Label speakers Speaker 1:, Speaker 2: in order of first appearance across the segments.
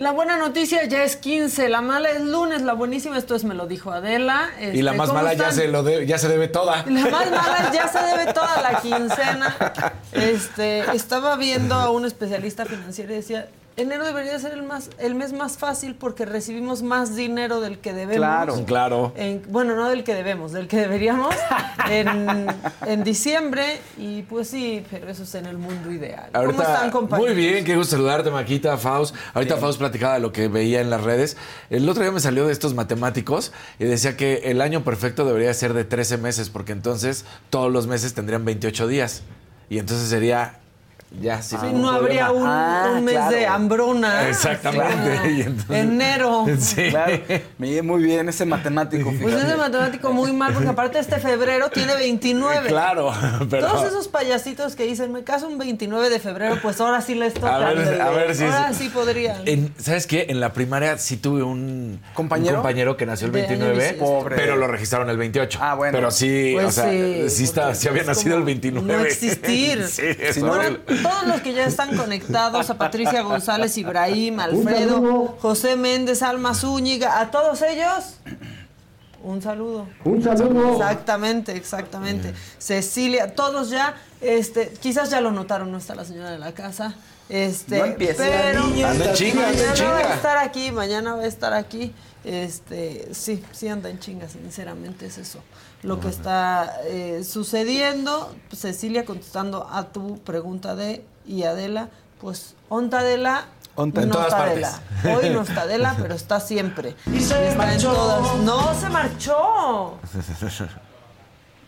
Speaker 1: La buena noticia ya es 15, la mala es lunes, la buenísima esto es me lo dijo Adela.
Speaker 2: y la
Speaker 1: Este,
Speaker 2: más
Speaker 1: ¿cómo
Speaker 2: mala ya se, lo de- ya se debe toda.
Speaker 1: La más mala ya se debe toda la quincena. Este, estaba viendo a un especialista financiero y decía, enero debería ser el más el mes más fácil porque recibimos más dinero del que debemos.
Speaker 2: Claro. Claro.
Speaker 1: En- bueno, no del que debemos, del que deberíamos en, en diciembre y pues sí, pero eso es en el mundo ideal. ¿Cómo
Speaker 2: Ahorita-
Speaker 1: están, compañeros?
Speaker 2: Muy bien, qué gusto saludarte, Maquita, Faust. Ahorita Faust platicaba de lo que veía en las redes. El otro día me salió de estos matemáticos y decía que el año perfecto debería ser de 13 meses, porque entonces todos los meses tendrían 28 días. Y entonces sería ya
Speaker 1: Sí,
Speaker 2: ningún
Speaker 1: no habría un,
Speaker 3: Ah,
Speaker 1: un mes
Speaker 3: claro.
Speaker 1: de hambruna.
Speaker 2: Exactamente. Y entonces-
Speaker 1: enero.
Speaker 2: Sí.
Speaker 3: Claro, me llevé muy bien ese matemático.
Speaker 1: Pues
Speaker 3: fíjate.
Speaker 1: ese matemático muy mal, porque aparte este febrero tiene 29.
Speaker 2: Claro, pero.
Speaker 1: Todos esos payasitos que dicen, me caso un 29 de febrero, pues ahora sí les toca.
Speaker 2: A ver, a ver si
Speaker 1: Ahora
Speaker 2: es-
Speaker 1: sí podrían.
Speaker 2: En- ¿Sabes qué? En la primaria sí tuve un
Speaker 3: ¿Compañero?
Speaker 2: un compañero que nació el
Speaker 1: De año
Speaker 2: 29,
Speaker 1: bisiesto.
Speaker 3: Pobre.
Speaker 2: pero lo registraron el 28.
Speaker 3: Ah, bueno.
Speaker 2: Pero sí,
Speaker 1: Pues
Speaker 2: o sea, sí, está,
Speaker 1: porque
Speaker 2: sí había nacido el 29.
Speaker 1: No existir.
Speaker 2: sí, es
Speaker 3: Sí, no,
Speaker 1: Bueno,
Speaker 2: horrible.
Speaker 1: Todos los que ya están conectados, a Patricia González, Ibrahim, Alfredo, José Méndez, Alma Zúñiga, a todos ellos, un saludo.
Speaker 4: Un saludo.
Speaker 1: Exactamente, exactamente. Cecilia, todos ya, este, quizás ya lo notaron, no está la señora de la casa. Este,
Speaker 3: No empiece.
Speaker 1: pero
Speaker 2: Anda en chinga, anda en
Speaker 1: mañana va a
Speaker 2: chinga.
Speaker 1: estar aquí, mañana va a estar aquí. Este, sí, sí anda en chinga, sinceramente es eso. Lo que está eh, sucediendo, Cecilia contestando a tu pregunta de y Adela, pues onta Adela,
Speaker 3: Onta.
Speaker 1: no
Speaker 2: En todas
Speaker 1: está
Speaker 2: partes.
Speaker 1: Adela. Hoy no está Adela, pero está siempre. Y está en todas. No se marchó. Se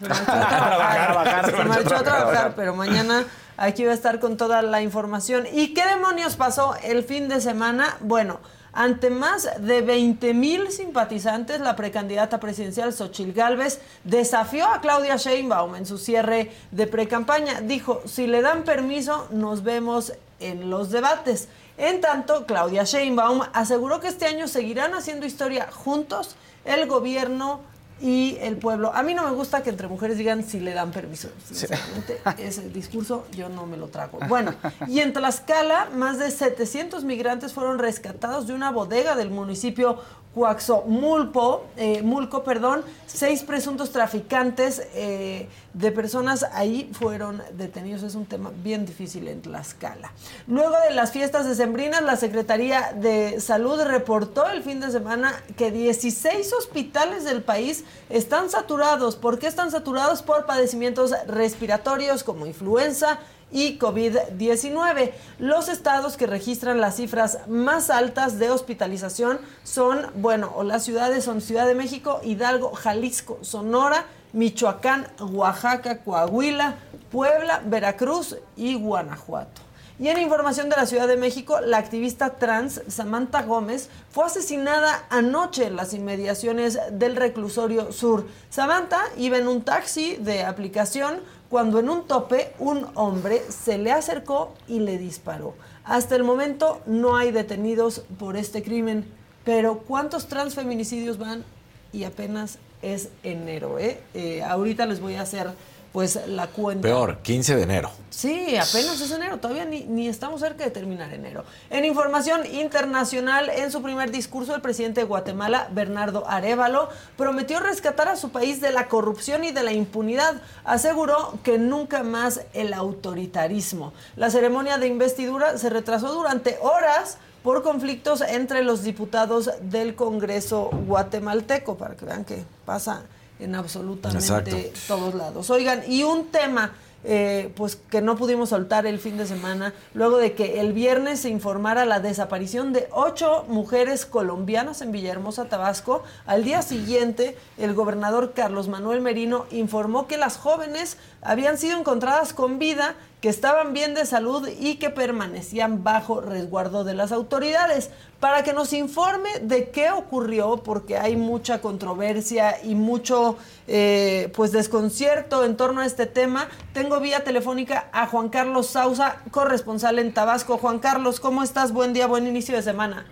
Speaker 1: marchó a trabajar. Se marchó a trabajar, pero mañana aquí va a estar con toda la información. ¿Y qué demonios pasó el fin de semana? Bueno, ante más de 20 mil simpatizantes, la precandidata presidencial Xochil Gálvez desafió a Claudia Sheinbaum en su cierre de precampaña. Dijo, si le dan permiso, nos vemos en los debates. En tanto, Claudia Sheinbaum aseguró que este año seguirán haciendo historia juntos el gobierno y el pueblo. A mí no me gusta que entre mujeres digan si le dan permiso. Sinceramente, ese discurso yo no me lo trago. Bueno, y en Tlaxcala, más de 700 migrantes fueron rescatados de una bodega del municipio Coaxomulpo, eh, Mulco, perdón. Seis presuntos traficantes eh, de personas ahí fueron detenidos. Es un tema bien difícil en Tlaxcala. Luego de las fiestas decembrinas, la Secretaría de Salud reportó el fin de semana que 16 hospitales del país están saturados. ¿Por qué están saturados? Por padecimientos respiratorios como influenza y COVID-19. Los estados que registran las cifras más altas de hospitalización son, bueno, o las ciudades son Ciudad de México, Hidalgo, Jalisco, Sonora, Michoacán, Oaxaca, Coahuila, Puebla, Veracruz y Guanajuato. Y en información de la Ciudad de México, la activista trans Samantha Gómez fue asesinada anoche en las inmediaciones del reclusorio sur. Samantha iba en un taxi de aplicación cuando en un tope un hombre se le acercó y le disparó. Hasta el momento no hay detenidos por este crimen, pero ¿cuántos transfeminicidios van? Y apenas es enero, ¿eh? eh ahorita les voy a hacer pues la cuenta.
Speaker 2: Peor, 15 de enero.
Speaker 1: Sí, apenas es enero, todavía ni, ni, estamos cerca de terminar enero. En información internacional, en su primer discurso, el presidente de Guatemala, Bernardo Arevalo, prometió rescatar a su país de la corrupción y de la impunidad. Aseguró que nunca más el autoritarismo. La ceremonia de investidura se retrasó durante horas por conflictos entre los diputados del Congreso guatemalteco, para que vean que pasa en absolutamente todos lados. Oigan, y un tema eh, pues que no pudimos soltar el fin de semana, luego de que el viernes se informara la desaparición de ocho mujeres colombianas en Villahermosa, Tabasco. Al día siguiente, el gobernador Carlos Manuel Merino informó que las jóvenes habían sido encontradas con vida que estaban bien de salud y que permanecían bajo resguardo de las autoridades. Para que nos informe de qué ocurrió, porque hay mucha controversia y mucho eh, pues desconcierto en torno a este tema, tengo vía telefónica a Juan Carlos Sauza, corresponsal en Tabasco. Juan Carlos, ¿cómo estás? Buen día, buen inicio de semana.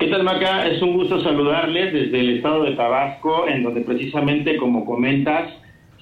Speaker 4: ¿Qué tal, Maca? Es un gusto saludarles desde el estado de Tabasco, en donde precisamente, como comentas,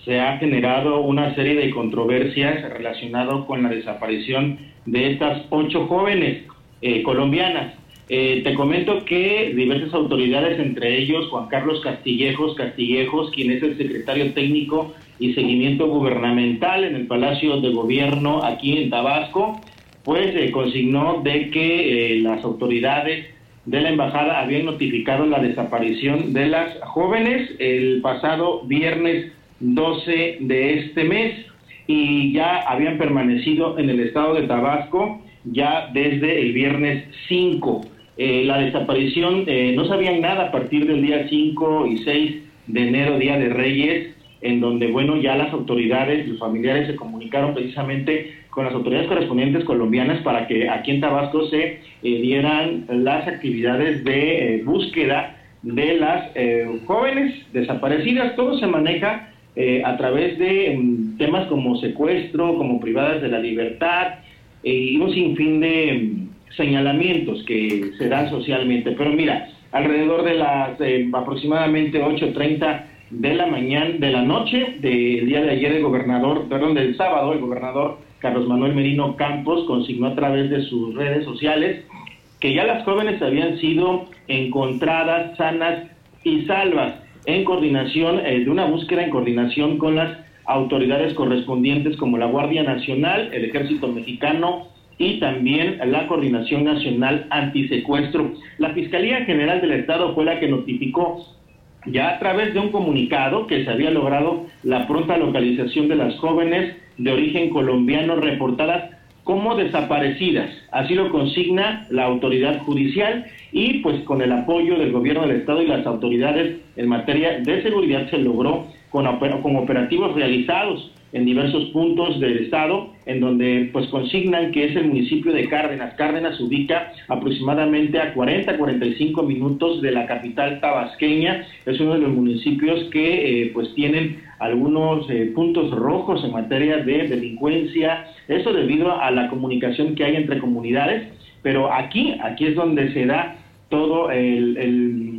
Speaker 4: se ha generado una serie de controversias relacionadas con la desaparición de estas ocho jóvenes eh, colombianas. Eh, te comento que diversas autoridades, entre ellos Juan Carlos Castillejos Castillejos, quien es el secretario técnico y seguimiento gubernamental en el Palacio de Gobierno aquí en Tabasco, pues eh, consignó de que las autoridades de la embajada habían notificado la desaparición de las jóvenes el pasado viernes 12 de este mes y ya habían permanecido en el estado de Tabasco ya desde el viernes 5. Eh, la desaparición, eh, no sabían nada a partir del día 5 y 6 de enero, Día de Reyes, en donde, bueno, ya las autoridades, los familiares se comunicaron precisamente con las autoridades correspondientes colombianas para que aquí en Tabasco se eh, dieran las actividades de búsqueda de las jóvenes desaparecidas. Todo se maneja eh, a través de mm, temas como secuestro, como privadas de la libertad eh, y un sinfín de mm, señalamientos que se dan socialmente. Pero mira, alrededor de las eh, aproximadamente 8.30 de la mañana, de la noche del día de ayer, el gobernador, perdón, del sábado, el gobernador Carlos Manuel Merino Campos consignó a través de sus redes sociales que ya las jóvenes habían sido encontradas sanas y salvas en coordinación, eh, de una búsqueda en coordinación con las autoridades correspondientes como la Guardia Nacional, el Ejército Mexicano y también la Coordinación Nacional Antisecuestro. La Fiscalía General del Estado fue la que notificó ya a través de un comunicado que se había logrado la pronta localización de las jóvenes de origen colombiano reportadas como desaparecidas. Así lo consigna la autoridad judicial y pues con el apoyo del gobierno del estado y las autoridades en materia de seguridad se logró con, con operativos realizados en diversos puntos del estado, en donde pues consignan que es el municipio de Cárdenas. Cárdenas se ubica aproximadamente a 40-45 minutos de la capital tabasqueña. Es uno de los municipios que eh, pues tienen algunos eh, puntos rojos en materia de delincuencia. Eso debido a la comunicación que hay entre comunidades. Pero aquí, aquí es donde se da todo el,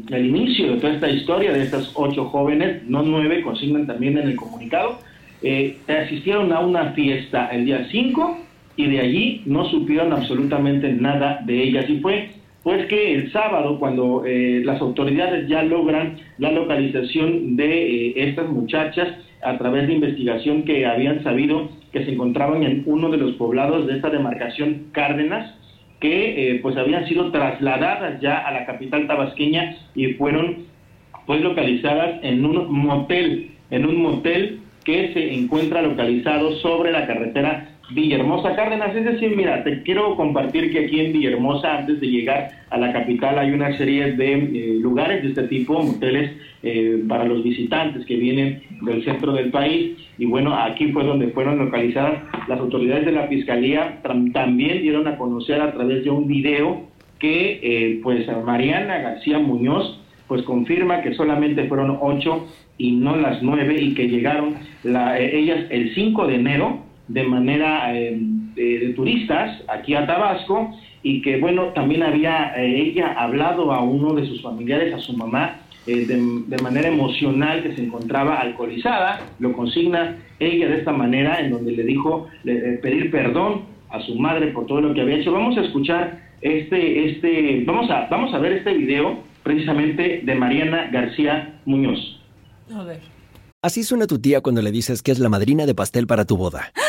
Speaker 4: el inicio de toda esta historia de estas ocho jóvenes, no nueve, consignan también en el comunicado eh, asistieron a una fiesta el día 5 y de allí no supieron absolutamente nada de ellas. Y fue pues que el sábado, cuando eh, las autoridades ya logran la localización de eh, estas muchachas a través de investigación que habían sabido que se encontraban en uno de los poblados de esta demarcación Cárdenas, que eh, pues habían sido trasladadas ya a la capital tabasqueña y fueron pues localizadas en un motel, en un motel que se encuentra localizado sobre la carretera Villahermosa Cárdenas. Es decir, mira, te quiero compartir que aquí en Villahermosa, antes de llegar a la capital, hay una serie de eh, lugares de este tipo, moteles eh, para los visitantes que vienen del centro del país. Y bueno, aquí fue donde fueron localizadas las autoridades de la Fiscalía. También dieron a conocer a través de un video que eh, pues Mariana García Muñoz pues confirma que solamente fueron ocho y no las nueve y que llegaron la, ellas el 5 de enero de manera eh, de, turistas aquí a Tabasco y que bueno, también había eh, ella hablado a uno de sus familiares, a su mamá, eh, de, manera emocional que se encontraba alcoholizada, lo consigna ella de esta manera en donde le dijo pedir perdón a su madre por todo lo que había hecho. Vamos a escuchar este, este, vamos a, vamos a ver este video precisamente de Mariana García Muñoz.
Speaker 1: A ver.
Speaker 5: Así suena tu tía cuando le dices que es la madrina de pastel para tu boda.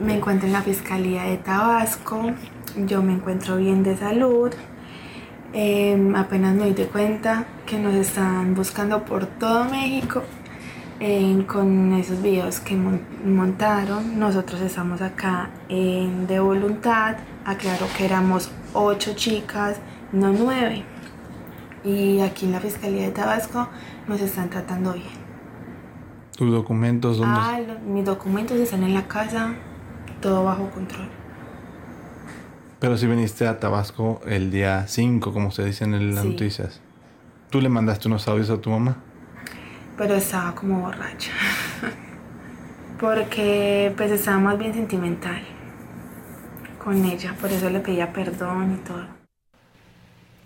Speaker 6: Me encuentro en la Fiscalía de Tabasco, yo me encuentro bien de salud. Em, apenas me di cuenta que nos están buscando por todo México em, con esos videos que montaron. Nosotros estamos acá de voluntad. Aclaro que éramos ocho chicas, no nueve. Y aquí en la Fiscalía de Tabasco nos están tratando bien.
Speaker 7: ¿Tus documentos dónde?
Speaker 6: Ah, mis documentos están en la casa todo bajo control.
Speaker 7: Pero si viniste a Tabasco el día 5, como se dice en las noticias. ¿Tú le mandaste unos audios a tu mamá?
Speaker 6: Pero estaba como borracha. Porque pues estaba más bien sentimental con ella. Por eso le pedía perdón y todo.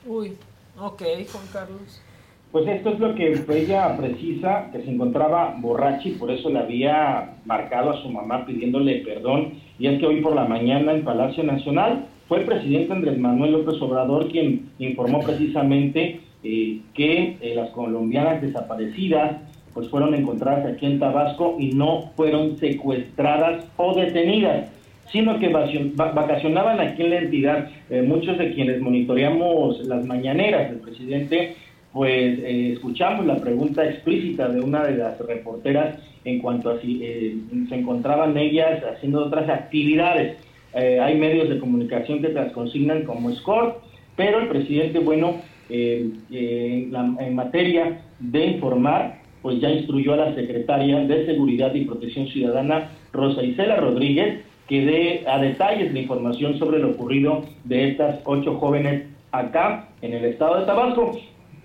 Speaker 1: Uy, ok, Juan Carlos.
Speaker 4: Pues esto es lo que ella precisa, que se encontraba borracha y por eso le había marcado a su mamá pidiéndole perdón. Y es que hoy por la mañana en Palacio Nacional fue el presidente Andrés Manuel López Obrador quien informó precisamente eh, que eh, las colombianas desaparecidas pues fueron encontradas aquí en Tabasco y no fueron secuestradas o detenidas sino que vacacionaban aquí en la entidad. Eh, muchos de quienes monitoreamos las mañaneras del presidente pues escuchamos la pregunta explícita de una de las reporteras en cuanto a si eh, se encontraban ellas haciendo otras actividades. Eh, hay medios de comunicación que las consignan como escort, pero el presidente, bueno, en, en materia de informar, pues ya instruyó a la secretaria de Seguridad y Protección Ciudadana, Rosa Isela Rodríguez, que dé a detalles la información sobre lo ocurrido de estas ocho jóvenes acá en el estado de Tabasco.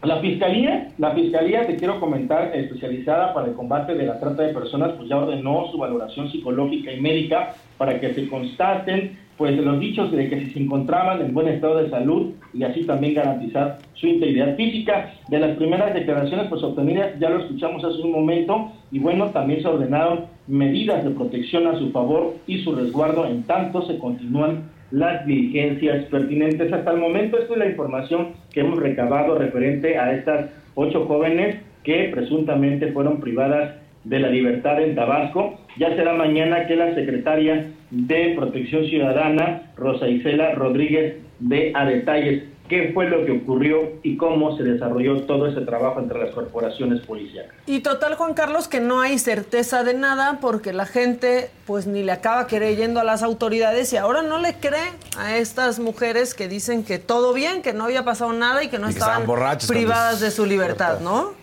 Speaker 4: La fiscalía, la fiscalía, te quiero comentar, especializada para el combate de la trata de personas, pues ya ordenó su valoración psicológica y médica para que se constaten, pues los dichos de que si se encontraban en buen estado de salud y así también garantizar su integridad física. De las primeras declaraciones, pues obtenidas, ya lo escuchamos hace un momento, y bueno, también se ordenaron medidas de protección a su favor y su resguardo en tanto se continúan las diligencias pertinentes. Hasta el momento, esta es la información que hemos recabado referente a estas ocho jóvenes que presuntamente fueron privadas de la libertad en Tabasco. Ya será mañana que la secretaria de Protección Ciudadana, Rosa Isela Rodríguez, dé a detalles qué fue lo que ocurrió y cómo se desarrolló todo ese trabajo entre las corporaciones policiales.
Speaker 1: Y total, Juan Carlos, que no hay certeza de nada porque la gente pues ni le acaba creyendo a las autoridades y ahora no le cree a estas mujeres que dicen que todo bien, que no había pasado nada y que no estaban privadas de su libertad, ¿no?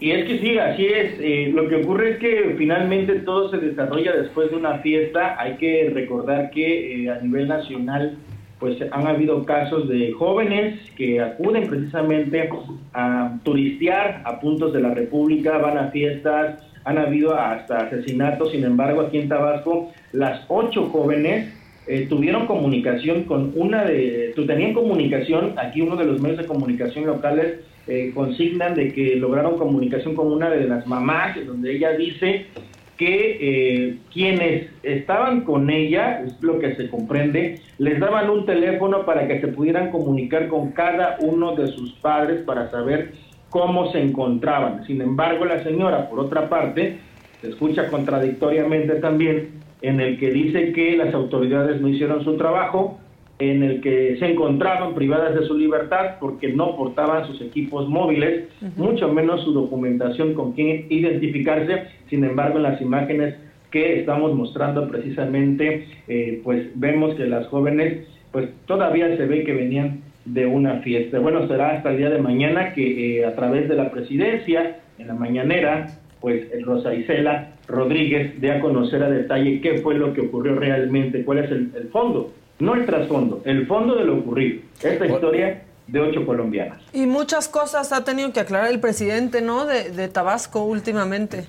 Speaker 4: Y es que sí, así es. Eh, lo que ocurre es que finalmente todo se desarrolla después de una fiesta. Hay que recordar que eh, a nivel nacional pues han habido casos de jóvenes que acuden precisamente a turistear a puntos de la República, van a fiestas, han habido hasta asesinatos, sin embargo aquí en Tabasco las ocho jóvenes eh, tuvieron comunicación con una de, tenían comunicación, aquí uno de los medios de comunicación locales eh, consignan de que lograron comunicación con una de las mamás, donde ella dice que eh, quienes estaban con ella, es lo que se comprende, les daban un teléfono para que se pudieran comunicar con cada uno de sus padres para saber cómo se encontraban. Sin embargo, la señora, por otra parte, se escucha contradictoriamente también en el que dice que las autoridades no hicieron su trabajo, en el que se encontraban privadas de su libertad porque no portaban sus equipos móviles, mucho menos su documentación con quien identificarse. Sin embargo, en las imágenes que estamos mostrando precisamente, eh, pues vemos que las jóvenes, pues todavía se ve que venían de una fiesta. Bueno, será hasta el día de mañana que eh, a través de la presidencia, en la mañanera, pues Rosa Isela Rodríguez dé a conocer a detalle qué fue lo que ocurrió realmente, cuál es el fondo no el trasfondo, el fondo de lo ocurrido. Esta historia de ocho colombianas.
Speaker 1: Y muchas cosas ha tenido que aclarar el presidente, ¿no? De, Tabasco últimamente.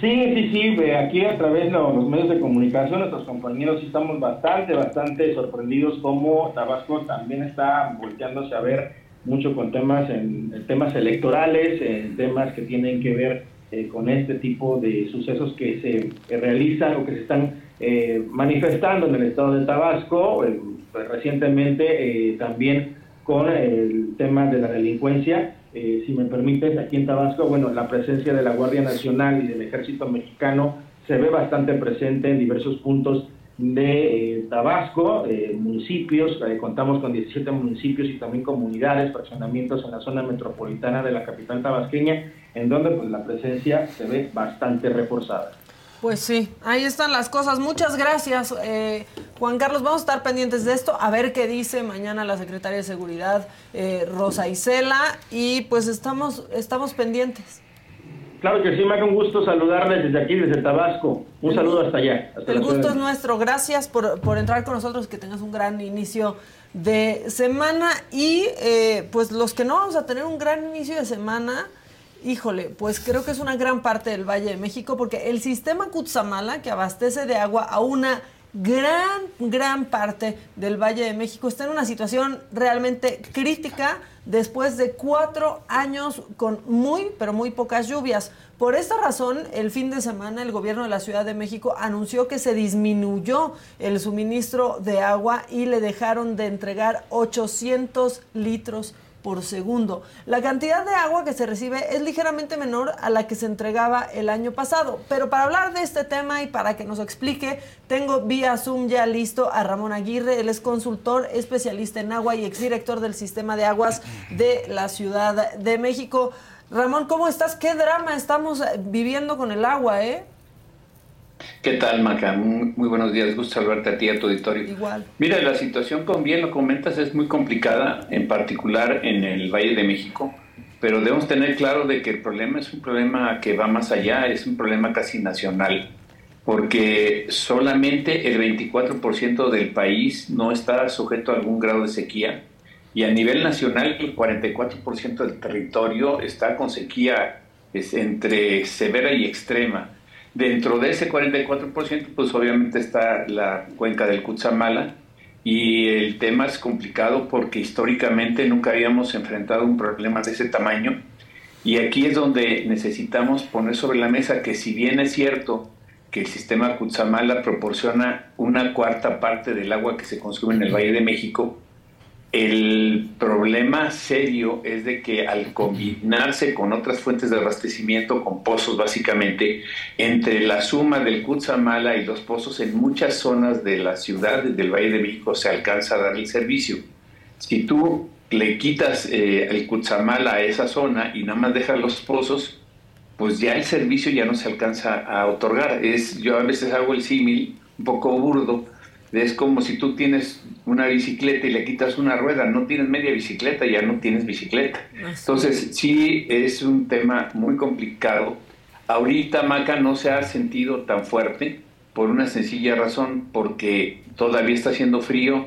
Speaker 4: Sí, sí, sí, aquí a través de los medios de comunicación, nuestros compañeros estamos bastante, bastante sorprendidos como Tabasco también está volteándose a ver mucho con temas en, temas electorales, en temas que tienen que ver eh, con este tipo de sucesos que se realizan o que se están eh, manifestando en el estado de Tabasco, eh, pues, recientemente eh, también con el tema de la delincuencia. si me permites, aquí en Tabasco, bueno, la presencia de la Guardia Nacional y del Ejército Mexicano se ve bastante presente en diversos puntos de Tabasco, municipios, contamos con 17 municipios y también comunidades, fraccionamientos en la zona metropolitana de la capital tabasqueña, en donde pues, la presencia se ve bastante reforzada.
Speaker 1: Pues sí, ahí están las cosas. Muchas gracias, eh, Juan Carlos. Vamos a estar pendientes de esto, a ver qué dice mañana la secretaria de Seguridad, eh, Rosa Isela, y pues estamos, estamos pendientes.
Speaker 4: Claro que sí, me hace un gusto saludarles desde aquí, desde Tabasco. Un saludo hasta allá.
Speaker 1: el gusto es nuestro. Gracias por, por, entrar con nosotros, que tengas un gran inicio de semana. Y eh, pues los que no vamos a tener un gran inicio de semana Híjole, pues creo que es una gran parte del Valle de México porque el sistema Cutzamala, que abastece de agua a una gran, gran parte del Valle de México, está en una situación realmente crítica después de cuatro años con muy, pero muy pocas lluvias. Por esta razón, el fin de semana el gobierno de la Ciudad de México anunció que se disminuyó el suministro de agua y le dejaron de entregar 800 litros por segundo. La cantidad de agua que se recibe es ligeramente menor a la que se entregaba el año pasado. Pero para hablar de este tema y para que nos explique, tengo vía Zoom ya listo a Ramón Aguirre. Él es consultor especialista en agua y exdirector del sistema de aguas de la Ciudad de México. Ramón, ¿cómo estás? ¿Qué drama estamos viviendo con el agua, eh?
Speaker 8: ¿Qué tal, Maca? Muy, buenos días, gusto saludarte a ti y a tu auditorio.
Speaker 1: Igual.
Speaker 8: Mira, la situación, como bien lo comentas, es muy complicada, en particular en el Valle de México, pero debemos tener claro de que el problema es un problema que va más allá, es un problema casi nacional, porque solamente el 24% del país no está sujeto a algún grado de sequía, y a nivel nacional el 44% del territorio está con sequía es entre severa y extrema. Dentro de ese 44%, pues obviamente está la cuenca del Cutzamala. Y el tema es complicado porque históricamente nunca habíamos enfrentado un problema de ese tamaño. Y aquí es donde necesitamos poner sobre la mesa que si bien es cierto que el sistema Cutzamala proporciona una cuarta parte del agua que se consume en el Valle de México, el problema serio es de que al combinarse con otras fuentes de abastecimiento, con pozos básicamente, entre la suma del Cutzamala y los pozos en muchas zonas de la ciudad del Valle de México se alcanza a dar el servicio. Si tú le quitas eh, el Cutzamala a esa zona y nada más dejas los pozos, pues ya el servicio ya no se alcanza a otorgar. Es, yo a veces hago el símil un poco burdo, es como si tú tienes una bicicleta y le quitas una rueda, no tienes media bicicleta, ya no tienes bicicleta. Entonces, sí es un tema muy complicado. Ahorita Maca no se ha sentido tan fuerte por una sencilla razón, porque todavía está haciendo frío,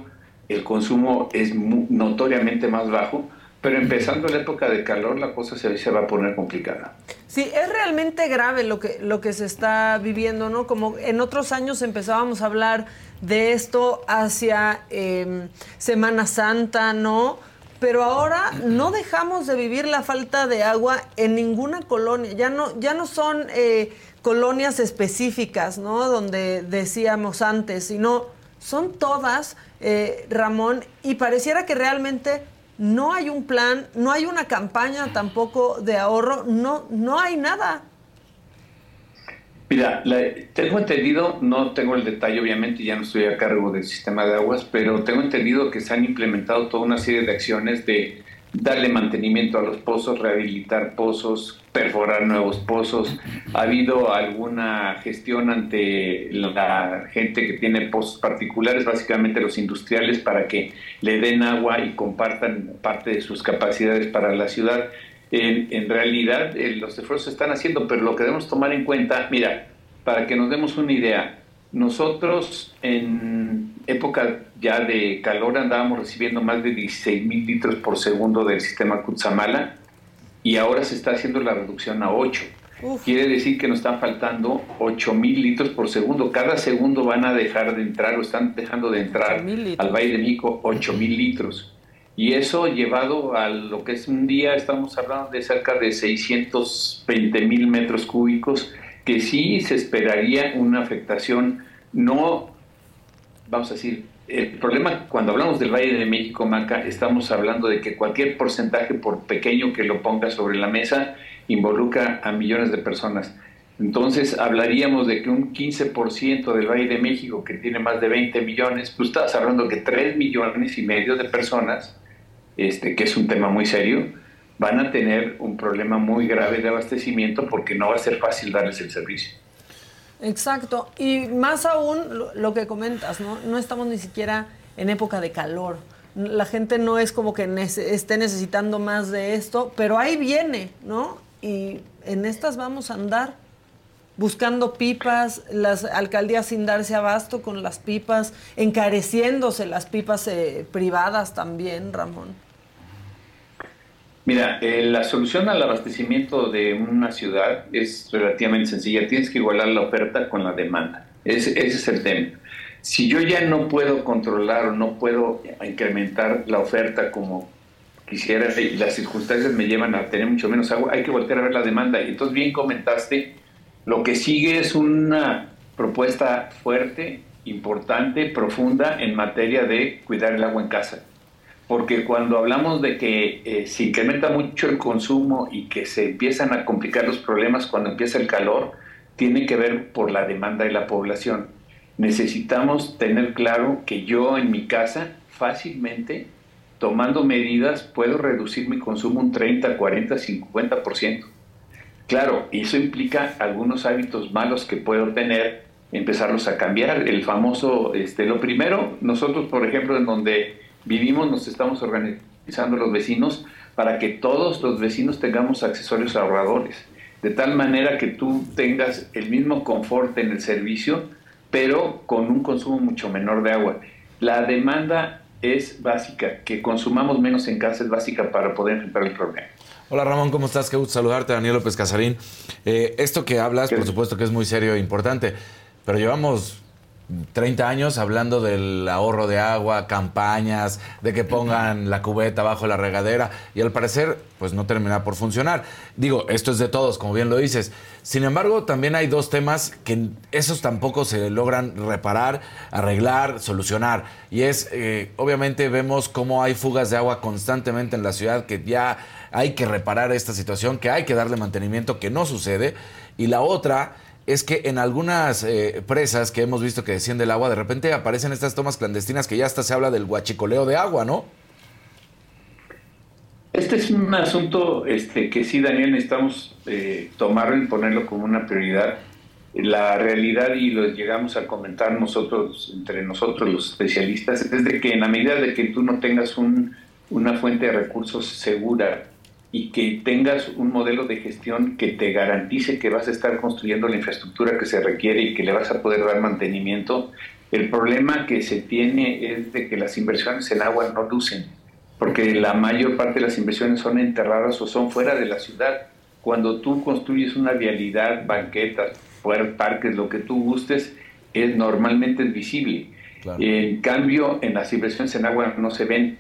Speaker 8: el consumo es notoriamente más bajo, pero empezando la época de calor la cosa se, va a poner complicada.
Speaker 1: Sí, es realmente grave lo que, lo que se está viviendo, ¿no? Como en otros años empezábamos a hablar de esto hacia em, Semana Santa, ¿no? Pero ahora no dejamos de vivir la falta de agua en ninguna colonia. Ya no, ya no son eh, colonias específicas, ¿no? Donde decíamos antes, sino son todas, eh, Ramón, y pareciera que realmente no hay un plan, no hay una campaña tampoco de ahorro, no, no hay nada.
Speaker 8: Mira, tengo entendido, no tengo el detalle obviamente, ya no estoy a cargo del sistema de aguas, pero tengo entendido que se han implementado toda una serie de acciones de darle mantenimiento a los pozos, rehabilitar pozos, perforar nuevos pozos. Ha habido alguna gestión ante la gente que tiene pozos particulares, básicamente los industriales, para que le den agua y compartan parte de sus capacidades para la ciudad. En, realidad eh, los esfuerzos se están haciendo, pero lo que debemos tomar en cuenta, mira, para que nos demos una idea, nosotros en época ya de calor andábamos recibiendo más de 16 mil litros por segundo del sistema Kutsamala y ahora se está haciendo la reducción a 8. Quiere decir que nos están faltando 8 mil litros por segundo. Cada segundo van a dejar de entrar o están dejando de entrar al Valle de Mico 8 mil litros. Y eso llevado a lo que es un día, estamos hablando de cerca de 620 mil metros cúbicos, que sí se esperaría una afectación, no, vamos a decir, el problema cuando hablamos del Valle de México, Maca, estamos hablando de que cualquier porcentaje, por pequeño que lo ponga sobre la mesa, involucra a millones de personas. Entonces hablaríamos de que un 15% del Valle de México, que tiene más de 20 millones, pues estás hablando que 3 millones y medio de personas este, que es un tema muy serio, van a tener un problema muy grave de abastecimiento porque no va a ser fácil darles el servicio.
Speaker 1: Exacto, y más aún lo, que comentas, ¿no? No estamos ni siquiera en época de calor. La gente no es como que esté necesitando más de esto, pero ahí viene, ¿no? Y en estas vamos a andar buscando pipas, las alcaldías sin darse abasto con las pipas, encareciéndose las pipas eh, privadas también, Ramón.
Speaker 8: Mira, eh, la solución al abastecimiento de una ciudad es relativamente sencilla. Tienes que igualar la oferta con la demanda. Ese, ese es el tema. Si yo ya no puedo controlar o no puedo incrementar la oferta como quisiera y las circunstancias me llevan a tener mucho menos agua, hay que volver a ver la demanda. Y entonces bien comentaste, lo que sigue es una propuesta fuerte, importante, profunda en materia de cuidar el agua en casa porque cuando hablamos de que eh, se incrementa mucho el consumo y que se empiezan a complicar los problemas cuando empieza el calor, tiene que ver por la demanda de la población. Necesitamos tener claro que yo en mi casa fácilmente, tomando medidas, puedo reducir mi consumo un 30, 40, 50%. Claro, eso implica algunos hábitos malos que puedo tener, empezarlos a cambiar. El famoso, este, lo primero, nosotros, por ejemplo, en donde vivimos, nos estamos organizando los vecinos para que todos los vecinos tengamos accesorios ahorradores, de tal manera que tú tengas el mismo confort en el servicio, pero con un consumo mucho menor de agua. La demanda es básica, que consumamos menos en casa es básica para poder enfrentar el problema.
Speaker 2: Hola Ramón, ¿cómo estás? Qué gusto saludarte, Daniel López Casarín. Eh, esto que hablas, por supuesto que es muy serio e importante, pero llevamos 30 años hablando del ahorro de agua, campañas, de que pongan la cubeta bajo la regadera y al parecer pues no termina por funcionar. Digo, esto es de todos, como bien lo dices. Sin embargo, también hay dos temas que esos tampoco se logran reparar, arreglar, solucionar. Y es, eh, obviamente vemos cómo hay fugas de agua constantemente en la ciudad, que ya hay que reparar esta situación, que hay que darle mantenimiento, que no sucede. Y la otra es que en algunas eh, presas que hemos visto que desciende el agua, de repente aparecen estas tomas clandestinas que ya hasta se habla del guachicoleo de agua, ¿no?
Speaker 8: Este es un asunto este, que sí, Daniel, necesitamos eh, tomarlo y ponerlo como una prioridad. La realidad, y lo llegamos a comentar nosotros, entre nosotros los especialistas, es de que en la medida de que tú no tengas un, una fuente de recursos segura y que tengas un modelo de gestión que te garantice que vas a estar construyendo la infraestructura que se requiere y que le vas a poder dar mantenimiento, El problema que se tiene es de que las inversiones en agua no lucen, porque la mayor parte de las inversiones son enterradas o son fuera de la ciudad. Cuando tú construyes una vialidad, banquetas, parques, lo que tú gustes, es normalmente es visible. En cambio, en las inversiones en agua no se ven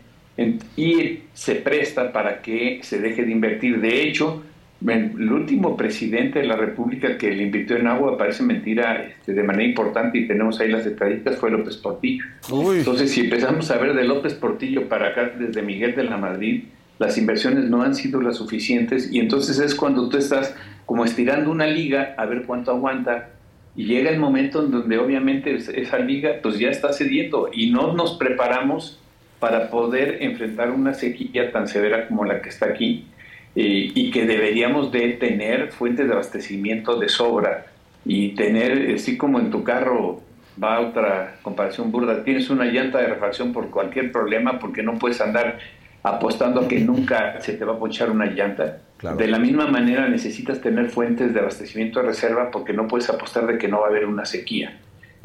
Speaker 8: y se presta para que se deje de invertir. De hecho, el último presidente de la República que le invirtió en agua, parece mentira, este, de manera importante, y tenemos ahí las estadísticas, fue López Portillo. Entonces, si empezamos a ver de López Portillo para acá, desde Miguel de la Madrid, las inversiones no han sido las suficientes, y entonces es cuando tú estás como estirando una liga a ver cuánto aguanta, y llega el momento en donde obviamente esa liga pues ya está cediendo, y no nos preparamos para poder enfrentar una sequía tan severa como la que está aquí eh, y que deberíamos de tener fuentes de abastecimiento de sobra y tener, así como en tu carro va otra comparación burda, tienes una llanta de refacción por cualquier problema porque no puedes andar apostando a que nunca se te va a ponchar una llanta. De la misma manera necesitas tener fuentes de abastecimiento de reserva porque no puedes apostar de que no va a haber una sequía.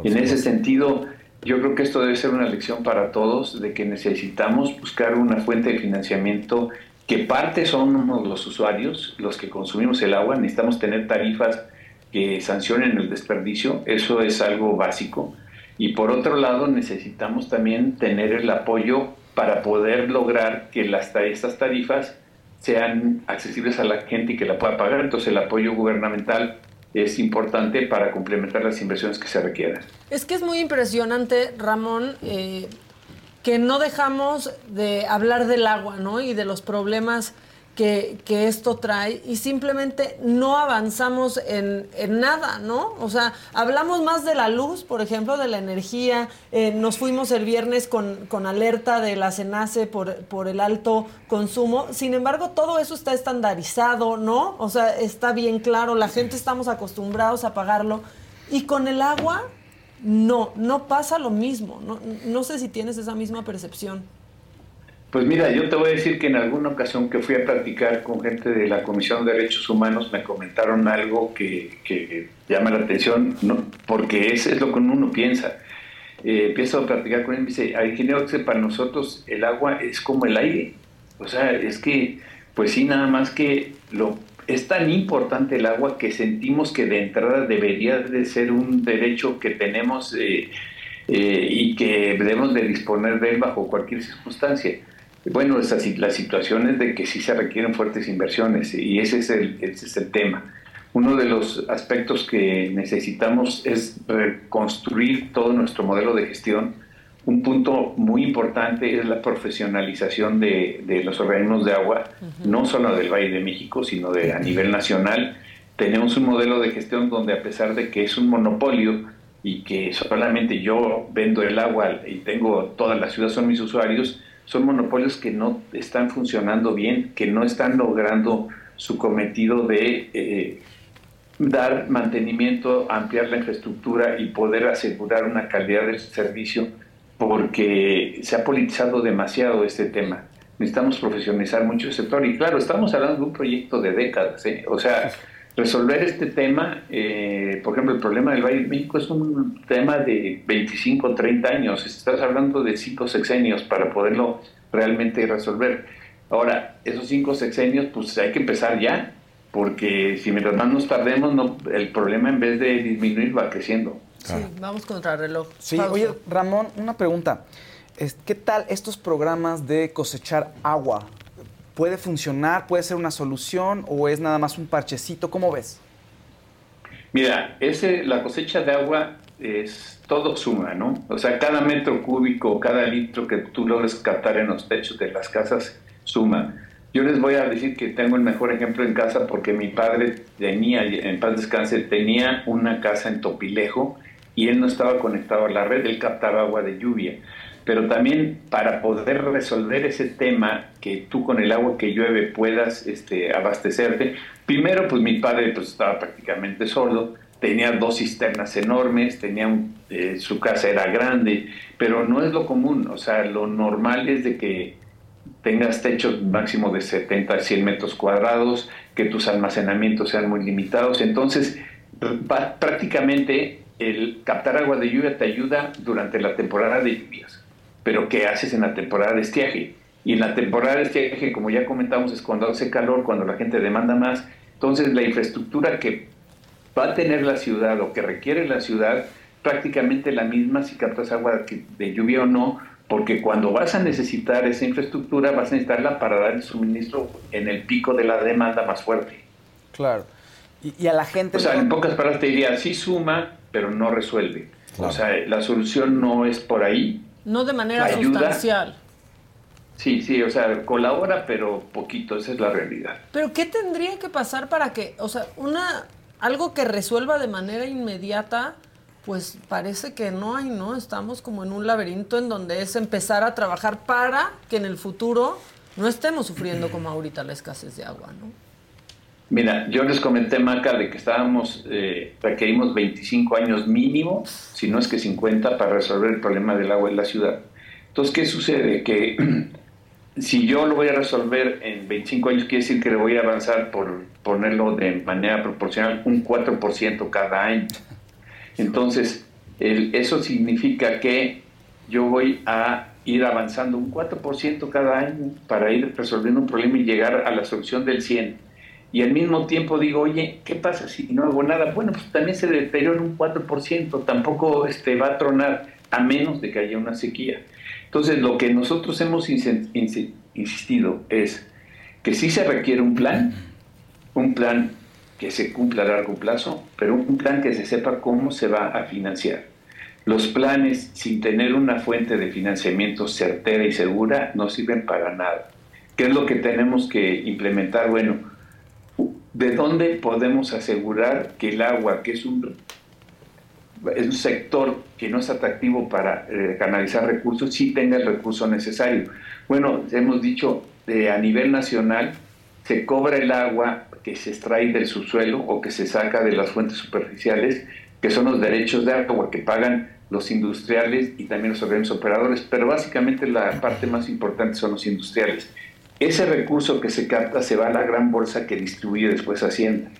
Speaker 8: en ese sentido, yo creo que esto debe ser una lección para todos de que necesitamos buscar una fuente de financiamiento que parte somos los usuarios, los que consumimos el agua, necesitamos tener tarifas que sancionen el desperdicio, eso es algo básico. Y por otro lado, necesitamos también tener el apoyo para poder lograr que las, estas tarifas sean accesibles a la gente y que la pueda pagar. Entonces el apoyo gubernamental es importante para complementar las inversiones que se requieran.
Speaker 1: Es que es muy impresionante, Ramón, eh, que no dejamos de hablar del agua, ¿no? Y de los problemas que, esto trae y simplemente no avanzamos en, nada, ¿no? O sea, hablamos más de la luz, por ejemplo, de la energía. Eh, nos fuimos el viernes con, con alerta de la CENACE por, por el alto consumo. Sin embargo, todo eso está estandarizado, ¿no? O sea, está bien claro, la gente estamos acostumbrados a pagarlo. Y con el agua, no, no pasa lo mismo. No, no sé si tienes esa misma percepción.
Speaker 8: Pues mira, yo te voy a decir que en alguna ocasión que fui a platicar con gente de la Comisión de Derechos Humanos me comentaron algo que, llama la atención, ¿no? porque es, es lo que uno piensa. Eh, empiezo a platicar con él y me dice, ingeniero, que para nosotros el agua es como el aire. O sea, es que, pues sí, nada más que lo es tan importante el agua que sentimos que de entrada debería de ser un derecho que tenemos eh, eh, y que debemos de disponer de él bajo cualquier circunstancia. Bueno, la situación es de que sí se requieren fuertes inversiones y ese es, el, ese es el tema. Uno de los aspectos que necesitamos es reconstruir todo nuestro modelo de gestión un punto muy importante es la profesionalización de, los organismos de agua, no solo del Valle de México, sino de a nivel nacional. Tenemos un modelo de gestión donde a pesar de que es un monopolio y que solamente yo vendo el agua y tengo toda la ciudad son mis usuarios, son monopolios que no están funcionando bien, que no están logrando su cometido de eh, dar mantenimiento, ampliar la infraestructura y poder asegurar una calidad del servicio porque se ha politizado demasiado este tema. Necesitamos profesionalizar mucho el sector y claro, estamos hablando de un proyecto de décadas. ¿eh? O sea, resolver este tema, eh, por ejemplo, el problema del Valle de México es un tema de 25, 30 años. Estás hablando de cinco sexenios para poderlo realmente resolver. Ahora, esos cinco sexenios, pues hay que empezar ya, porque si mientras más nos tardemos, no, el problema en vez de disminuir va creciendo.
Speaker 1: Sí, vamos contra el reloj.
Speaker 3: Sí, oye, Ramón, una pregunta. ¿Qué tal estos programas de cosechar agua? ¿Puede funcionar? ¿Puede ser una solución? ¿O es nada más un parchecito? ¿Cómo ves?
Speaker 8: Mira, ese, la cosecha de agua es todo suma, ¿no? O sea, cada metro cúbico, cada litro que tú logres captar en los techos de las casas suma. Yo les voy a decir que tengo el mejor ejemplo en casa porque mi padre tenía, en paz descanse, tenía una casa en Topilejo y él no estaba conectado a la red, él captaba agua de lluvia. Pero también para poder resolver ese tema, que tú con el agua que llueve puedas este, abastecerte, primero pues mi padre pues estaba prácticamente solo, tenía dos cisternas enormes, tenía eh, su casa era grande, pero no es lo común, o sea, lo normal es de que tengas techos máximo de 70 a 100 metros cuadrados, que tus almacenamientos sean muy limitados, entonces prácticamente el captar agua de lluvia te ayuda durante la temporada de lluvias, pero ¿qué haces en la temporada de estiaje? Y en la temporada de estiaje, como ya comentamos, es cuando hace calor, cuando la gente demanda más. Entonces, la infraestructura que va a tener la ciudad o que requiere la ciudad, prácticamente la misma si captas agua de lluvia o no, porque cuando vas a necesitar esa infraestructura, vas a necesitarla para dar el suministro en el pico de la demanda más fuerte.
Speaker 3: Claro. Y, a la gente...
Speaker 8: O sea, en pocas palabras te diría, sí suma, pero no resuelve. O sea, la solución no es por ahí.
Speaker 1: No de manera sustancial.
Speaker 8: Sí, sí, o sea, colabora, pero poquito, esa es la realidad.
Speaker 1: Pero ¿qué tendría que pasar para que, o sea, una algo que resuelva de manera inmediata pues parece que no hay, ¿no? Estamos como en un laberinto en donde es empezar a trabajar para que en el futuro no estemos sufriendo como ahorita la escasez de agua, ¿no?
Speaker 8: Mira, yo les comenté, Maca, de que estábamos, eh, requerimos 25 años mínimo, si no es que 50, para resolver el problema del agua en la ciudad. Entonces, ¿qué sucede? Que si yo lo voy a resolver en 25 años, quiere decir que le voy a avanzar por ponerlo de manera proporcional un 4% cada año. Entonces, eso significa que yo voy a ir avanzando un 4% cada año para ir resolviendo un problema y llegar a la solución del 100. Y al mismo tiempo digo, oye, ¿qué pasa si no hago nada? Bueno, pues también se deteriora un 4%, tampoco este, va a tronar a menos de que haya una sequía. Entonces, lo que nosotros hemos insistido es que sí se requiere un plan, un plan que se cumpla a largo plazo, pero un plan que se sepa cómo se va a financiar. Los planes sin tener una fuente de financiamiento certera y segura no sirven para nada. ¿Qué es lo que tenemos que implementar? Bueno, ¿de dónde podemos asegurar que el agua, que es un, es un sector que no es atractivo para eh, canalizar recursos, sí tenga el recurso necesario? Bueno, hemos dicho eh, a nivel nacional, se cobra el agua que se extrae del subsuelo o que se saca de las fuentes superficiales, que son los derechos de agua que pagan los industriales y también los organismos operadores, pero básicamente la parte más importante son los industriales. Ese recurso que se capta se va a la gran bolsa que distribuye después Hacienda.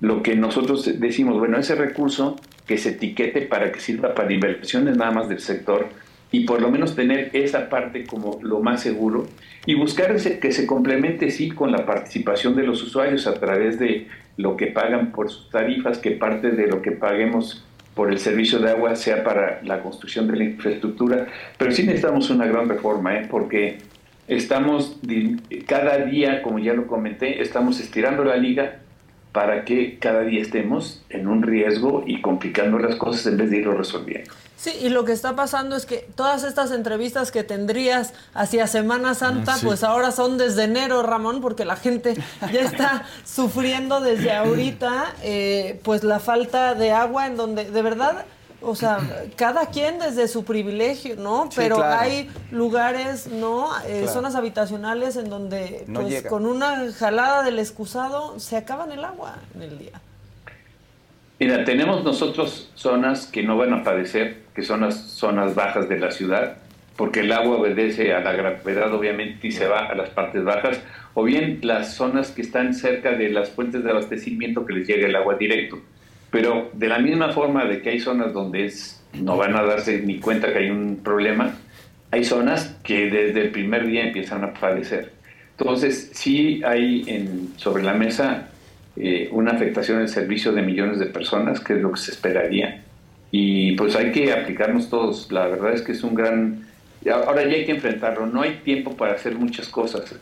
Speaker 8: Lo que nosotros decimos, bueno, ese recurso que se etiquete para que sirva para inversiones nada más del sector y por lo menos tener esa parte como lo más seguro y buscar que se complemente sí con la participación de los usuarios a través de lo que pagan por sus tarifas, que parte de lo que paguemos por el servicio de agua sea para la construcción de la infraestructura, pero sí necesitamos una gran reforma, ¿eh? porque estamos cada día, como ya lo comenté, estamos estirando la liga para que cada día estemos en un riesgo y complicando las cosas en vez de irlo resolviendo.
Speaker 1: Sí, y lo que está pasando es que todas estas entrevistas que tendrías hacia Semana Santa, pues ahora son desde enero, Ramón, porque la gente ya está sufriendo desde ahorita, eh, pues la falta de agua en donde, de verdad, o sea, cada quien desde su privilegio, ¿no? Pero hay lugares, ¿no? Eh, zonas habitacionales en donde, pues con una jalada del excusado, se acaban el agua en el día.
Speaker 8: Mira, tenemos nosotros zonas que no van a padecer, que son las zonas bajas de la ciudad, porque el agua obedece a la gravedad obviamente y se va a las partes bajas, o bien las zonas que están cerca de las fuentes de abastecimiento que les llega el agua directo. Pero de la misma forma de que hay zonas donde es, no van a darse ni cuenta que hay un problema, hay zonas que desde el primer día empiezan a padecer. Entonces, sí hay en, sobre la mesa eh, una afectación del servicio de millones de personas, que es lo que se esperaría. Y pues hay que aplicarnos todos. La verdad es que es un gran... Ahora ya hay que enfrentarlo. No hay tiempo para hacer muchas cosas.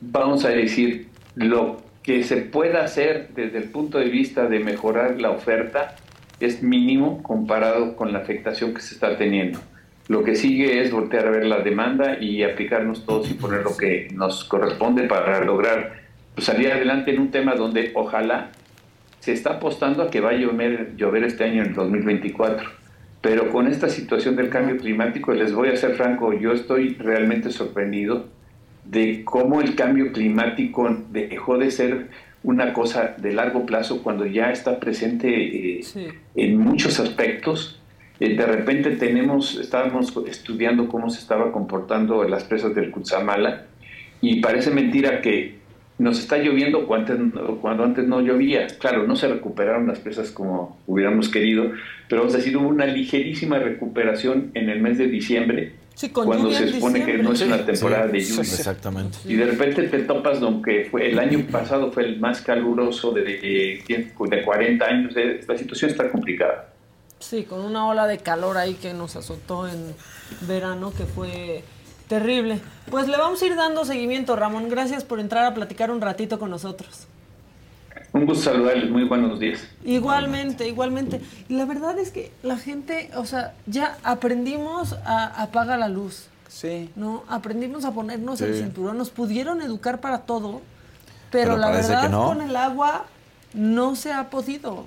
Speaker 8: Vamos a decir, lo que se pueda hacer desde el punto de vista de mejorar la oferta es mínimo comparado con la afectación que se está teniendo. Lo que sigue es voltear a ver la demanda y aplicarnos todos y poner lo que nos corresponde para lograr pues, salir adelante en un tema donde ojalá se está apostando a que va a llover, llover este año en 2024. Pero con esta situación del cambio climático, les voy a ser franco, yo estoy realmente sorprendido de cómo el cambio climático dejó de ser una cosa de largo plazo cuando ya está presente eh, en muchos aspectos. Eh, de repente tenemos, estábamos estudiando cómo se estaba comportando las presas del Kutsamala y parece mentira que nos está lloviendo cuando antes, cuando antes no llovía. Claro, no se recuperaron las presas como hubiéramos querido, pero vamos a decir, hubo una ligerísima recuperación en el mes de diciembre, cuando se supone que no es una temporada de lluvia.
Speaker 2: Exactamente.
Speaker 8: Y de repente te topas, aunque fue, el año pasado fue el más caluroso de, de, de 40 años, la situación está complicada.
Speaker 1: Sí, con una ola de calor ahí que nos azotó en verano, que fue Terrible. Pues le vamos a ir dando seguimiento, Ramón. Gracias por entrar a platicar un ratito con nosotros.
Speaker 8: Un gusto saludarles, muy buenos días.
Speaker 1: Igualmente, igualmente. Y la verdad es que la gente, o sea, ya aprendimos a apagar la luz.
Speaker 3: Sí.
Speaker 1: ¿No? Aprendimos a ponernos el cinturón, nos pudieron educar para todo, pero, la verdad con el agua no se ha podido.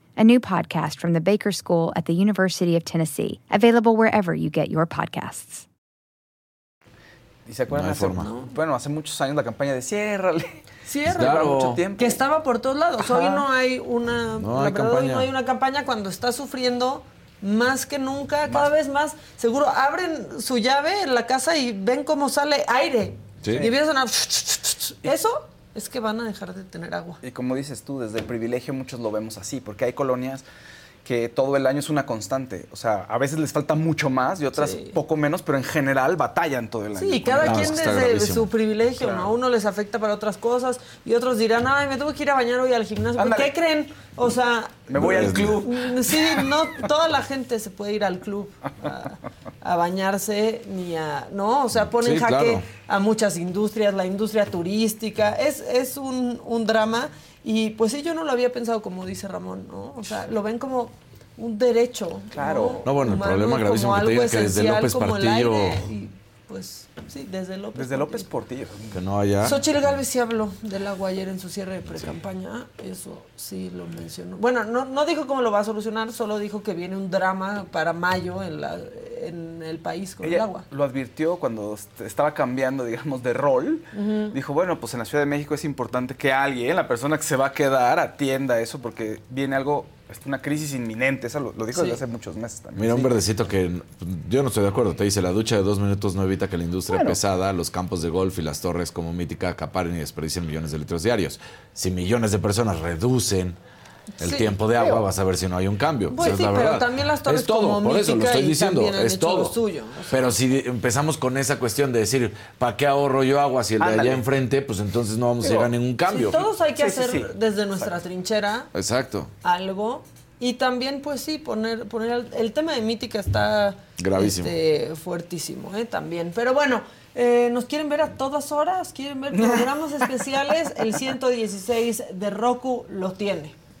Speaker 9: a new podcast from the Baker School at the University of Tennessee, available wherever you get your podcasts.
Speaker 3: ¿Y se acuerdan? hace, Bueno, hace muchos años la campaña de ciérrale.
Speaker 1: Cierra. mucho tiempo. Que estaba por todos lados. Hoy no hay una. No hay campaña. Hoy no hay una campaña cuando está sufriendo más que nunca, cada vez más. Seguro abren su llave en la casa y ven cómo sale aire. Sí. Y empiezan a. Eso es que van a dejar de tener agua.
Speaker 3: Y como dices tú, desde el privilegio muchos lo vemos así, porque hay colonias que todo el año es una constante. O sea, a veces les falta mucho más y otras poco menos, pero en general batallan todo el año.
Speaker 1: Sí, cada quien desde su privilegio, ¿no? A uno les afecta para otras cosas y otros dirán, ay, me tuve que ir a bañar hoy al gimnasio. ¿Qué creen? O sea...
Speaker 3: Me voy al club.
Speaker 1: Mm, sí, no toda la gente se puede ir al club a, bañarse ni a... ¿No? O sea, ponen jaque a muchas industrias, la industria turística. Es, es un, un drama y pues sí, yo no lo había pensado como dice Ramón, ¿no? O sea, lo ven como un derecho.
Speaker 3: Claro.
Speaker 2: No, bueno, el problema gravísimo que te digan que desde López Partillo
Speaker 1: pues sí, desde López.
Speaker 3: Desde López Portillo.
Speaker 2: Que no haya.
Speaker 1: Xochitl Galvez sí habló del agua ayer en su cierre de pre-campaña. Eso sí lo mencionó. Bueno, no, no dijo cómo lo va a solucionar, solo dijo que viene un drama para mayo en, la, en el país con el agua.
Speaker 3: Lo advirtió cuando estaba cambiando, digamos, de rol. Dijo, bueno, pues en la Ciudad de México es importante que alguien, la persona que se va a quedar, atienda eso porque viene algo una crisis inminente, eso lo, dijo desde hace muchos meses también.
Speaker 2: Mira, un verdecito que yo no estoy de acuerdo, te dice, la ducha de dos minutos no evita que la industria pesada, los campos de golf y las torres como mítica acaparen y desperdicien millones de litros diarios. Si millones de personas reducen el tiempo de agua, vas a ver si no hay un cambio.
Speaker 1: Pues sí, pero también las torres
Speaker 2: es todo,
Speaker 1: como
Speaker 2: por eso lo estoy diciendo, es todo.
Speaker 1: Suyo,
Speaker 2: Pero si empezamos con esa cuestión de decir, ¿para qué ahorro yo agua si el de allá enfrente? Pues entonces no vamos a llegar a ningún cambio.
Speaker 1: todos hay que hacer desde nuestra trinchera
Speaker 2: Exacto.
Speaker 1: algo. Y también, pues sí, poner, poner el, tema de mítica está
Speaker 2: gravísimo,
Speaker 1: este, fuertísimo, ¿eh? También. Pero bueno, eh, ¿nos quieren ver a todas horas? ¿Quieren ver programas especiales? El 116 de Roku lo tiene.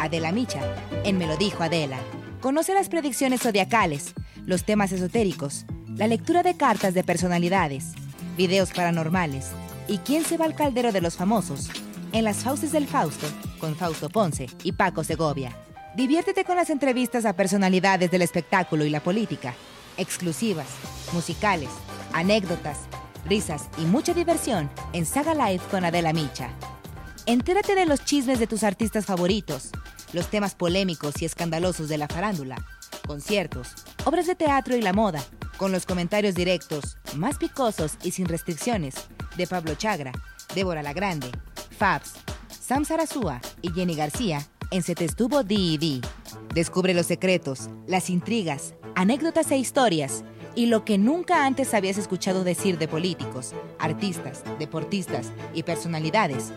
Speaker 10: Adela Micha, en Me lo dijo Adela. Conoce las predicciones zodiacales, los temas esotéricos, la lectura de cartas de personalidades, videos paranormales y quién se va al caldero de los famosos en las Fauces del Fausto con Fausto Ponce y Paco Segovia. Diviértete con las entrevistas a personalidades del espectáculo y la política, exclusivas, musicales, anécdotas, risas y mucha diversión en Saga Live con Adela Micha. Entérate de los chismes de tus artistas favoritos, los temas polémicos y escandalosos de la farándula, conciertos, obras de teatro y la moda, Con los comentarios directos, más picosos y sin restricciones, de Pablo Chagra, Débora La Grande, Fabs, Sam Sarasúa y Jenny García, en Se D&D. Descubre los secretos, las intrigas, anécdotas e historias y lo que nunca antes habías escuchado decir de políticos, artistas, deportistas y personalidades,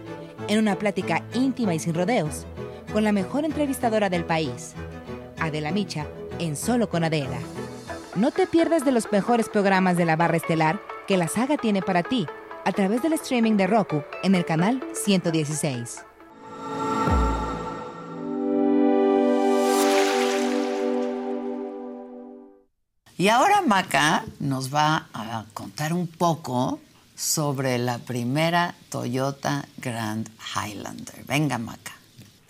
Speaker 10: en una plática íntima y sin rodeos, con la mejor entrevistadora del país, Adela Micha, en Solo con Adela. No te pierdas de los mejores programas de la barra estelar que la saga tiene para ti a través del streaming de Roku en el canal 116.
Speaker 11: Y ahora Maca nos va a contar un poco sobre la primera Toyota Grand Highlander. Venga, Maca.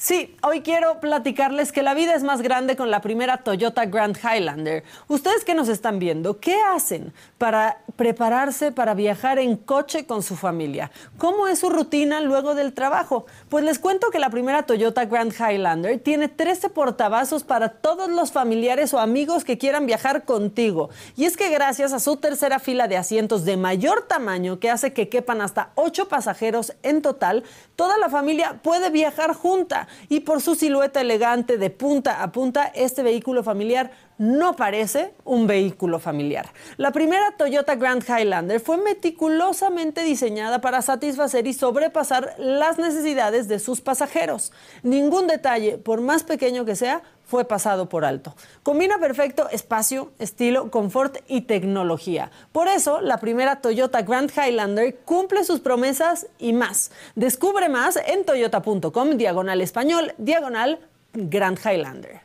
Speaker 1: Sí, hoy quiero platicarles que la vida es más grande con la primera Toyota Grand Highlander. Ustedes que nos están viendo, ¿qué hacen para prepararse para viajar en coche con su familia? ¿Cómo es su rutina luego del trabajo? Pues les cuento que la primera Toyota Grand Highlander tiene 13 portavasos para todos los familiares o amigos que quieran viajar contigo. Y es que gracias a su tercera fila de asientos de mayor tamaño que hace que quepan hasta 8 pasajeros en total, toda la familia puede viajar junta y por su silueta elegante de punta a punta, este vehículo familiar no parece un vehículo familiar. La primera Toyota Grand Highlander fue meticulosamente diseñada para satisfacer y sobrepasar las necesidades de sus pasajeros. Ningún detalle, por más pequeño que sea, fue pasado por alto. Combina perfecto espacio, estilo, confort y tecnología. Por eso, la primera Toyota Grand Highlander cumple sus promesas y más. Descubre más en toyota.com, diagonal español, diagonal Grand Highlander.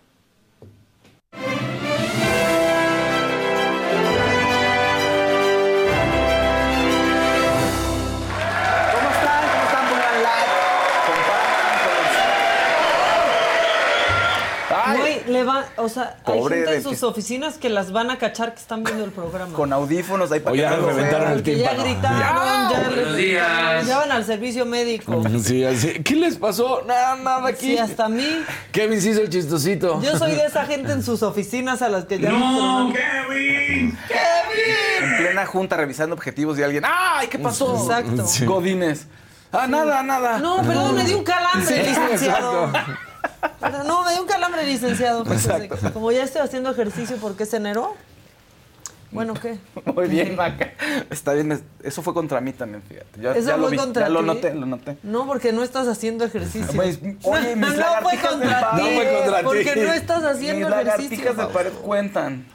Speaker 1: Le va, o sea, hay gente en sus
Speaker 3: que-
Speaker 1: oficinas que las van a cachar que están viendo el programa.
Speaker 3: Con audífonos ahí para
Speaker 2: Oye,
Speaker 3: que
Speaker 2: ya
Speaker 3: no
Speaker 2: reventaron el
Speaker 1: que ya gritaron, ya,
Speaker 2: Buenos días.
Speaker 1: ya van al servicio médico.
Speaker 2: Sí, así. ¿Qué les pasó? Nada, nada aquí.
Speaker 1: Sí, hasta a mí.
Speaker 2: Kevin se hizo el chistosito.
Speaker 1: Yo soy de esa gente en sus oficinas a las que ya no,
Speaker 3: Kevin! En plena junta revisando objetivos y alguien. ¡Ay, qué pasó!
Speaker 1: Exacto.
Speaker 3: Sí. Godines. Ah, nada, nada.
Speaker 1: No, perdón, me dio un calambre,
Speaker 3: Sí,
Speaker 1: licenciado.
Speaker 3: exacto.
Speaker 1: Pero no, me dio un calambre, licenciado. Como ya estoy haciendo ejercicio porque es enero. Bueno, ¿qué?
Speaker 3: Muy bien, Maca. Está bien, es- eso fue contra mí también, fíjate.
Speaker 1: ¿Eso
Speaker 3: ya lo
Speaker 1: fue
Speaker 3: vi,
Speaker 1: contra
Speaker 3: ya lo noté, lo noté.
Speaker 1: No, porque no estás haciendo ejercicio.
Speaker 3: Pues, oye, mis
Speaker 1: no, no fue contra ti.
Speaker 3: No fue contra
Speaker 1: porque
Speaker 3: ti.
Speaker 1: no estás haciendo
Speaker 3: Mis
Speaker 1: ejercicio.
Speaker 3: lagartijas de pared cuentan.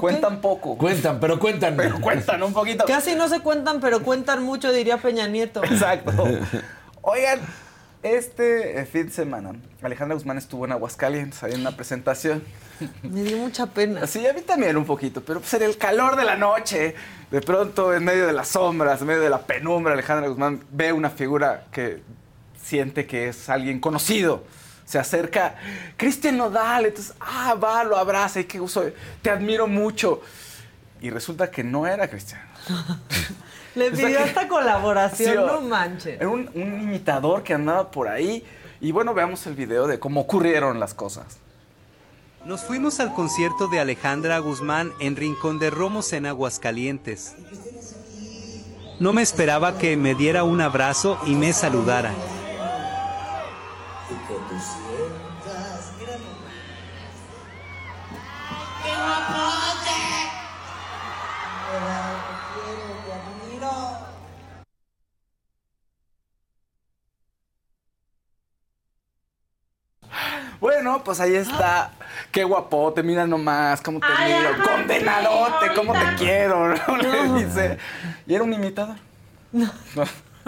Speaker 3: Cuentan poco.
Speaker 2: Cuentan, pero cuentan.
Speaker 3: Pero cuentan un poquito.
Speaker 1: Casi no se cuentan, pero cuentan mucho, diría Peña Nieto.
Speaker 3: Exacto. Oigan, este eh, fin de semana, Alejandra Guzmán estuvo en Aguascalientes, ahí en una presentación.
Speaker 1: Me dio mucha pena.
Speaker 3: Sí, a mí también un poquito, pero pues en el calor de la noche, de pronto en medio de las sombras, en medio de la penumbra, Alejandra Guzmán ve una figura que siente que es alguien conocido. Se acerca, Cristian Nodal, entonces, ah, va, lo abraza, y qué gusto, te admiro mucho. Y resulta que no era Cristian.
Speaker 1: Le
Speaker 3: O sea
Speaker 1: pidió
Speaker 3: que-
Speaker 1: esta colaboración,
Speaker 3: Sí,
Speaker 1: no manches.
Speaker 3: Era un, un imitador que andaba por ahí. Y bueno, veamos el video de cómo ocurrieron las cosas.
Speaker 12: Nos fuimos al concierto de Alejandra Guzmán en Rincón de Romos en Aguascalientes. No me esperaba que me diera un abrazo y me saludara.
Speaker 3: Bueno, pues ahí está. Qué guapote, mira nomás, cómo te miro. Condenadote, cómo te quiero. ¿no? Le dice. Y era un imitador. No,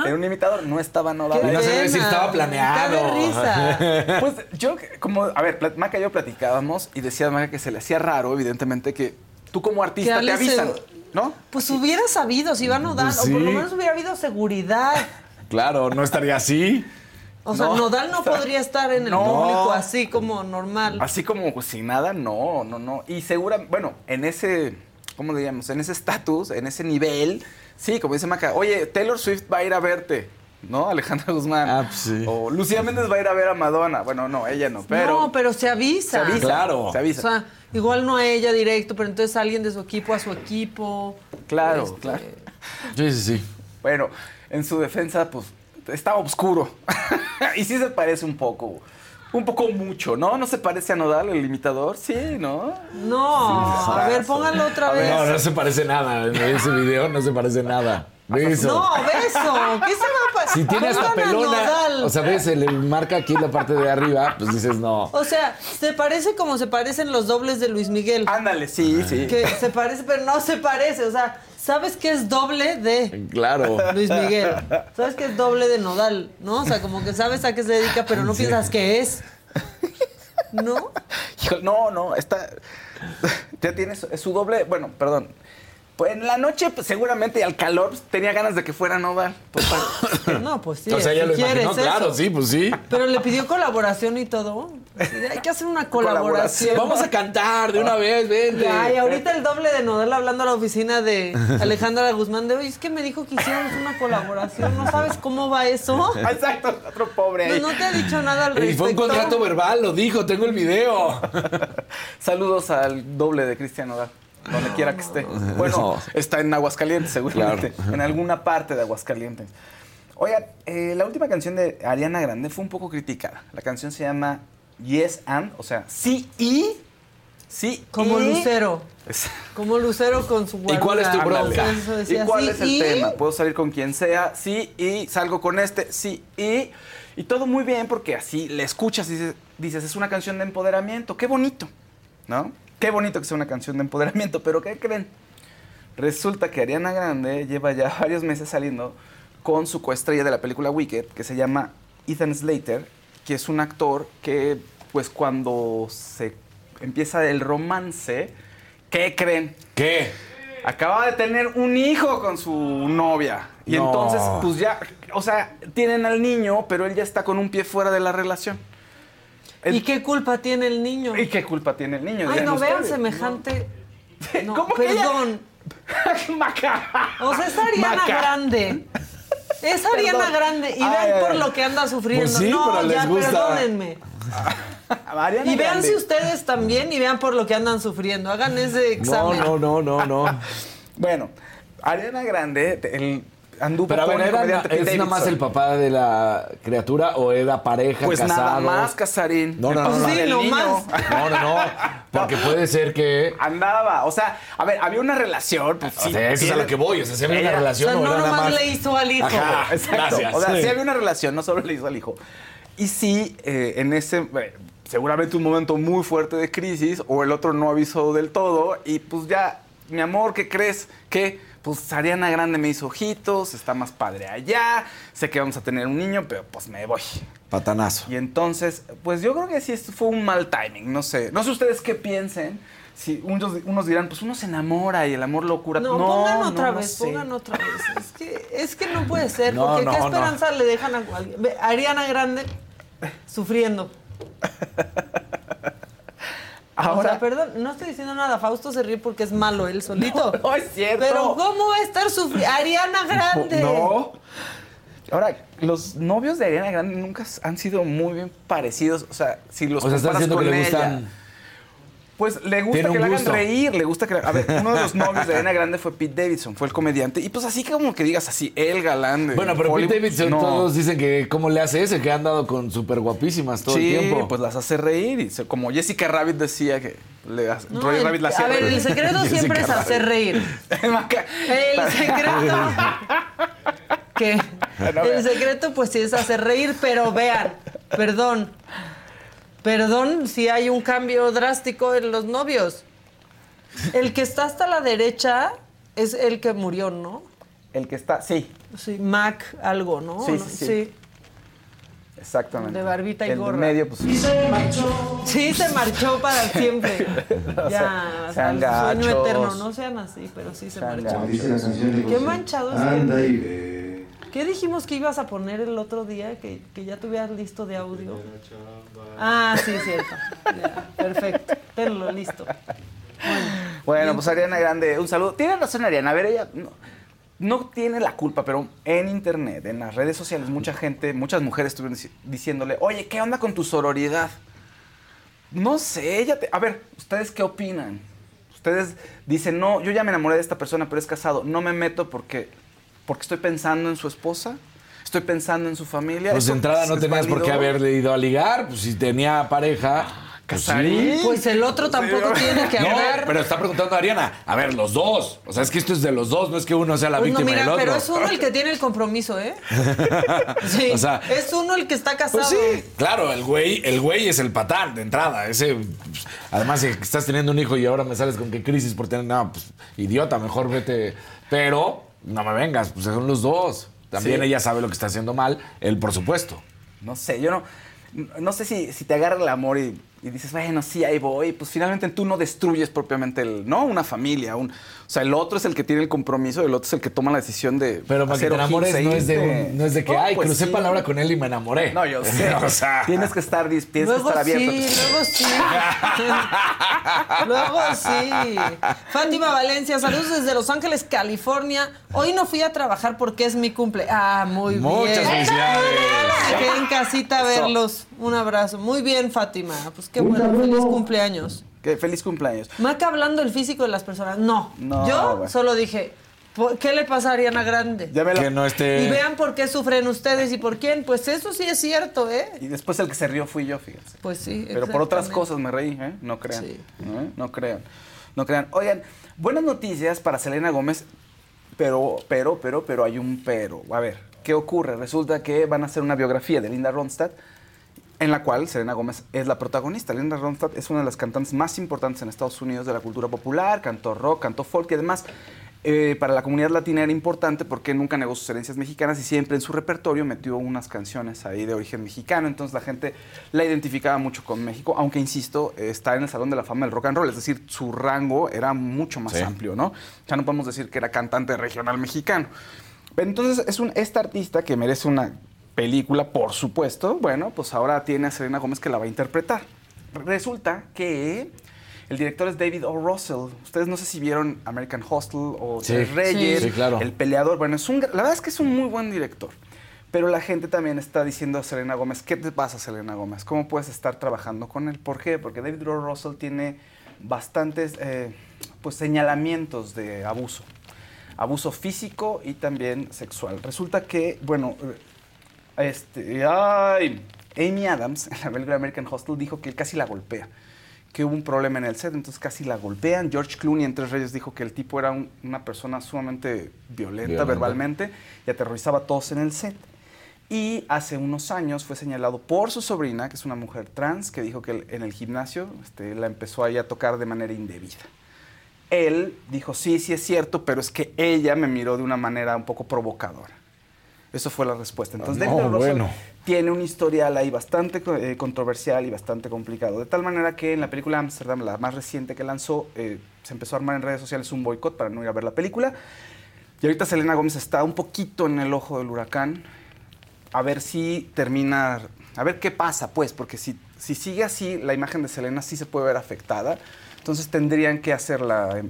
Speaker 3: Era un imitador, no estaba.
Speaker 2: Qué
Speaker 3: ahí.
Speaker 2: No sé si estaba planeado.
Speaker 1: Qué risa.
Speaker 3: Pues yo, como, a ver, Maca y yo platicábamos y decía Maca que se le hacía raro, evidentemente, que tú como artista te avisan, ¿no?
Speaker 1: Pues hubiera sabido si iban a
Speaker 2: Pues
Speaker 1: o por lo menos hubiera habido seguridad.
Speaker 2: Claro, no estaría así.
Speaker 1: O sea,
Speaker 3: No.
Speaker 1: Nodal no podría estar en el
Speaker 3: No.
Speaker 1: público así como normal.
Speaker 3: Así como pues, sin nada, no, no, no. Y segura, bueno, en ese, ¿cómo diríamos? En ese estatus, en ese nivel, sí, como dice Maca, oye, Taylor Swift va a ir a verte. ¿no? Alejandra Guzmán.
Speaker 2: Ah, pues sí.
Speaker 3: O Lucía Méndez va a ir a ver a Madonna. Bueno, no, ella no, pero.
Speaker 1: No, pero se avisa.
Speaker 3: Se avisa.
Speaker 2: Claro.
Speaker 3: Se avisa.
Speaker 1: O sea, igual no a ella directo, pero entonces alguien de su equipo a su equipo.
Speaker 3: claro,
Speaker 1: Este,
Speaker 3: claro.
Speaker 2: Sí, sí, sí.
Speaker 3: Bueno, en su defensa, pues, está oscuro. y sí se parece un poco. Un poco mucho, ¿no? ¿No se parece a Nodal, el imitador? Sí, ¿no?
Speaker 1: No,
Speaker 3: Sí,
Speaker 1: a ver, póngalo otra
Speaker 3: A ver.
Speaker 1: vez.
Speaker 2: No, no se parece nada. En ese video no se parece nada. Beso.
Speaker 1: No, beso. ¿Qué se va a pasar?
Speaker 2: Si tiene hasta pelona, o sea, ves, se le marca aquí la parte de arriba, pues dices no.
Speaker 1: O sea, se parece como se parecen los dobles de Luis Miguel.
Speaker 3: Ándale, sí, sí.
Speaker 1: Que se parece, pero no se parece. O sea, ¿sabes qué es doble de
Speaker 2: Claro.
Speaker 1: Luis Miguel? ¿Sabes qué es doble de Nodal? ¿No? O sea, como que sabes a qué se dedica, pero no piensas qué es. ¿No?
Speaker 3: No, no, está. Ya tiene su, su doble. Bueno, perdón. Pues en la noche, pues, seguramente y al calor, pues, tenía ganas de que fuera Nodal. Pues, para-
Speaker 1: No, pues sí.
Speaker 2: o sea, ya
Speaker 1: si
Speaker 2: lo
Speaker 1: quieres
Speaker 2: imaginó, claro,
Speaker 1: eso.
Speaker 2: sí, pues sí.
Speaker 1: Pero le pidió colaboración y todo. Hay que hacer una colaboración.
Speaker 2: Vamos a cantar de una vez, vente.
Speaker 1: Ay, ahorita el doble de Nodal hablando a la oficina de Alejandra Guzmán de hoy. Es que me dijo que hiciéramos una colaboración. ¿No sabes cómo va eso?
Speaker 3: Exacto, otro pobre ahí.
Speaker 1: No, no te ha dicho nada al
Speaker 2: Y
Speaker 1: respecto.
Speaker 2: fue un contrato verbal, lo dijo, tengo el video.
Speaker 3: Saludos al doble de Cristian Nodal. Donde quiera que esté. Bueno,
Speaker 2: No.
Speaker 3: está en Aguascalientes, seguramente. En alguna parte de Aguascalientes. Oigan, eh, la última canción de Ariana Grande fue un poco criticada. La canción se llama Yes and, o sea, sí y. Sí
Speaker 1: Como
Speaker 3: y-
Speaker 1: Lucero. Como Lucero con su
Speaker 2: ¿Y cuál es tu bronca?
Speaker 3: ¿Y cuál
Speaker 1: sí,
Speaker 3: es el
Speaker 1: y-
Speaker 3: tema? Puedo salir con quien sea, sí, y salgo con este, sí, y. Y todo muy bien porque así le escuchas y dices, dices, es una canción de empoderamiento. Qué bonito, ¿no? Qué bonito que sea una canción de empoderamiento, pero ¿qué creen? Resulta que Ariana Grande lleva ya varios meses saliendo con su coestrella de la película Wicked, que se llama Ethan Slater, que es un actor que, pues cuando se empieza el romance, ¿qué creen?
Speaker 2: ¿Qué?
Speaker 3: Acaba de tener un hijo con su novia. Y
Speaker 2: No.
Speaker 3: entonces, pues ya, o sea, tienen al niño, pero él ya está con un pie fuera de la relación.
Speaker 1: ¿Y qué culpa tiene el niño?
Speaker 3: ¿Y qué culpa tiene el niño?
Speaker 1: Ay, no vean semejante. No,
Speaker 3: ¿Cómo que ella-
Speaker 1: perdón.
Speaker 3: Maca.
Speaker 1: O sea, es Ariana
Speaker 3: Maca.
Speaker 1: Grande. Es Ariana
Speaker 3: Perdón.
Speaker 1: Grande. Y
Speaker 3: Ay,
Speaker 1: vean
Speaker 3: ay,
Speaker 1: por
Speaker 3: ay.
Speaker 1: lo que anda sufriendo.
Speaker 2: Pues sí,
Speaker 1: no,
Speaker 2: pero les
Speaker 1: ya,
Speaker 2: gusta.
Speaker 1: perdónenme.
Speaker 3: Ariana
Speaker 1: Y vean si ustedes también y vean por lo que andan sufriendo. Hagan ese
Speaker 2: No,
Speaker 1: examen.
Speaker 2: no, no, no, no.
Speaker 3: Bueno, Ariana Grande, el anduvo
Speaker 2: Pero a
Speaker 3: con
Speaker 2: ver,
Speaker 3: el
Speaker 2: ¿era,
Speaker 3: comediante Pete
Speaker 2: ¿es nada más el papá de la criatura o era pareja,
Speaker 3: Pues
Speaker 2: casado?
Speaker 3: nada más, Casarín.
Speaker 2: No, no, no,
Speaker 3: El
Speaker 2: no.
Speaker 1: Sí, no más.
Speaker 2: No, no, no. Porque puede ser que.
Speaker 3: Andaba, o sea, a ver, había una relación. Pues,
Speaker 2: O
Speaker 3: sí,
Speaker 2: sea, eso es a lo que voy. O sea, si había una
Speaker 3: Ella-
Speaker 1: O
Speaker 2: relación
Speaker 1: sea,
Speaker 2: o
Speaker 1: no
Speaker 2: nada
Speaker 1: nomás
Speaker 2: más.
Speaker 1: le hizo al hijo.
Speaker 2: Ajá,
Speaker 3: Exacto.
Speaker 2: gracias.
Speaker 3: O sea,
Speaker 2: Sí.
Speaker 3: sí había una relación, no solo le hizo al hijo. Y sí, eh, en ese, eh, seguramente un momento muy fuerte de crisis, o el otro no avisó del todo, y pues ya, mi amor, ¿qué crees? Que pues Ariana Grande me hizo ojitos, está más padre allá, sé que vamos a tener un niño, pero pues me voy.
Speaker 2: Patanazo.
Speaker 3: Y entonces, pues yo creo que sí esto fue un mal timing, no sé. No sé ustedes qué piensen. Si unos, unos dirán, pues uno se enamora y el amor lo cura.
Speaker 1: No, pongan
Speaker 3: no,
Speaker 1: otra
Speaker 3: no
Speaker 1: vez,
Speaker 3: sé.
Speaker 1: pongan otra vez. Es que, es que no puede ser,
Speaker 2: No,
Speaker 1: porque
Speaker 2: no,
Speaker 1: qué
Speaker 2: no.
Speaker 1: esperanza le dejan a alguien. Ve, Ariana Grande sufriendo.
Speaker 3: Ahora,
Speaker 1: O sea, perdón, no estoy diciendo nada. Fausto se ríe porque es malo él solito.
Speaker 3: no es cierto.
Speaker 1: Pero ¿cómo va a estar sufriendo? Ariana Grande.
Speaker 3: No. Ahora, los novios de Ariana Grande nunca han sido muy bien parecidos. O sea, si los
Speaker 2: O sea, estás
Speaker 3: comparas
Speaker 2: diciendo que
Speaker 3: con
Speaker 2: le
Speaker 3: ella,
Speaker 2: gustan.
Speaker 3: Pues le gusta
Speaker 2: Tiene
Speaker 3: que la hagan
Speaker 2: gusto.
Speaker 3: reír, le gusta que... la- A ver, uno de los novios de Ariana Grande fue Pete Davidson, fue el comediante. Y pues así como que digas así, el galán de
Speaker 2: Bueno, pero Pete Davidson,
Speaker 3: no.
Speaker 2: todos dicen que cómo le hace ese, que ha andado con súper guapísimas todo
Speaker 3: sí,
Speaker 2: el tiempo.
Speaker 3: pues las hace reír. Y se- como Jessica Rabbit decía que le hace,
Speaker 1: No,
Speaker 3: Roger
Speaker 1: el-
Speaker 3: Rabbit la hacía
Speaker 1: a ver,
Speaker 3: reír.
Speaker 1: el secreto siempre es hacer reír. El secreto. ¿Qué? El secreto, pues sí es hacer reír, pero vean, perdón. Perdón si hay un cambio drástico en los novios. El que está hasta la derecha es el que murió, ¿no?
Speaker 3: El que está, sí,
Speaker 1: Sí, Mac algo, ¿no?
Speaker 3: Sí,
Speaker 1: ¿O
Speaker 3: sí,
Speaker 1: no?
Speaker 3: sí. exactamente.
Speaker 1: De barbita y
Speaker 3: el
Speaker 1: gorra.
Speaker 3: de medio, pues...
Speaker 1: Sí, se marchó para siempre.
Speaker 3: O
Speaker 1: ya, o sea, sueño
Speaker 3: gachos.
Speaker 1: eterno. No sean así, pero sí se
Speaker 3: Sean
Speaker 1: marchó. Qué manchado es
Speaker 13: Anda y ve.
Speaker 1: ¿Qué dijimos que ibas a poner el otro día? Que, que ya tuvieras listo de audio. Ah, sí, cierto. Ya, perfecto. Tenlo listo.
Speaker 3: Bueno, pues Ariana Grande, un saludo. Tiene razón Ariana, a ver, ella... no, no tiene la culpa, pero en internet, en las redes sociales, mucha gente, muchas mujeres estuvieron dici- diciéndole, oye, ¿qué onda con tu sororidad? No sé, ella te... A ver, ¿ustedes qué opinan? Ustedes dicen, no, yo ya me enamoré de esta persona, pero es casado. No me meto porque, porque estoy pensando en su esposa, estoy pensando en su familia.
Speaker 2: Pues de
Speaker 3: ¿Eso
Speaker 2: entrada no tenías por qué haberle ido a ligar, pues si tenía pareja. pues
Speaker 3: ¿Casarín?
Speaker 2: sí.
Speaker 1: Pues el otro tampoco tiene que
Speaker 2: No,
Speaker 1: hablar.
Speaker 2: pero está preguntando Ariana. A ver, los dos. O sea, es que esto es de los dos, no es que uno sea la
Speaker 1: Pues no,
Speaker 2: víctima
Speaker 1: mira,
Speaker 2: del otro.
Speaker 1: pero es uno el que tiene el compromiso, ¿eh? Sí,
Speaker 2: O sea,
Speaker 1: es uno el que está casado.
Speaker 2: Pues sí, claro, el güey, el güey es el patán de entrada. Ese, pues, además, si estás teniendo un hijo y ahora me sales con qué crisis por tener. No, pues idiota, mejor vete. Pero no me vengas, pues son los dos. También
Speaker 3: Sí.
Speaker 2: ella sabe lo que está haciendo mal, él, por supuesto.
Speaker 3: No sé, yo no. No sé si, si te agarra el amor y, y dices, bueno, sí, ahí voy. Pues finalmente tú no destruyes propiamente el, ¿no? una familia. Un, o sea, el otro es el que tiene el compromiso, el otro es el que toma la decisión de.
Speaker 2: Pero para que
Speaker 3: hacer
Speaker 2: te enamores no
Speaker 3: e
Speaker 2: es, de un- no es de que,
Speaker 3: No,
Speaker 2: ay,
Speaker 3: pues
Speaker 2: crucé
Speaker 3: sí.
Speaker 2: palabra con él y me enamoré.
Speaker 3: No, yo sé.
Speaker 2: o sea,
Speaker 3: tienes que estar, tienes
Speaker 1: Luego
Speaker 3: que estar abierto.
Speaker 1: sí, luego sí. luego sí. Fátima Valencia, saludos desde Los Ángeles, California. Hoy no fui a trabajar porque es mi cumple. Ah, muy bien.
Speaker 2: Muchas felicidades.
Speaker 1: Quedé en casita a verlos. Un abrazo. Muy bien, Fátima. Pues qué bueno. Feliz cumpleaños.
Speaker 3: Que feliz cumpleaños.
Speaker 1: Maca hablando del físico de las personas. No.
Speaker 3: No,
Speaker 1: Yo
Speaker 3: bueno.
Speaker 1: solo dije, ¿por- ¿qué le pasa a Ariana Grande?
Speaker 3: Ya me lo-
Speaker 2: que no esté.
Speaker 1: Y vean por qué sufren ustedes y por quién. Pues eso sí es cierto, ¿eh?
Speaker 3: Y después el que se rió fui yo, fíjense.
Speaker 1: Pues sí.
Speaker 3: Pero por otras cosas me reí, ¿eh? No crean.
Speaker 1: Sí.
Speaker 3: ¿Eh? No crean. No crean. Oigan, buenas noticias para Selena Gómez, pero, pero, pero, pero hay un pero. A ver, ¿qué ocurre? Resulta que van a hacer una biografía de Linda Ronstadt, en la cual Selena Gómez es la protagonista. Linda Ronstadt es una de las cantantes más importantes en Estados Unidos de la cultura popular, cantó rock, cantó folk y además eh, para la comunidad latina era importante porque nunca negó sus herencias mexicanas y siempre en su repertorio metió unas canciones ahí de origen mexicano. Entonces la gente la identificaba mucho con México, aunque insisto, está en el Salón de la Fama del Rock and Roll, es decir, su rango era mucho más
Speaker 2: Sí.
Speaker 3: amplio, ¿no? Ya no podemos decir que era cantante regional mexicano. Entonces es un, esta artista que merece una película, por supuesto, bueno, pues ahora tiene a Selena Gómez que la va a interpretar. Resulta que el director es David O. Russell. Ustedes no sé si vieron American Hostel o
Speaker 2: Sí.
Speaker 3: Tres Reyes,
Speaker 2: Sí, sí, claro.
Speaker 3: El Peleador. Bueno, es un, la verdad es que es un muy buen director. Pero la gente también está diciendo a Selena Gómez, ¿qué te pasa, Selena Gómez? ¿Cómo puedes estar trabajando con él? ¿Por qué? Porque David O. Russell tiene bastantes eh, pues, señalamientos de abuso. Abuso físico y también sexual. Resulta que, bueno, este, ay, Amy Adams, en la película American Hostel, dijo que él casi la golpea, que hubo un problema en el set, entonces casi la golpean. George Clooney en Tres Reyes dijo que el tipo era un- una persona sumamente violenta,
Speaker 2: Violenta.
Speaker 3: verbalmente y aterrorizaba a todos en el set. Y hace unos años fue señalado por su sobrina, que es una mujer trans, que dijo que en el gimnasio este, la empezó ahí a tocar de manera indebida. Él dijo, sí, sí es cierto, pero es que ella me miró de una manera un poco provocadora. Eso fue la respuesta. Entonces,
Speaker 2: Ah,
Speaker 3: David
Speaker 2: no, bueno.
Speaker 3: tiene un historial ahí bastante eh, controversial y bastante complicado. De tal manera que en la película Amsterdam, la más reciente que lanzó, eh, se empezó a armar en redes sociales un boicot para no ir a ver la película. Y ahorita Selena Gómez está un poquito en el ojo del huracán. A ver si termina, a ver qué pasa, pues, porque si, si sigue así, la imagen de Selena sí se puede ver afectada. Entonces tendrían que hacer la,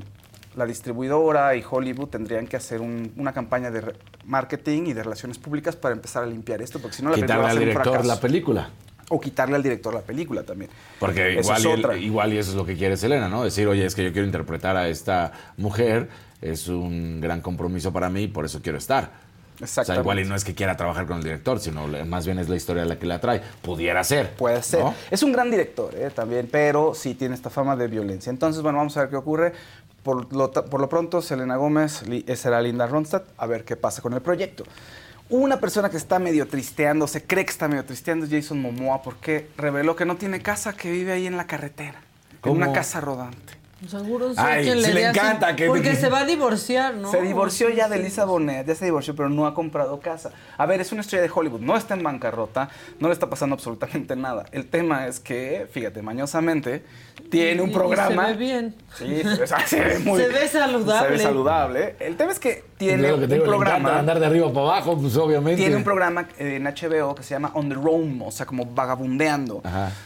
Speaker 3: la distribuidora y Hollywood tendrían que hacer un- una campaña de marketing y de relaciones públicas para empezar a limpiar esto, porque si no la película va a
Speaker 2: al
Speaker 3: ser un
Speaker 2: director
Speaker 3: fracaso.
Speaker 2: la película.
Speaker 3: O quitarle al director la película también.
Speaker 2: Porque igual,
Speaker 3: es
Speaker 2: y igual y eso es lo que quiere Selena, ¿no? Decir, oye, es que yo quiero interpretar a esta mujer, es un gran compromiso para mí, por eso quiero estar. O sea,
Speaker 3: Exactamente.
Speaker 2: igual y no es que quiera trabajar con el director, sino más bien es la historia la que la atrae. Pudiera ser.
Speaker 3: Puede ser.
Speaker 2: ¿no?
Speaker 3: Es un gran director ¿eh? también, pero sí tiene esta fama de violencia. Entonces, bueno, vamos a ver qué ocurre. Por lo, por lo pronto, Selena Gómez eh, será Linda Ronstadt. A ver qué pasa con el proyecto. Una persona que está medio tristeando, se cree que está medio tristeando, es Jason Momoa, porque reveló que no tiene casa, que vive ahí en la carretera.
Speaker 2: ¿Cómo?
Speaker 3: En una casa rodante.
Speaker 1: Seguro sí,
Speaker 2: Ay, sí le
Speaker 1: así,
Speaker 2: encanta que-
Speaker 1: Porque se va a divorciar, ¿no?
Speaker 3: Se divorció ya de Lisa Bonet, ya se divorció, pero no ha comprado casa. A ver, es una estrella de Hollywood, no está en bancarrota, no le está pasando absolutamente nada. El tema es que, fíjate, mañosamente, tiene
Speaker 1: Y-
Speaker 3: un
Speaker 1: y
Speaker 3: programa.
Speaker 1: se ve bien.
Speaker 3: Sí, se ve, se ve muy
Speaker 1: Se ve saludable.
Speaker 3: Se ve saludable. El tema es que tiene
Speaker 2: que
Speaker 3: un
Speaker 2: digo,
Speaker 3: programa.
Speaker 2: andar de arriba para abajo, pues obviamente.
Speaker 3: Tiene un programa eh, en HBO que se llama On the Roam, o sea, como vagabundeando,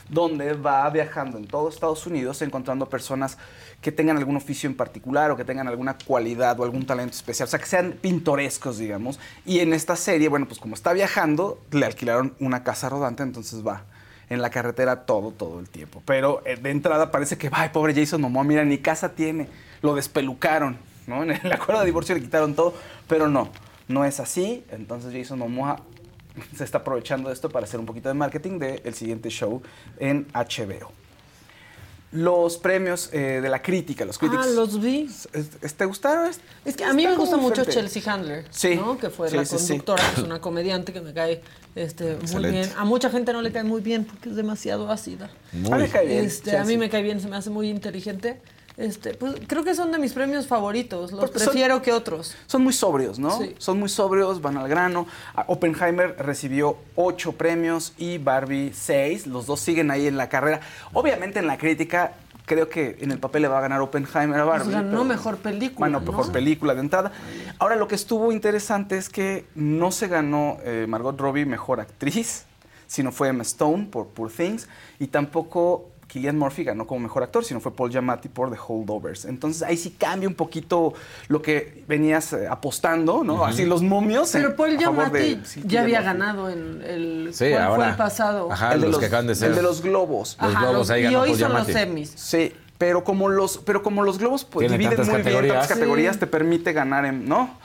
Speaker 3: donde va viajando en todo Estados Unidos encontrando personas que tengan algún oficio en particular o que tengan alguna cualidad o algún talento especial, o sea, que sean pintorescos, digamos. Y en esta serie, bueno, pues como está viajando, le alquilaron una casa rodante, entonces va en la carretera todo, todo el tiempo. Pero eh, de entrada parece que, ay, pobre Jason Momoa, mira, ni casa tiene, lo despelucaron, ¿no? En el acuerdo de divorcio le quitaron todo, pero no, no es así. Entonces Jason Momoa se está aprovechando de esto para hacer un poquito de marketing del siguiente show en HBO. Los premios eh, de la crítica, los críticos.
Speaker 1: Ah, los vi.
Speaker 3: ¿Te gustaron?
Speaker 1: Es que a mí me gusta mucho. Chelsea Handler,
Speaker 3: Sí.
Speaker 1: ¿no? que fue
Speaker 3: Sí,
Speaker 1: la
Speaker 3: sí, sí.
Speaker 1: conductora, que es una comediante que me cae este, muy bien. A mucha gente no le cae muy bien porque es demasiado ácida.
Speaker 3: Muy. A mí me cae bien,
Speaker 1: Este, a mí me cae bien, se me hace muy inteligente. Este, pues creo que son de mis premios favoritos, los
Speaker 3: Porque son-
Speaker 1: prefiero que otros.
Speaker 3: Son muy sobrios, ¿no?
Speaker 1: Sí.
Speaker 3: Son muy sobrios, van al grano. Oppenheimer recibió ocho premios y Barbie seis. Los dos siguen ahí en la carrera. Obviamente en la crítica, creo que en el papel le va a ganar Oppenheimer a Barbie.
Speaker 1: Pues ganó
Speaker 3: pero-
Speaker 1: mejor película.
Speaker 3: Bueno,
Speaker 1: ¿no?
Speaker 3: mejor película de entrada. Ahora, lo que estuvo interesante es que no se ganó eh, Margot Robbie mejor actriz, sino fue Emma Stone por Poor Things, y tampoco Killian Murphy ganó como mejor actor, sino fue Paul Giamatti por The Holdovers. Entonces ahí sí cambia un poquito lo que venías eh, apostando, ¿no? Así los momios.
Speaker 1: Pero Paul
Speaker 3: de-
Speaker 1: Giamatti
Speaker 3: sí,
Speaker 1: ya había
Speaker 3: Murphy.
Speaker 1: ganado en el
Speaker 2: Sí,
Speaker 1: ¿cuál fue
Speaker 2: ahora.
Speaker 1: el pasado.
Speaker 2: Ajá,
Speaker 3: El de
Speaker 2: los,
Speaker 3: los-
Speaker 2: que acaban de ser.
Speaker 3: el de los globos.
Speaker 2: Los
Speaker 1: Ajá,
Speaker 2: globos
Speaker 1: los-
Speaker 2: ahí
Speaker 1: y
Speaker 2: ganó
Speaker 1: hoy
Speaker 2: Paul
Speaker 1: son los semis.
Speaker 3: Sí, pero como los, pero como los globos pues,
Speaker 2: Tiene
Speaker 3: dividen
Speaker 2: tantas
Speaker 3: muy bien
Speaker 2: categorías.
Speaker 3: tantas categorías,
Speaker 1: Sí.
Speaker 3: te permite ganar en, ¿no?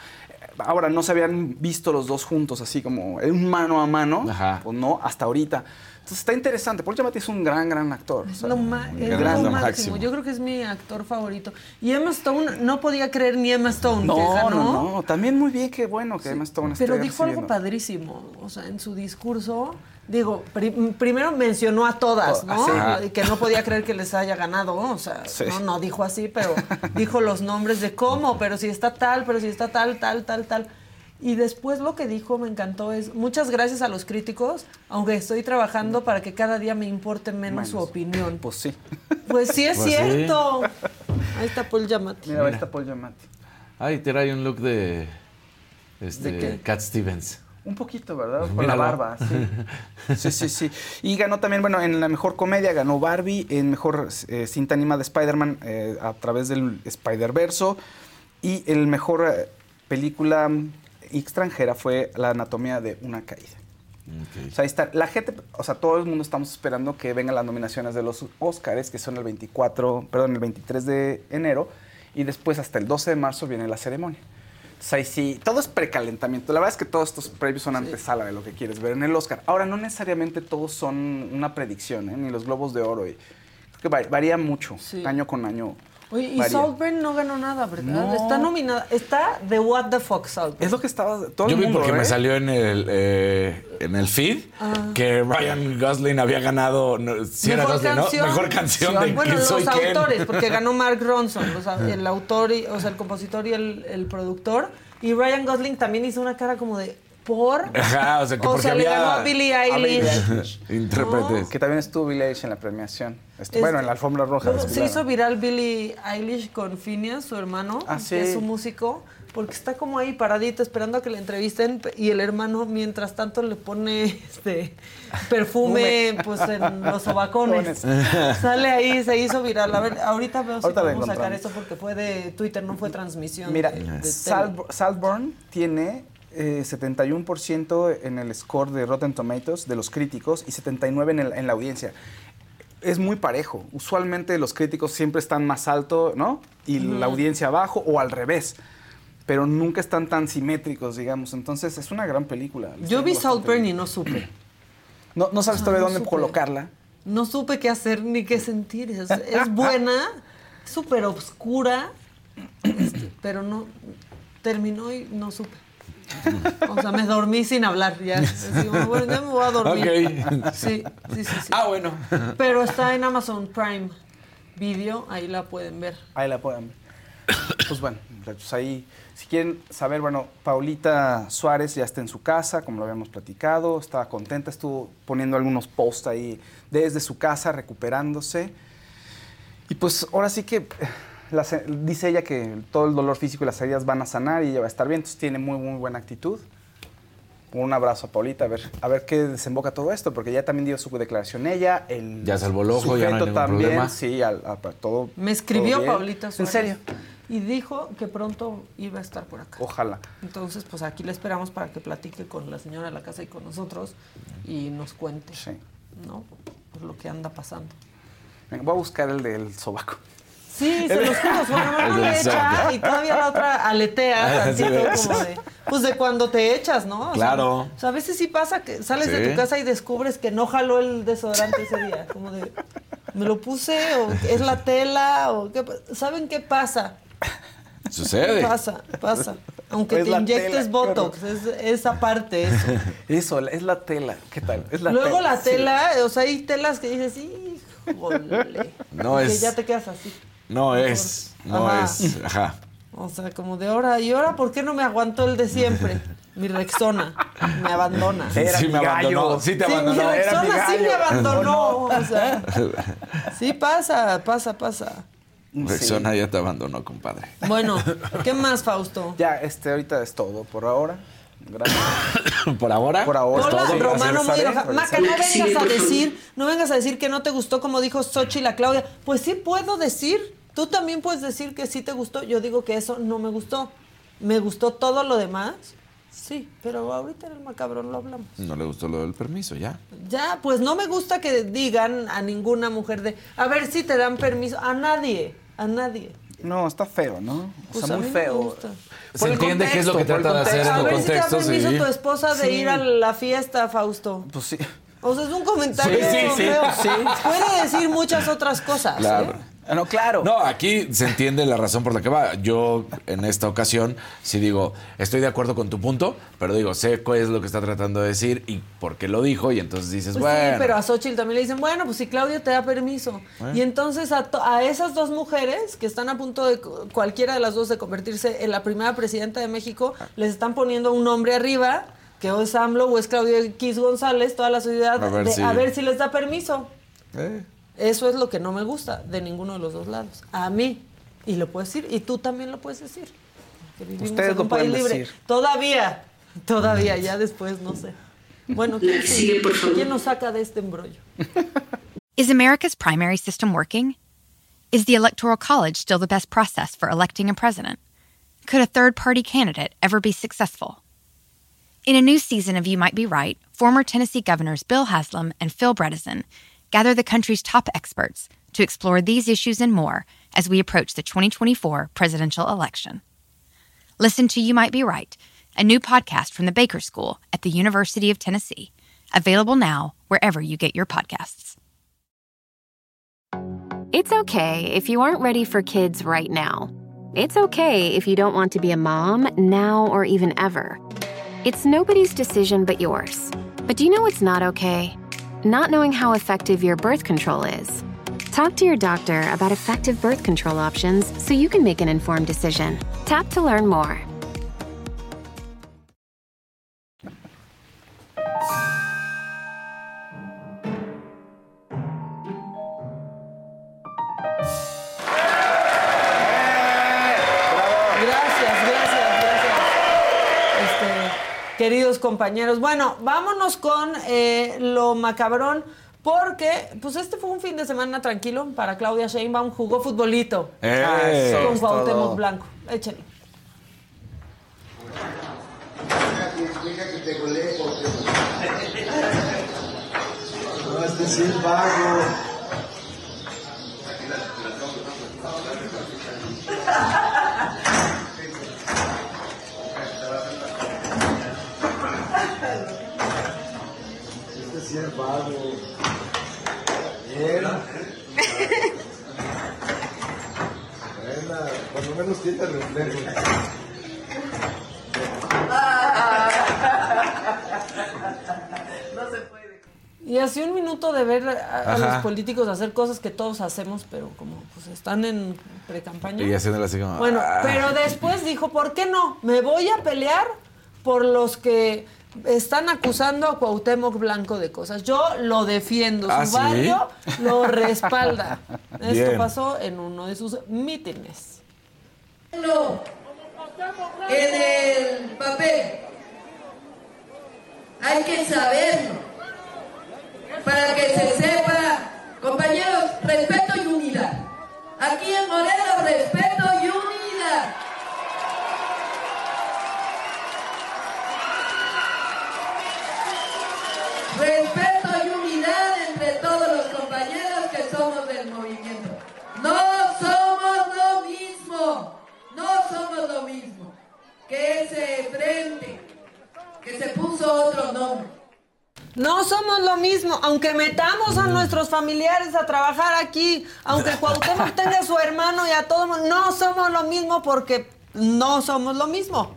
Speaker 3: Ahora no se habían visto los dos juntos así como en un mano a mano, pues no, hasta ahorita. Entonces está interesante. Paul Giamatti es un gran, gran actor.
Speaker 1: Es
Speaker 3: o sea,
Speaker 1: lo, ma- es
Speaker 3: gran-
Speaker 1: lo máximo. Yo creo que es mi actor favorito. Y Emma Stone, no podía creer ni Emma Stone que
Speaker 3: No,
Speaker 1: ganó.
Speaker 3: no, no. También muy bien, qué bueno que Emma Stone esté
Speaker 1: Pero dijo algo padrísimo. O sea, en su discurso, digo, pri- primero mencionó a todas, ¿no?
Speaker 3: Oh, Ajá.
Speaker 1: Y que no podía creer que les haya ganado. O sea,
Speaker 3: Sí.
Speaker 1: no, no dijo así, pero dijo los nombres de cómo, pero si está tal, pero si está tal, tal, tal, tal. Y después lo que dijo me encantó es muchas gracias a los críticos, aunque estoy trabajando para que cada día me importe menos su opinión.
Speaker 3: Pues sí.
Speaker 1: Pues sí es
Speaker 2: Pues sí.
Speaker 1: cierto. Ahí está Paul Giamatti.
Speaker 3: Mira, ahí está Paul Giamatti.
Speaker 2: Ay, trae un look de. Este,
Speaker 3: ¿De?
Speaker 2: Cat Stevens.
Speaker 3: Un poquito, ¿verdad? Con
Speaker 2: Míralo.
Speaker 3: la barba, sí. Sí, sí, sí. Y ganó también, bueno, en la mejor comedia ganó Barbie, en mejor eh, cinta animada Spider-Man eh, a través del Spider-Verso. Y el mejor eh, película extranjera fue La anatomía de una caída. O sea, ahí está. La gente, o sea, todo el mundo estamos esperando que vengan las nominaciones de los Oscars, que son el 24, perdón, el 23 de enero. Y después, hasta el 12 de marzo, viene la ceremonia. Entonces ahí sí, todo es precalentamiento. La verdad es que todos estos previos son antesala de lo que quieres ver en el Oscar. Ahora, no necesariamente todos son una predicción, ¿eh? ni los Globos de Oro. Y creo que va- varía mucho,
Speaker 1: Sí.
Speaker 3: año con año.
Speaker 1: Oye, y. Saltburn no ganó nada, ¿verdad?
Speaker 3: No.
Speaker 1: Está nominada. Está de What the Fuck Saltburn.
Speaker 3: Es lo que estaba todo
Speaker 2: Yo
Speaker 3: el
Speaker 2: vi
Speaker 3: mundo,
Speaker 2: porque
Speaker 3: ¿eh?
Speaker 2: me salió en el, eh, en el feed
Speaker 1: Ah.
Speaker 2: que Ryan Gosling había ganado. No, sí era Gosling, ¿no? Mejor canción de
Speaker 1: Bueno,
Speaker 2: ¿Quién
Speaker 1: los
Speaker 2: soy quién?
Speaker 1: autores, porque ganó Mark Ronson, o sea, el autor, y, o sea, el compositor y el, el productor. Y Ryan Gosling también hizo una cara como de por.
Speaker 2: Ajá, o sea, que porque
Speaker 1: le
Speaker 2: había-
Speaker 1: ganó a Billie Eilish.
Speaker 2: Intérpretes.
Speaker 3: Que también estuvo Billie Eilish en la premiación. Estu-
Speaker 1: Es-
Speaker 3: bueno, en la alfombra roja.
Speaker 1: Se hizo viral Billie Eilish con Phineas, su hermano,
Speaker 3: Ah,
Speaker 1: que es su músico, porque está como ahí paradito esperando a que le entrevisten y el hermano mientras tanto le pone este perfume pues en los sobacones. Sale ahí, se hizo viral. A ver, ahorita veo si
Speaker 3: Ahorita la
Speaker 1: podemos sacar eso porque fue de Twitter, no fue transmisión.
Speaker 3: Mira,
Speaker 1: de-.
Speaker 3: Sal- tiene eh, 71% en el score de Rotten Tomatoes de los críticos y 79% en, el- en la audiencia. Es muy parejo. Usualmente los críticos siempre están más alto, ¿no? Y la audiencia abajo o al revés. Pero nunca están tan simétricos, digamos. Entonces es una gran película.
Speaker 1: Yo vi Saltburn y no supe.
Speaker 3: No, no sabes
Speaker 1: Ah,
Speaker 3: todavía
Speaker 1: no
Speaker 3: dónde
Speaker 1: supe.
Speaker 3: colocarla.
Speaker 1: No supe qué hacer ni qué sentir. Es, es buena, súper oscura, este, pero no terminó y no supe. O sea, me dormí sin hablar ya. Bueno, ya me voy a dormir.
Speaker 2: Ok.
Speaker 1: Sí, sí, sí, sí.
Speaker 2: Ah, bueno.
Speaker 1: Pero está en Amazon Prime Video, ahí la pueden ver.
Speaker 3: Ahí la pueden ver. Pues bueno, muchachos, ahí, si quieren saber, bueno, Paulita Suárez ya está en su casa, como lo habíamos platicado, estaba contenta, estuvo poniendo algunos posts ahí desde su casa, recuperándose. Y pues ahora sí que eh, las- dice ella que todo el dolor físico y las heridas van a sanar y ella va a estar bien, entonces tiene muy, muy buena actitud. Un abrazo a Paulita, a ver, a ver qué desemboca todo esto, porque ya también dio su declaración ella, el
Speaker 2: Ya salvó el ojo, ya no hay
Speaker 3: sujeto
Speaker 2: ningún
Speaker 3: también,
Speaker 2: problema.
Speaker 3: sí, al- a- todo.
Speaker 1: Me escribió
Speaker 3: todo.
Speaker 1: Paulita
Speaker 3: ¿En
Speaker 1: Suárez.
Speaker 3: serio?
Speaker 1: Y dijo que pronto iba a estar por acá.
Speaker 3: Ojalá.
Speaker 1: Entonces, pues aquí le esperamos para que platique con la señora de la casa y con nosotros y nos cuente, ¿no? Pues lo que anda pasando.
Speaker 3: Venga, voy a buscar el del sobaco.
Speaker 1: Sí, se los juro, su
Speaker 3: del
Speaker 1: le echa y todavía la otra aletea tantito como de, pues de cuando te echas, ¿no? O sea,
Speaker 2: Claro.
Speaker 1: o sea, a veces sí pasa que sales de tu casa y descubres que no jaló el desodorante ese día, como de, me lo puse o es la tela o qué, ¿saben qué pasa?
Speaker 2: Sucede.
Speaker 1: Pasa, pasa. Aunque
Speaker 3: Es
Speaker 1: te inyectes
Speaker 3: tela,
Speaker 1: Botox, es esa parte, eso.
Speaker 3: Eso, es la tela. ¿Qué tal? Es la
Speaker 1: Luego
Speaker 3: tela.
Speaker 1: la tela, o sea, hay telas que dices, híjole.
Speaker 2: No
Speaker 1: y que
Speaker 2: es-
Speaker 1: ya te quedas así.
Speaker 2: No es, no
Speaker 1: Ajá.
Speaker 2: es. Ajá.
Speaker 1: O sea, como de ahora, ¿y ahora por qué no me aguantó el de siempre? Mi Rexona me abandona.
Speaker 2: Era Sí, mi me abandonó. Sí te abandonó.
Speaker 1: Mi
Speaker 2: Era mi
Speaker 1: Rexona sí me abandonó. O sea, sí pasa, pasa, pasa.
Speaker 2: Rexona ya te abandonó, compadre.
Speaker 1: Bueno, ¿qué más, Fausto?
Speaker 3: Ya, este, ahorita es todo por ahora. Gracias.
Speaker 2: ¿Por ahora?
Speaker 3: Por ahora.
Speaker 1: Hola,
Speaker 3: es todo.
Speaker 1: Romano muy enojado. Maca, no vengas a decir, no vengas a decir que no te gustó como dijo Xochitl la Claudia. Pues sí puedo decir. Tú también puedes decir que sí te gustó. Yo digo que eso no me gustó. Me gustó todo lo demás. Sí, pero ahorita en el macabrón lo hablamos.
Speaker 2: No le gustó lo del permiso, ya.
Speaker 1: Ya, pues no me gusta que digan a ninguna mujer de, a ver si te dan permiso. A nadie, a nadie.
Speaker 3: No, está feo, ¿no? O
Speaker 1: Pues
Speaker 3: sea,
Speaker 1: a
Speaker 3: muy feo.
Speaker 1: gusta.
Speaker 2: Se entiende qué es lo que
Speaker 3: contexto,
Speaker 2: trata de
Speaker 3: el
Speaker 2: hacer en
Speaker 1: A
Speaker 2: el
Speaker 1: ver si te da
Speaker 2: contexto,
Speaker 1: permiso
Speaker 2: sí.
Speaker 1: tu esposa de
Speaker 3: Sí.
Speaker 1: ir a la fiesta, Fausto.
Speaker 3: Pues sí.
Speaker 1: O sea, es un comentario
Speaker 2: Sí, sí, sí,
Speaker 1: feo.
Speaker 2: sí.
Speaker 1: Puede decir muchas otras cosas.
Speaker 2: Claro.
Speaker 1: ¿eh?
Speaker 3: No, claro.
Speaker 2: No, aquí se entiende la razón por la que va. Yo, en esta ocasión, sí digo, estoy de acuerdo con tu punto, pero digo, sé qué es lo que está tratando de decir y por qué lo dijo, y entonces dices,
Speaker 1: Pues
Speaker 2: bueno.
Speaker 1: sí, pero a Xochitl también le dicen, bueno, pues si Claudia te da permiso. Y entonces a, to- a esas dos mujeres que están a punto de, cualquiera de las dos, de convertirse en la primera presidenta de México, les están poniendo un nombre arriba, que o es AMLO o es Claudia X González, toda la sociedad,
Speaker 2: A ver
Speaker 1: de-
Speaker 2: si-
Speaker 1: a ver si les da permiso.
Speaker 2: Eh.
Speaker 1: Eso es lo que no me gusta de ninguno de los dos lados. A mí. Y lo puedes decir. Y tú también lo puedes decir. Que vivimos
Speaker 3: Ustedes
Speaker 1: en
Speaker 3: lo
Speaker 1: país
Speaker 3: pueden
Speaker 1: libre.
Speaker 3: decir.
Speaker 1: Todavía. Todavía. Ya después no sé. Bueno, ¿quién, sigue, ¿quién nos saca de este embrollo?
Speaker 9: Is America's primary system working? Is the Electoral College still the best process for electing a president? Could a third party candidate ever be successful? In a new season of You Might Be Right, former Tennessee governors Bill Haslam and Phil Bredesen gather the country's top experts to explore these issues and more as we approach the 2024 presidential election. Listen to You Might Be Right, a new podcast from the Baker School at the University of Tennessee, available now wherever you get your podcasts.
Speaker 13: It's okay if you aren't ready for kids right now. It's okay if you don't want to be a mom now or even ever. It's nobody's decision but yours. But do you know what's not okay? Not knowing how effective your birth control is. Talk to your doctor about effective birth control options so you can make an informed decision. Tap to learn more.
Speaker 1: Queridos compañeros. Bueno, vámonos con eh, lo macabrón. Porque, pues este fue un fin de semana tranquilo para Claudia Sheinbaum. Jugó futbolito
Speaker 2: Eh.
Speaker 1: con Cuauhtémoc. Blanco. Échale.
Speaker 14: No, es vago. Sí es vago. Bien. Buena, por lo menos tiene reflejos.
Speaker 1: Y así un minuto de ver a, los políticos hacer cosas que todos hacemos, pero como pues están en pre-campaña.
Speaker 2: Y haciéndole así como.
Speaker 1: Bueno,
Speaker 2: ah.
Speaker 1: pero después dijo, ¿por qué no? Me voy a pelear por los que están acusando a Cuauhtémoc Blanco de cosas. Yo lo defiendo, su
Speaker 2: ¿Ah, sí?
Speaker 1: barrio lo respalda. Esto
Speaker 2: Bien.
Speaker 1: pasó en uno de sus mítines.
Speaker 15: No. En el papel. Hay que saberlo. Para que se sepa, compañeros, respeto y unidad. Aquí en Morelos, respeto y unidad. Respeto y unidad entre todos los compañeros que somos del movimiento. No somos lo mismo, no somos lo mismo que ese frente que se puso otro nombre.
Speaker 1: No somos lo mismo, aunque metamos a nuestros familiares a trabajar aquí, aunque Cuauhtémoc tenga a su hermano y a todo el mundo, no somos lo mismo porque no somos lo mismo.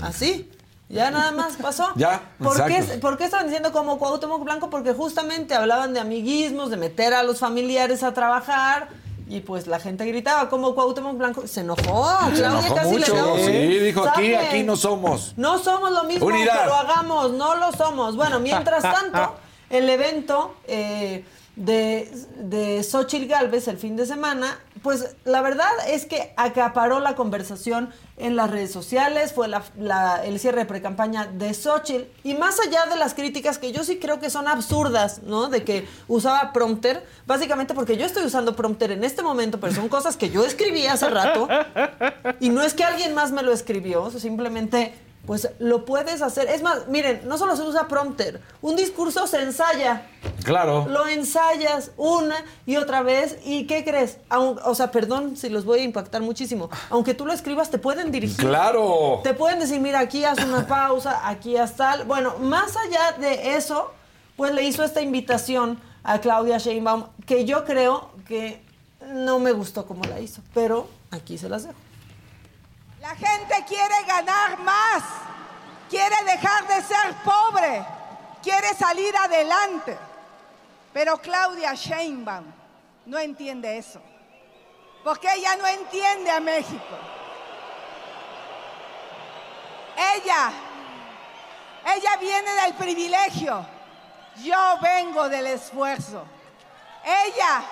Speaker 1: Así. Ya nada más pasó.
Speaker 2: Ya,
Speaker 1: ¿Por qué,
Speaker 2: exacto.
Speaker 1: por qué estaban diciendo como Cuauhtémoc Blanco? Porque justamente hablaban de amiguismos, de meter a los familiares a trabajar. Y pues la gente gritaba como Cuauhtémoc Blanco. Se enojó.
Speaker 2: Se
Speaker 1: Claudia
Speaker 2: enojó
Speaker 1: casi le dio un
Speaker 2: Sí, dijo aquí, aquí no somos.
Speaker 1: No somos lo mismo,
Speaker 2: Unidad.
Speaker 1: pero hagamos, no lo somos. Bueno, mientras tanto, el evento eh, de, de Xochitl Galvez el fin de semana, pues la verdad es que acaparó la conversación en las redes sociales, fue el cierre de precampaña de Xochitl, y más allá de las críticas que yo sí creo que son absurdas, ¿no? De que usaba prompter, básicamente porque yo estoy usando prompter en este momento, pero son cosas que yo escribí hace rato, y no es que alguien más me lo escribió, simplemente pues lo puedes hacer. Es más, miren, no solo se usa prompter, un discurso se ensaya.
Speaker 2: Claro.
Speaker 1: Lo ensayas una y otra vez. ¿Y qué crees? Aun- o sea, perdón si los voy a impactar muchísimo. Aunque tú lo escribas, te pueden dirigir.
Speaker 2: Claro.
Speaker 1: Te pueden decir, mira, aquí haz una pausa, aquí haz tal. Bueno, más allá de eso, pues le hizo esta invitación a Claudia Sheinbaum, que yo creo que no me gustó como la hizo. Pero aquí se las dejo.
Speaker 16: La gente quiere ganar más, quiere dejar de ser pobre, quiere salir adelante. Pero Claudia Sheinbaum no entiende eso, porque ella no entiende a México. Ella, ella viene del privilegio, yo vengo del esfuerzo. Ella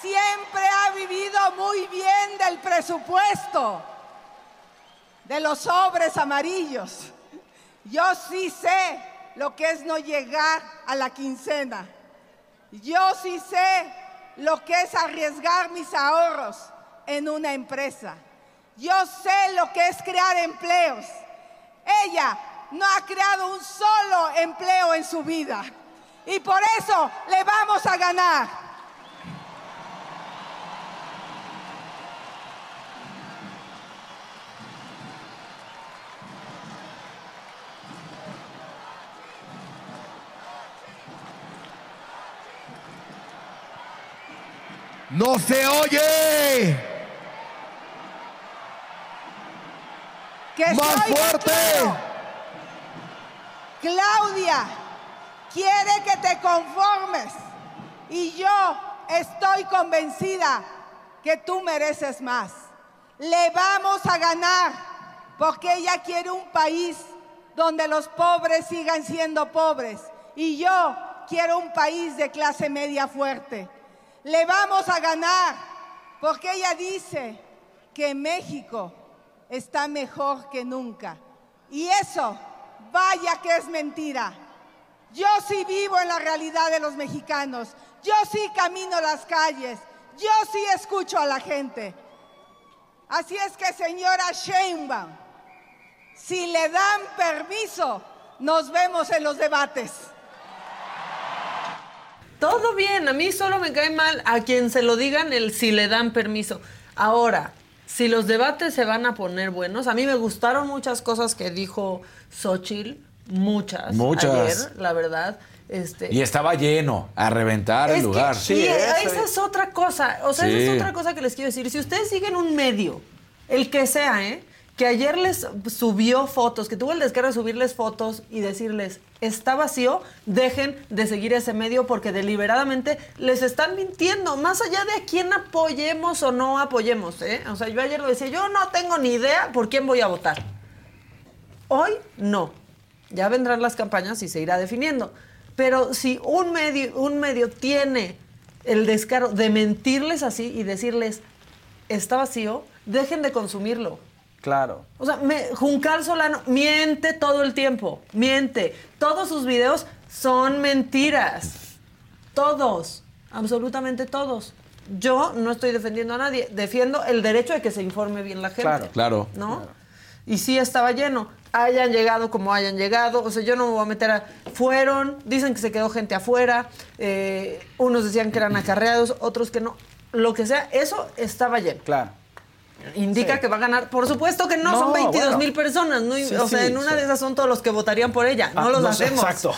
Speaker 16: siempre ha vivido muy bien del presupuesto de los sobres amarillos. Yo sí sé lo que es no llegar a la quincena. Yo sí sé lo que es arriesgar mis ahorros en una empresa. Yo sé lo que es crear empleos. Ella no ha creado un solo empleo en su vida. Y por eso le vamos a ganar.
Speaker 14: ¡No se oye!
Speaker 16: Que
Speaker 14: ¡Más fuerte!
Speaker 16: claro. Claudia quiere que te conformes y yo estoy convencida que tú mereces más. Le vamos a ganar porque ella quiere un país donde los pobres sigan siendo pobres y yo quiero un país de clase media fuerte. Le vamos a ganar porque ella dice que México está mejor que nunca. Y eso, vaya que es mentira. Yo sí vivo en la realidad de los mexicanos. Yo sí camino las calles. Yo sí escucho a la gente. Así es que, señora Sheinbaum, si le dan permiso, nos vemos en los debates.
Speaker 1: Todo bien, a mí solo me cae mal a quien se lo digan el si le dan permiso. Ahora, si los debates se van a poner buenos, a mí me gustaron muchas cosas que dijo Xochitl, muchas,
Speaker 2: Muchas.
Speaker 1: ayer, la verdad. Este,
Speaker 2: Y estaba lleno, a reventar el
Speaker 1: es que-
Speaker 2: lugar.
Speaker 1: y esa es otra cosa. O sea, esa
Speaker 2: Sí.
Speaker 1: es otra cosa que les quiero decir. Si ustedes siguen un medio, el que sea, ¿eh? Que ayer les subió fotos, que tuvo el descaro de subirles fotos y decirles, está vacío, dejen de seguir ese medio porque deliberadamente les están mintiendo. Más allá de a quién apoyemos o no apoyemos, ¿eh? O sea, yo ayer lo decía, yo no tengo ni idea por quién voy a votar. Hoy no. Ya vendrán las campañas y se irá definiendo. Pero si un medio, un medio tiene el descaro de mentirles así y decirles, está vacío, dejen de consumirlo.
Speaker 3: Claro.
Speaker 1: O sea, me, Juncal Solano miente todo el tiempo, miente. Todos sus videos son mentiras. Todos, absolutamente todos. Yo no estoy defendiendo a nadie, defiendo el derecho de que se informe bien la gente.
Speaker 2: Claro. Claro.
Speaker 1: ¿No? Y sí estaba lleno. Hayan llegado como hayan llegado. O sea, yo no me voy a meter a. Fueron, dicen que se quedó gente afuera. eh, unos decían que eran acarreados, otros que no. Lo que sea, eso estaba lleno.
Speaker 3: Claro.
Speaker 1: Indica
Speaker 3: Sí.
Speaker 1: que va a ganar. Por supuesto que no,
Speaker 3: No,
Speaker 1: son 22
Speaker 3: bueno.
Speaker 1: mil personas. ¿no?
Speaker 3: Sí,
Speaker 1: o sea, en una de esas son todos los que votarían por ella. No
Speaker 3: Ah,
Speaker 1: los
Speaker 3: no
Speaker 1: hacemos.
Speaker 3: exacto.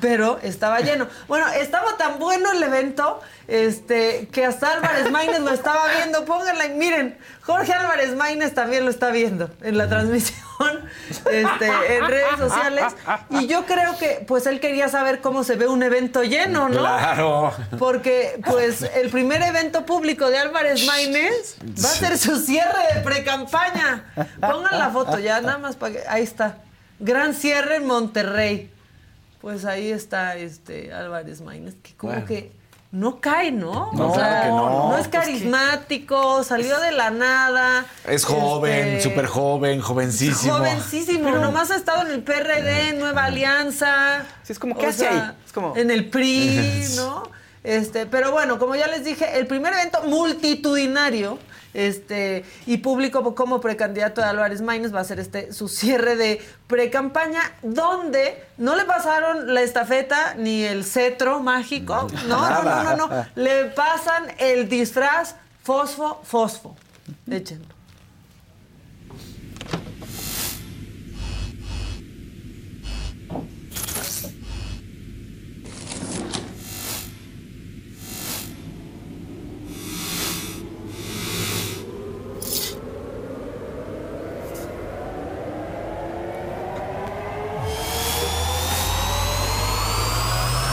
Speaker 1: Pero estaba lleno. Bueno, estaba tan bueno el evento este, que hasta Álvarez Maínez lo estaba viendo. Pónganla, miren, Jorge Álvarez Maínez también lo está viendo en la transmisión este, en redes sociales. Y yo creo que pues él quería saber cómo se ve un evento lleno, ¿no?
Speaker 2: Claro.
Speaker 1: Porque, pues, el primer evento público de Álvarez Maínez va a ser su cierre de pre-campaña. Pongan la foto ya, nada más para que. Ahí está. Gran cierre en Monterrey. Pues ahí está este Álvarez Maínez, que como
Speaker 2: Bueno.
Speaker 1: que no cae, ¿no?
Speaker 2: No, claro que no.
Speaker 1: No es carismático, salió de la nada.
Speaker 2: Es joven,
Speaker 1: este,
Speaker 2: súper joven, jovencísimo.
Speaker 1: Jovencísimo, nomás ha estado en el PRD, en Nueva Alianza.
Speaker 3: Sí, es como,
Speaker 1: O
Speaker 3: ¿qué hace
Speaker 1: sea,
Speaker 3: ahí? Es como...
Speaker 1: En el PRI, ¿no? Este, pero bueno, como ya les dije, el primer evento multitudinario este, y público como precandidato de Álvarez Maínez va a ser este su cierre de precampaña, donde no le pasaron la estafeta ni el cetro mágico. No, no, no, no, no. Le pasan el disfraz fosfo, fosfo. Échenlo.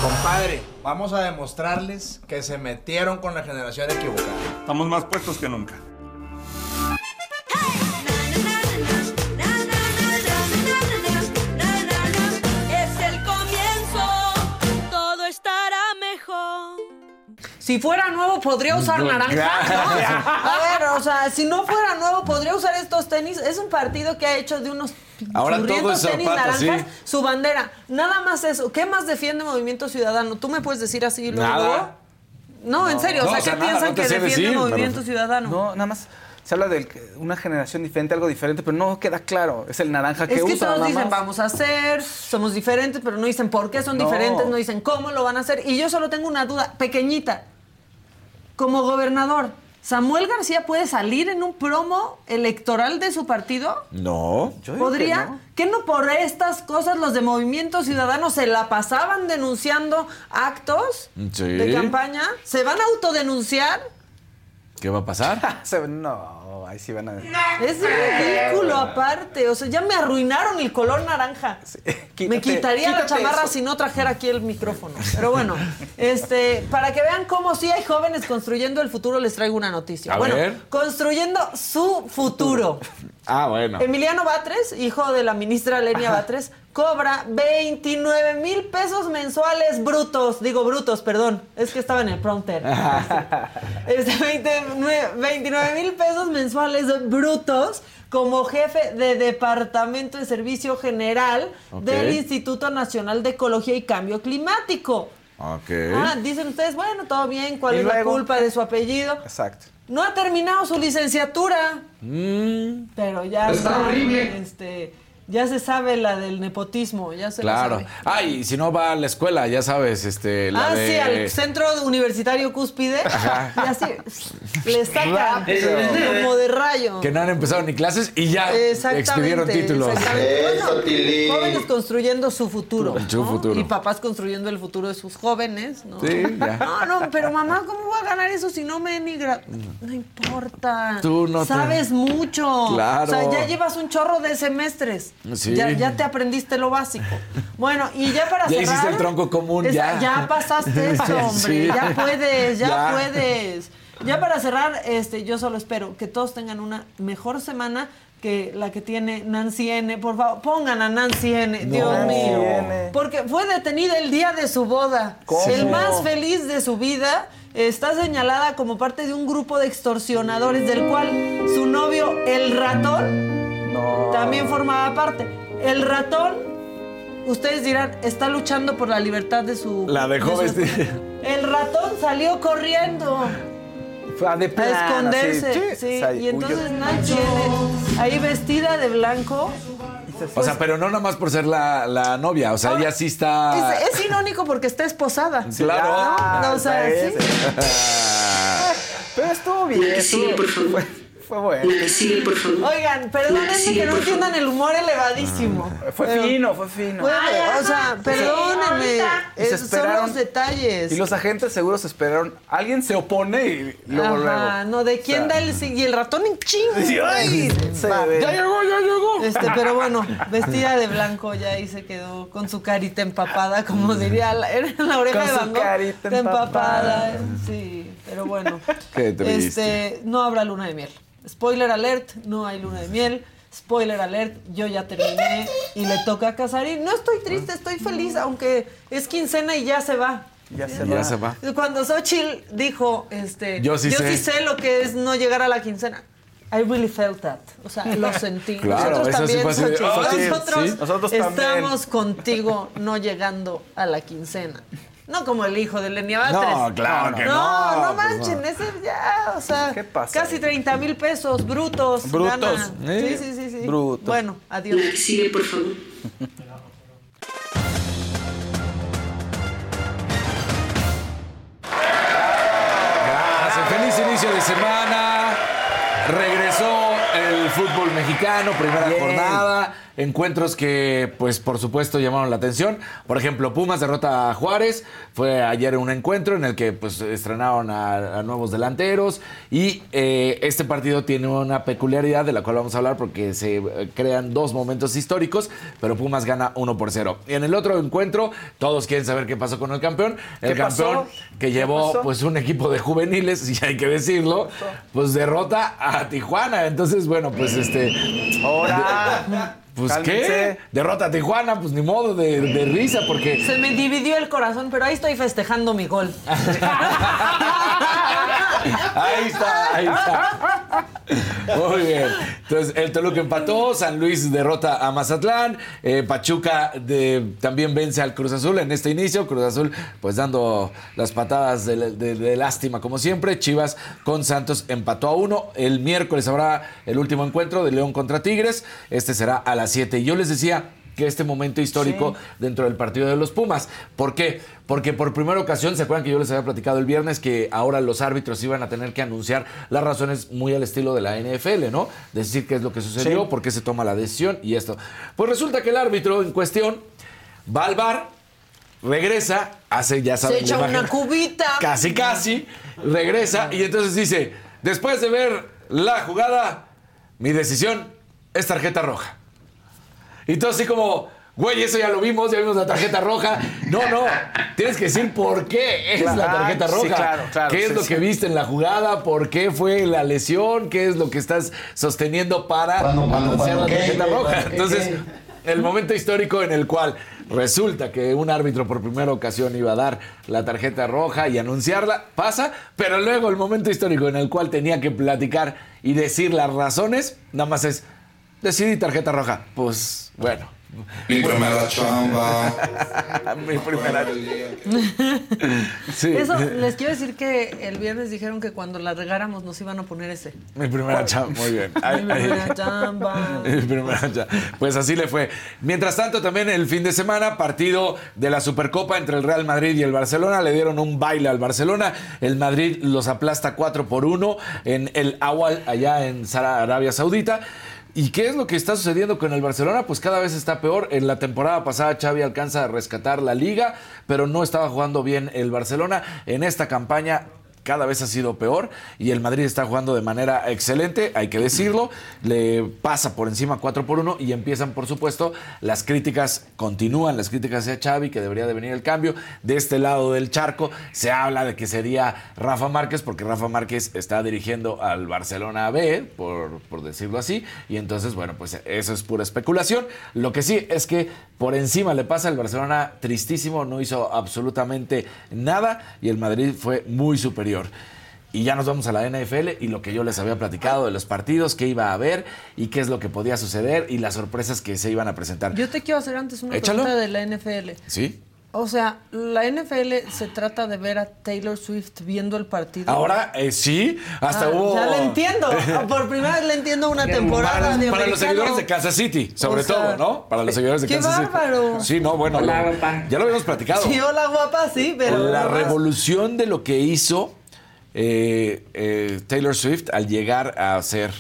Speaker 17: Compadre, vamos a demostrarles que se metieron con la generación equivocada.
Speaker 18: Estamos más puestos que nunca.
Speaker 1: Si fuera nuevo, podría usar
Speaker 15: No,
Speaker 1: naranja. A ver, o sea, si no fuera nuevo, podría usar estos tenis. Es un partido que ha hecho de unos
Speaker 2: Ahora todo es
Speaker 1: tenis naranjas
Speaker 2: sí.
Speaker 1: su bandera. Nada más eso. ¿Qué más defiende Movimiento Ciudadano? ¿Tú me puedes decir así luego?
Speaker 3: Nada.
Speaker 1: No, en serio. o
Speaker 3: No,
Speaker 1: sea,
Speaker 3: o sea,
Speaker 1: ¿qué
Speaker 3: nada,
Speaker 1: piensan
Speaker 3: no
Speaker 1: que defiende
Speaker 3: decir,
Speaker 1: Movimiento
Speaker 3: pero-
Speaker 1: Ciudadano?
Speaker 3: No, nada más se habla de una generación diferente, algo diferente, pero no queda claro. Es el naranja que
Speaker 1: es que
Speaker 3: usa
Speaker 1: todos
Speaker 3: nada
Speaker 1: dicen,
Speaker 3: más.
Speaker 1: vamos a hacer, somos diferentes, pero no dicen por qué son
Speaker 3: No.
Speaker 1: diferentes, no dicen cómo lo van a hacer. Y yo solo tengo una duda pequeñita. Como gobernador, ¿Samuel García puede salir en un promo electoral de su partido?
Speaker 2: No.
Speaker 1: ¿Podría? ¿Que no por estas cosas los de Movimiento Ciudadano se la pasaban denunciando actos
Speaker 2: Sí.
Speaker 1: de campaña? ¿Se van a autodenunciar?
Speaker 2: ¿Qué va a pasar?
Speaker 3: Se- no, ahí sí van a...
Speaker 1: Es ridículo aparte. O sea, ya me arruinaron el color naranja. me
Speaker 3: Quítate-
Speaker 1: quitaría la chamarra
Speaker 3: eso.
Speaker 1: si no trajera aquí el micrófono. Pero bueno, este, para que vean cómo sí hay jóvenes construyendo el futuro, les traigo una noticia.
Speaker 2: A
Speaker 1: bueno,
Speaker 2: ver.
Speaker 1: construyendo su futuro.
Speaker 2: Ah, bueno.
Speaker 1: Emiliano Batres, hijo de la ministra Lenia Batres, cobra 29 mil pesos mensuales brutos. Digo brutos, perdón. Es que estaba en el prompter. Este, 29 29 mil pesos mensuales brutos como jefe de Departamento de Servicio General del Instituto Nacional de Ecología y Cambio Climático. Ah, dicen ustedes, bueno, todo bien, ¿cuál
Speaker 3: Y
Speaker 1: es la culpa de su apellido?
Speaker 3: Exacto.
Speaker 1: No ha terminado su licenciatura.
Speaker 2: Mm,
Speaker 1: Pero ya
Speaker 2: Está
Speaker 1: está,
Speaker 2: horrible.
Speaker 1: este, ya se sabe la del nepotismo, ya se la
Speaker 2: claro.
Speaker 1: sabe.
Speaker 2: Ah, y si no va a la escuela, ya sabes, este, la
Speaker 1: ah,
Speaker 2: de...
Speaker 1: sí, al centro universitario cúspide.
Speaker 2: Ajá.
Speaker 1: Y así le sacan
Speaker 2: Rápido.
Speaker 1: como de rayo.
Speaker 2: Que no han empezado ni clases y ya expidieron títulos.
Speaker 1: exactamente. Bueno, jóvenes construyendo su futuro.
Speaker 2: Su
Speaker 1: ¿no?
Speaker 2: futuro.
Speaker 1: Y papás construyendo el futuro de sus jóvenes, ¿no?
Speaker 2: Sí, ya.
Speaker 1: No, no, pero mamá, ¿cómo voy a ganar eso si no me ni gra- No importa.
Speaker 2: Tú no te-
Speaker 1: Sabes mucho.
Speaker 2: Claro.
Speaker 1: O sea, ya llevas un chorro de semestres.
Speaker 2: Sí.
Speaker 1: Ya, ya te aprendiste lo básico. Bueno, y ya para
Speaker 2: Ya
Speaker 1: cerrar.
Speaker 2: hiciste el tronco común, ya.
Speaker 1: Ya pasaste eso, hombre.
Speaker 2: Sí.
Speaker 1: Ya puedes, ya,
Speaker 2: Ya.
Speaker 1: puedes. Ya para cerrar, este, yo solo espero que todos tengan una mejor semana, que la que tiene Nancy N. Por favor, pongan a Nancy N. Dios mío. Porque fue detenida el día de su boda.
Speaker 3: ¿Cómo?
Speaker 1: El más feliz de su vida está señalada como parte de un grupo de extorsionadores del cual su novio, el ratón, también formaba parte. El ratón, ustedes dirán, está luchando por la libertad de su...
Speaker 2: La dejó
Speaker 1: de su
Speaker 2: vestir.
Speaker 1: El ratón salió corriendo
Speaker 3: Fue a de
Speaker 1: a
Speaker 3: plano,
Speaker 1: esconderse.
Speaker 3: así,
Speaker 1: sí. Y entonces
Speaker 3: huyó.
Speaker 1: Nancy N, ahí vestida de blanco.
Speaker 2: O sea, pero no nada más por ser la, la novia. O sea, ella sí está.
Speaker 1: Es, es irónico porque está esposada.
Speaker 2: Claro.
Speaker 1: ¿no? O sea, sí.
Speaker 3: Pero estuvo bien. Estuvo-
Speaker 1: por favor.
Speaker 3: Fue, fue bueno.
Speaker 1: La que sigue, por favor. Oigan, perdónenme que no entiendan el humor elevadísimo.
Speaker 3: Fue
Speaker 1: Pero-
Speaker 3: fino, fue fino.
Speaker 1: Bueno, o sea, perdónenme.
Speaker 3: Se
Speaker 1: Es- son los detalles.
Speaker 3: Y los agentes seguros esperaron. Alguien se opone y luego,
Speaker 1: Ajá,
Speaker 3: luego.
Speaker 1: no, ¿de quién
Speaker 3: O sea,
Speaker 1: da el sí? Y el ratón en chingo.
Speaker 3: Sí, ay,
Speaker 1: güey.
Speaker 3: se
Speaker 1: Va.
Speaker 3: ve.
Speaker 1: Ya llegó, ya llegó. Este, pero bueno, vestida de blanco ya ahí se quedó con su carita empapada, como diría la, era la oreja
Speaker 3: Con
Speaker 1: de
Speaker 3: su
Speaker 1: Van Gogh,
Speaker 3: carita
Speaker 1: empapada.
Speaker 3: empapada.
Speaker 1: Sí, pero bueno.
Speaker 2: Qué triste.
Speaker 1: Este, no habrá luna de miel. Spoiler alert, no hay luna de miel. Spoiler alert, yo ya terminé y le toca a Casarín. No estoy triste, estoy feliz, aunque es quincena y ya se va.
Speaker 3: Ya se
Speaker 2: Ya
Speaker 3: va.
Speaker 2: se va.
Speaker 1: Cuando Xochitl dijo, este,
Speaker 2: Yo sí sé.
Speaker 1: sé lo que es no llegar a la quincena. I really felt that. O sea, lo sentí.
Speaker 2: Claro,
Speaker 1: nosotros
Speaker 2: sí
Speaker 1: también, Xochitl.
Speaker 2: "Ay,
Speaker 1: nosotros,
Speaker 2: sí".
Speaker 3: Nosotros también.
Speaker 1: estamos contigo no llegando a la quincena. No como el hijo de Lenia Batres.
Speaker 2: No, claro que no,
Speaker 1: No, no
Speaker 2: pues
Speaker 1: manchen,
Speaker 2: no.
Speaker 1: ese ya, o sea,
Speaker 3: ¿Qué pasa
Speaker 1: casi 30 mil pesos brutos.
Speaker 3: Brutos.
Speaker 1: gana.
Speaker 3: Eh,
Speaker 1: Sí, sí, sí, sí.
Speaker 3: brutos.
Speaker 1: Bueno, adiós. sigue, por favor.
Speaker 2: Gracias. Feliz inicio de semana. Regresó el fútbol mexicano, primera
Speaker 3: Bien.
Speaker 2: jornada. Encuentros que, pues, por supuesto, llamaron la atención. Por ejemplo, Pumas derrota a Juárez. Fue ayer un encuentro en el que, pues, estrenaron a, a nuevos delanteros. Y eh, este partido tiene una peculiaridad de la cual vamos a hablar porque se eh, crean dos momentos históricos, pero Pumas gana 1 por 0. Y en el otro encuentro, todos quieren saber qué pasó con el campeón. El campeón que
Speaker 3: ¿Qué
Speaker 2: llevó, pues, un equipo de juveniles, y hay que decirlo, pues derrota a Tijuana. Entonces, bueno, pues este.
Speaker 3: Ahora.
Speaker 2: Pues qué, derrota a Tijuana, pues ni modo de, de risa, porque.
Speaker 1: Se me dividió el corazón, pero ahí estoy festejando mi gol.
Speaker 2: Ahí está, ahí está. Muy bien. Entonces, el Toluca empató, San Luis derrota a Mazatlán, eh, Pachuca de- también vence al Cruz Azul en este inicio, Cruz Azul pues dando las patadas de, de- de lástima como siempre, Chivas con Santos empató a uno, el miércoles habrá el último encuentro de León contra Tigres, este será a las 7 y yo les decía que este momento histórico dentro del partido de los Pumas. ¿Por qué? Porque por primera ocasión, ¿se acuerdan que yo les había platicado el viernes que ahora los árbitros iban a tener que anunciar las razones muy al estilo de la NFL, ¿no? Decir qué es lo que sucedió,
Speaker 3: Sí.
Speaker 2: por qué se toma la decisión y esto. Pues resulta que el árbitro en cuestión va al bar, regresa, hace, ya saben,
Speaker 1: Se echa una
Speaker 2: imagen-
Speaker 1: cubita.
Speaker 2: Casi, casi. Regresa y entonces dice, después de ver la jugada, mi decisión es tarjeta roja. Y todo así como, güey, eso ya lo vimos, ya vimos la tarjeta roja. No, no, tienes que decir por qué es
Speaker 3: Claro,
Speaker 2: la tarjeta
Speaker 3: sí,
Speaker 2: roja.
Speaker 3: claro, claro,
Speaker 2: ¿Qué es
Speaker 3: sí,
Speaker 2: lo
Speaker 3: sí.
Speaker 2: que viste en la jugada? ¿Por qué fue la lesión? ¿Qué es lo que estás sosteniendo para
Speaker 14: ¿Cuándo, cuándo,
Speaker 2: anunciar la
Speaker 14: ¿Qué?
Speaker 2: tarjeta roja?
Speaker 14: ¿Qué?
Speaker 2: Entonces, el momento histórico en el cual resulta que un árbitro por primera ocasión iba a dar la tarjeta roja y anunciarla, pasa, pero luego el momento histórico en el cual tenía que platicar y decir las razones, nada más es, decidí tarjeta roja. Pues, bueno.
Speaker 14: Mi primera chamba.
Speaker 2: Mi primera Sí.
Speaker 1: Eso, les quiero decir que el viernes dijeron que cuando la regáramos nos iban a poner ese.
Speaker 2: Mi primera chamba, muy bien.
Speaker 1: Mi
Speaker 2: Ay,
Speaker 1: primera chamba.
Speaker 2: Mi primera chamba. Pues así le fue. Mientras tanto, también el fin de semana, partido de la Supercopa entre el Real Madrid y el Barcelona. Le dieron un baile al Barcelona. El Madrid los aplasta 4 por 1 en el Awal, allá en Arabia Saudita. ¿Y qué es lo que está sucediendo con el Barcelona? Pues cada vez está peor. En la temporada pasada Xavi alcanza a rescatar la liga, pero no estaba jugando bien el Barcelona. En esta campaña cada vez ha sido peor y el Madrid está jugando de manera excelente, hay que decirlo, le pasa por encima 4 por 1 y empiezan por supuesto las críticas, continúan las críticas hacia Xavi que debería de venir el cambio. De este lado del charco se habla de que sería Rafa Márquez porque Rafa Márquez está dirigiendo al Barcelona B, por, por decirlo así, y entonces bueno, pues eso es pura especulación. Lo que sí es que por encima le pasa al Barcelona tristísimo, no hizo absolutamente nada y el Madrid fue muy superior. Y ya nos vamos a la NFL y lo que yo les había platicado de los partidos, qué iba a haber y qué es lo que podía suceder y las sorpresas que se iban a presentar.
Speaker 1: Yo te quiero hacer antes una
Speaker 2: Échalo.
Speaker 1: pregunta de la NFL.
Speaker 2: ¿Sí?
Speaker 1: O sea, la NFL se trata de ver a Taylor Swift viendo el partido.
Speaker 2: Ahora eh, sí, hasta
Speaker 1: Ah,
Speaker 2: hubo.
Speaker 1: Ya le entiendo. Por primera vez le entiendo una temporada
Speaker 2: Para,
Speaker 1: de
Speaker 2: para los seguidores de Kansas City, sobre
Speaker 1: O sea,
Speaker 2: todo, ¿no? Para los seguidores de
Speaker 1: ¡Qué
Speaker 2: Kansas
Speaker 1: bárbaro!
Speaker 2: City. Sí, no, bueno,
Speaker 1: Hola,
Speaker 2: lo-
Speaker 1: guapa.
Speaker 2: ya lo habíamos platicado.
Speaker 1: Sí, hola guapa, sí, pero.
Speaker 2: la revolución de lo que hizo eh, eh, Taylor Swift al llegar a ser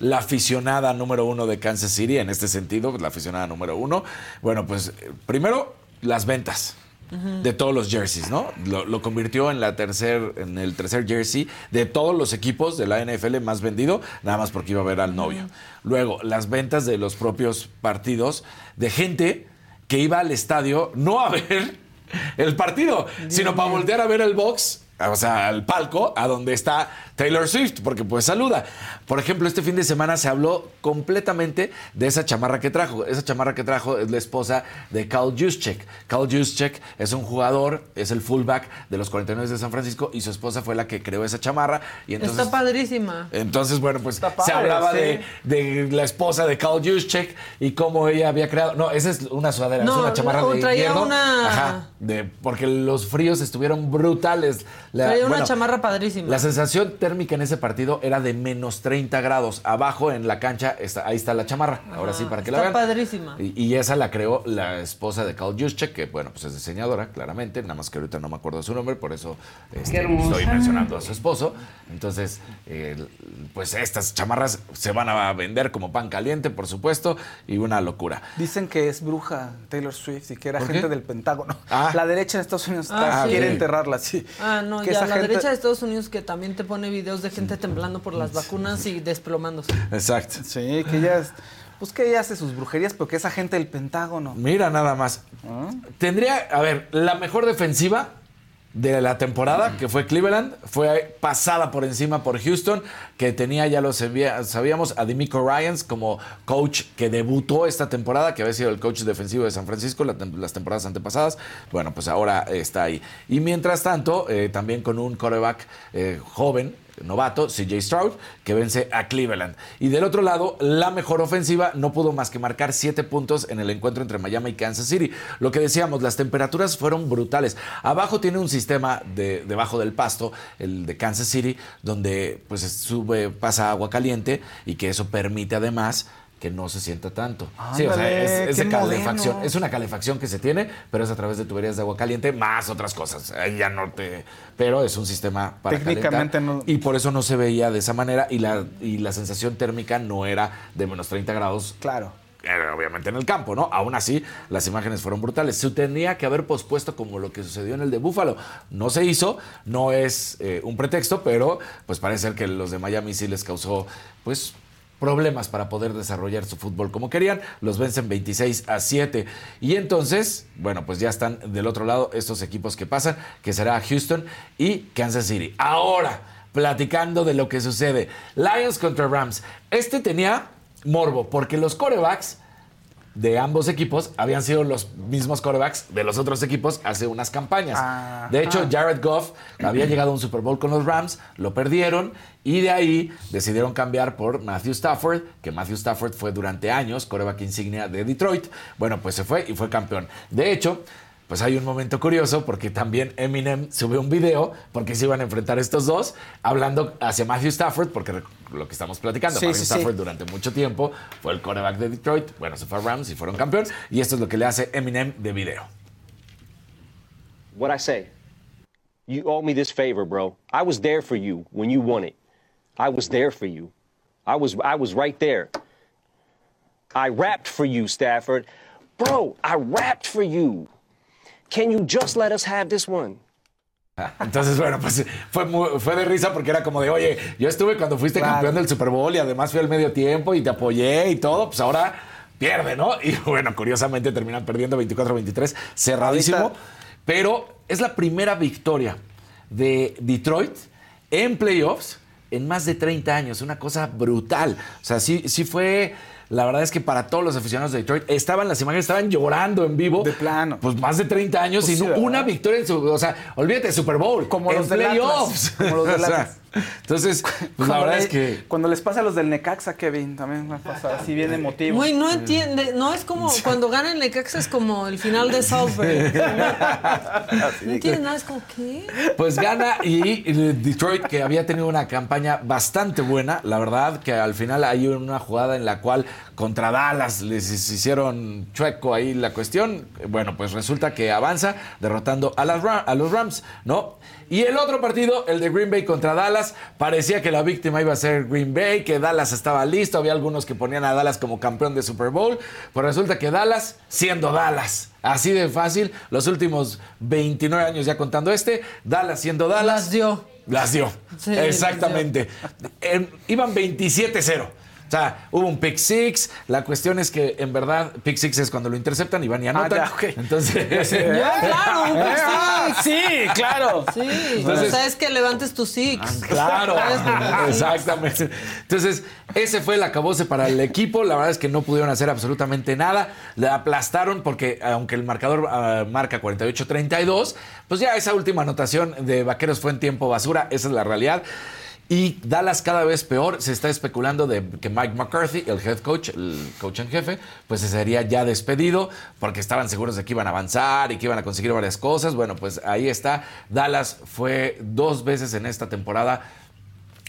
Speaker 2: la aficionada número uno de Kansas City, en este sentido, la aficionada número uno. Bueno, pues eh, primero las ventas de todos los jerseys, ¿no? Lo, lo convirtió en la tercer, en el tercer jersey de todos los equipos de la NFL más vendido, nada más porque iba a ver al novio. Luego, las ventas de los propios partidos de gente que iba al estadio no a ver el partido, sino para voltear a ver el box, o sea, al palco, a donde está Taylor Swift, porque pues saluda. Por ejemplo, este fin de semana se habló completamente de esa chamarra que trajo. Esa chamarra que trajo es la esposa de Carl Juszczyk. Carl Juszczyk es un jugador, es el fullback de los 49 de San Francisco y su esposa fue la que creó esa chamarra. Y entonces,
Speaker 1: Está padrísima.
Speaker 2: entonces, bueno, pues
Speaker 1: padre,
Speaker 2: se hablaba
Speaker 1: sí.
Speaker 2: de, de la esposa de Carl Juszczyk y cómo ella había creado. No, esa es una sudadera, es una chamarra
Speaker 1: no,
Speaker 2: de
Speaker 1: traía
Speaker 2: invierno.
Speaker 1: una-
Speaker 2: Ajá, de, porque los fríos estuvieron brutales. La-
Speaker 1: Traía una
Speaker 2: bueno,
Speaker 1: chamarra padrísima.
Speaker 2: La sensación térmica en ese partido era de menos 30 grados. Abajo en la cancha, está, ahí está la chamarra. Ahora sí, para que la
Speaker 1: Está
Speaker 2: vean.
Speaker 1: padrísima.
Speaker 2: Y, y esa la creó la esposa de Carl Juszczyk, que bueno, pues es diseñadora, claramente, nada más que ahorita no me acuerdo de su nombre, por eso este, estoy mencionando a su esposo. Entonces, eh, pues estas chamarras se van a vender como pan caliente, por supuesto, y una locura.
Speaker 3: Dicen que es bruja Taylor Swift y que era
Speaker 2: ¿Por
Speaker 3: gente
Speaker 2: qué?
Speaker 3: del Pentágono.
Speaker 2: Ah.
Speaker 3: La derecha en Estados Unidos
Speaker 1: Ah,
Speaker 3: está-
Speaker 1: sí.
Speaker 3: quiere enterrarla, sí.
Speaker 1: Ah, no,
Speaker 3: Que
Speaker 1: ya
Speaker 3: esa
Speaker 1: la
Speaker 3: gente-
Speaker 1: derecha de Estados Unidos que también te pone videos de gente temblando por las vacunas y desplomándose.
Speaker 2: Exacto.
Speaker 3: Sí, que ella, es- pues que ella hace sus brujerías, pero que esa gente del Pentágono.
Speaker 2: Mira nada más. Tendría, a ver, la mejor defensiva de la temporada, que fue Cleveland, fue pasada por encima por Houston, que tenía, ya lo sabía- sabíamos, a Demico Ryans como coach que debutó esta temporada, que había sido el coach defensivo de San Francisco las temporadas antepasadas. Bueno, pues ahora está ahí. Y mientras tanto, eh, también con un coreback eh, joven, novato, CJ Stroud, que vence a Cleveland. Y del otro lado, la mejor ofensiva no pudo más que marcar siete puntos en el encuentro entre Miami y Kansas City. Lo que decíamos, las temperaturas fueron brutales. Abajo tiene un sistema de, debajo del pasto, el de Kansas City, donde pues sube, pasa agua caliente y que eso permite además que no se sienta tanto. sí, o sea, es, es de calefacción. Es una calefacción que se tiene, pero es a través de tuberías de agua caliente más otras cosas. Ahí ya no te. Pero es un sistema para
Speaker 3: Técnicamente
Speaker 2: calentar.
Speaker 3: no-
Speaker 2: Y por eso no se veía de esa manera y la, y la sensación térmica no era de menos 30 grados.
Speaker 3: Claro.
Speaker 2: Era obviamente en el campo, ¿no? Aún así, las imágenes fueron brutales. Se tenía que haber pospuesto como lo que sucedió en el de Búfalo. No se hizo, no es eh, un pretexto, pero pues parece ser que los de Miami sí les causó, pues, problemas para poder desarrollar su fútbol como querían. Los vencen 26 a 7. Y entonces, bueno, pues ya están del otro lado estos equipos que pasan, que será Houston y Kansas City. Ahora, platicando de lo que sucede. Lions contra Rams. Este tenía morbo, porque los corebacks de ambos equipos habían sido los mismos corebacks de los otros equipos hace unas campañas.
Speaker 3: Ajá.
Speaker 2: De hecho, Jared Goff había llegado a un Super Bowl con los Rams, lo perdieron y de ahí decidieron cambiar por Matthew Stafford, que Matthew Stafford fue durante años coreback insignia de Detroit. Bueno, pues se fue y fue campeón. De hecho, pues hay un momento curioso porque también Eminem subió un video porque se iban a enfrentar estos dos hablando hacia Matthew Stafford porque lo que estamos platicando,
Speaker 3: Sí,
Speaker 2: Matthew
Speaker 3: sí, sí.
Speaker 2: Stafford durante mucho tiempo fue el coreback de Detroit, bueno, se fue a Rams y fueron campeón y esto es lo que le hace Eminem de video.
Speaker 19: What I say? You owe me this favor, bro. I was there for you when you won it. I was there for you. I was I was right there. I rapped for you, Stafford. Bro, I rapped for you. Can you just let us have this one?
Speaker 2: Entonces, bueno, pues fue, muy- fue de risa porque era como de, oye, yo estuve cuando fuiste
Speaker 3: Claro.
Speaker 2: campeón del Super Bowl y además fui al medio tiempo y te apoyé y todo, pues ahora pierde, ¿no? Y bueno, curiosamente terminan perdiendo 24-23, cerradísimo.
Speaker 3: Ahorita-
Speaker 2: Pero es la primera victoria de Detroit en playoffs en más de 30 años, una cosa brutal. O sea, sí, sí fue... La verdad es que para todos los aficionados de Detroit estaban las imágenes, estaban llorando en vivo. De plano. Pues más de 30 años
Speaker 3: Pues
Speaker 2: y
Speaker 3: sí,
Speaker 2: no-
Speaker 3: ¿verdad?
Speaker 2: una victoria en su. O sea, olvídate, Super Bowl.
Speaker 3: Como
Speaker 2: en
Speaker 3: los
Speaker 2: playoffs.
Speaker 3: Como los Atlas.
Speaker 2: Entonces, pues la verdad
Speaker 3: le-
Speaker 2: es que.
Speaker 3: Cuando les pasa a los del Necaxa, Kevin, también me pasa así bien emotivo.
Speaker 1: Güey, no entiende, no es como cuando gana el Necaxa es como el final de Salisbury. No entiendes nada, es como, ¿qué?
Speaker 2: Pues gana y Detroit, que había tenido una campaña bastante buena, la verdad, que al final hay una jugada en la cual contra Dallas les hicieron chueco ahí la cuestión. Bueno, pues resulta que avanza derrotando a, las a los Rams, ¿no? Y el otro partido, el de Green Bay contra Dallas, parecía que la víctima iba a ser Green Bay, que Dallas estaba listo, había algunos que ponían a Dallas como campeón de Super Bowl, pues resulta que Dallas, siendo Dallas, así de fácil, los últimos 29 años ya contando este, Dallas siendo Dallas. Las
Speaker 1: dio.
Speaker 2: Las dio.
Speaker 1: Sí,
Speaker 2: Exactamente. En- iban 27-0. O sea, hubo un pick six. La cuestión es que, en verdad, pick six es cuando lo interceptan y van y anotan.
Speaker 3: ya, ok.
Speaker 2: Entonces.
Speaker 1: Ya, claro, un pick
Speaker 3: Ah,
Speaker 1: six.
Speaker 3: sí, claro.
Speaker 1: Sí,
Speaker 2: Entonces-
Speaker 1: o sea, es que levantes tus six.
Speaker 2: Claro.
Speaker 1: Porque sí.
Speaker 2: exactamente. Entonces, ese fue el acabose para el equipo. La verdad es que no pudieron hacer absolutamente nada. Le aplastaron porque, aunque el marcador ah, marca 48-32, pues ya esa última anotación de Vaqueros fue en tiempo basura. Esa es la realidad. Y Dallas cada vez peor. Se está especulando de que Mike McCarthy, el head coach, el coach en jefe, pues se sería ya despedido porque estaban seguros de que iban a avanzar y que iban a conseguir varias cosas. Bueno, pues ahí está. Dallas fue dos veces en esta temporada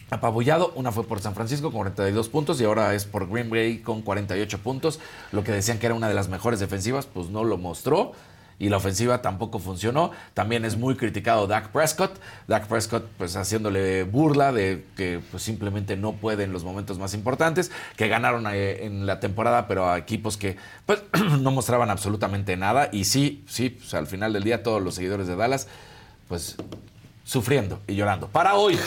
Speaker 2: apabullado. Una fue por San Francisco con 42 puntos y ahora es por Green Bay con 48 puntos. Lo que decían que era una de las mejores defensivas, pues no lo mostró. Y la ofensiva tampoco funcionó. También es muy criticado Dak Prescott. Dak Prescott, pues haciéndole burla de que pues, simplemente no puede en los momentos más importantes. Que ganaron eh, en la temporada, pero a equipos que pues, no mostraban absolutamente nada. Y sí, sí, pues, al final del día, todos los seguidores de Dallas, pues sufriendo y llorando. Para hoy.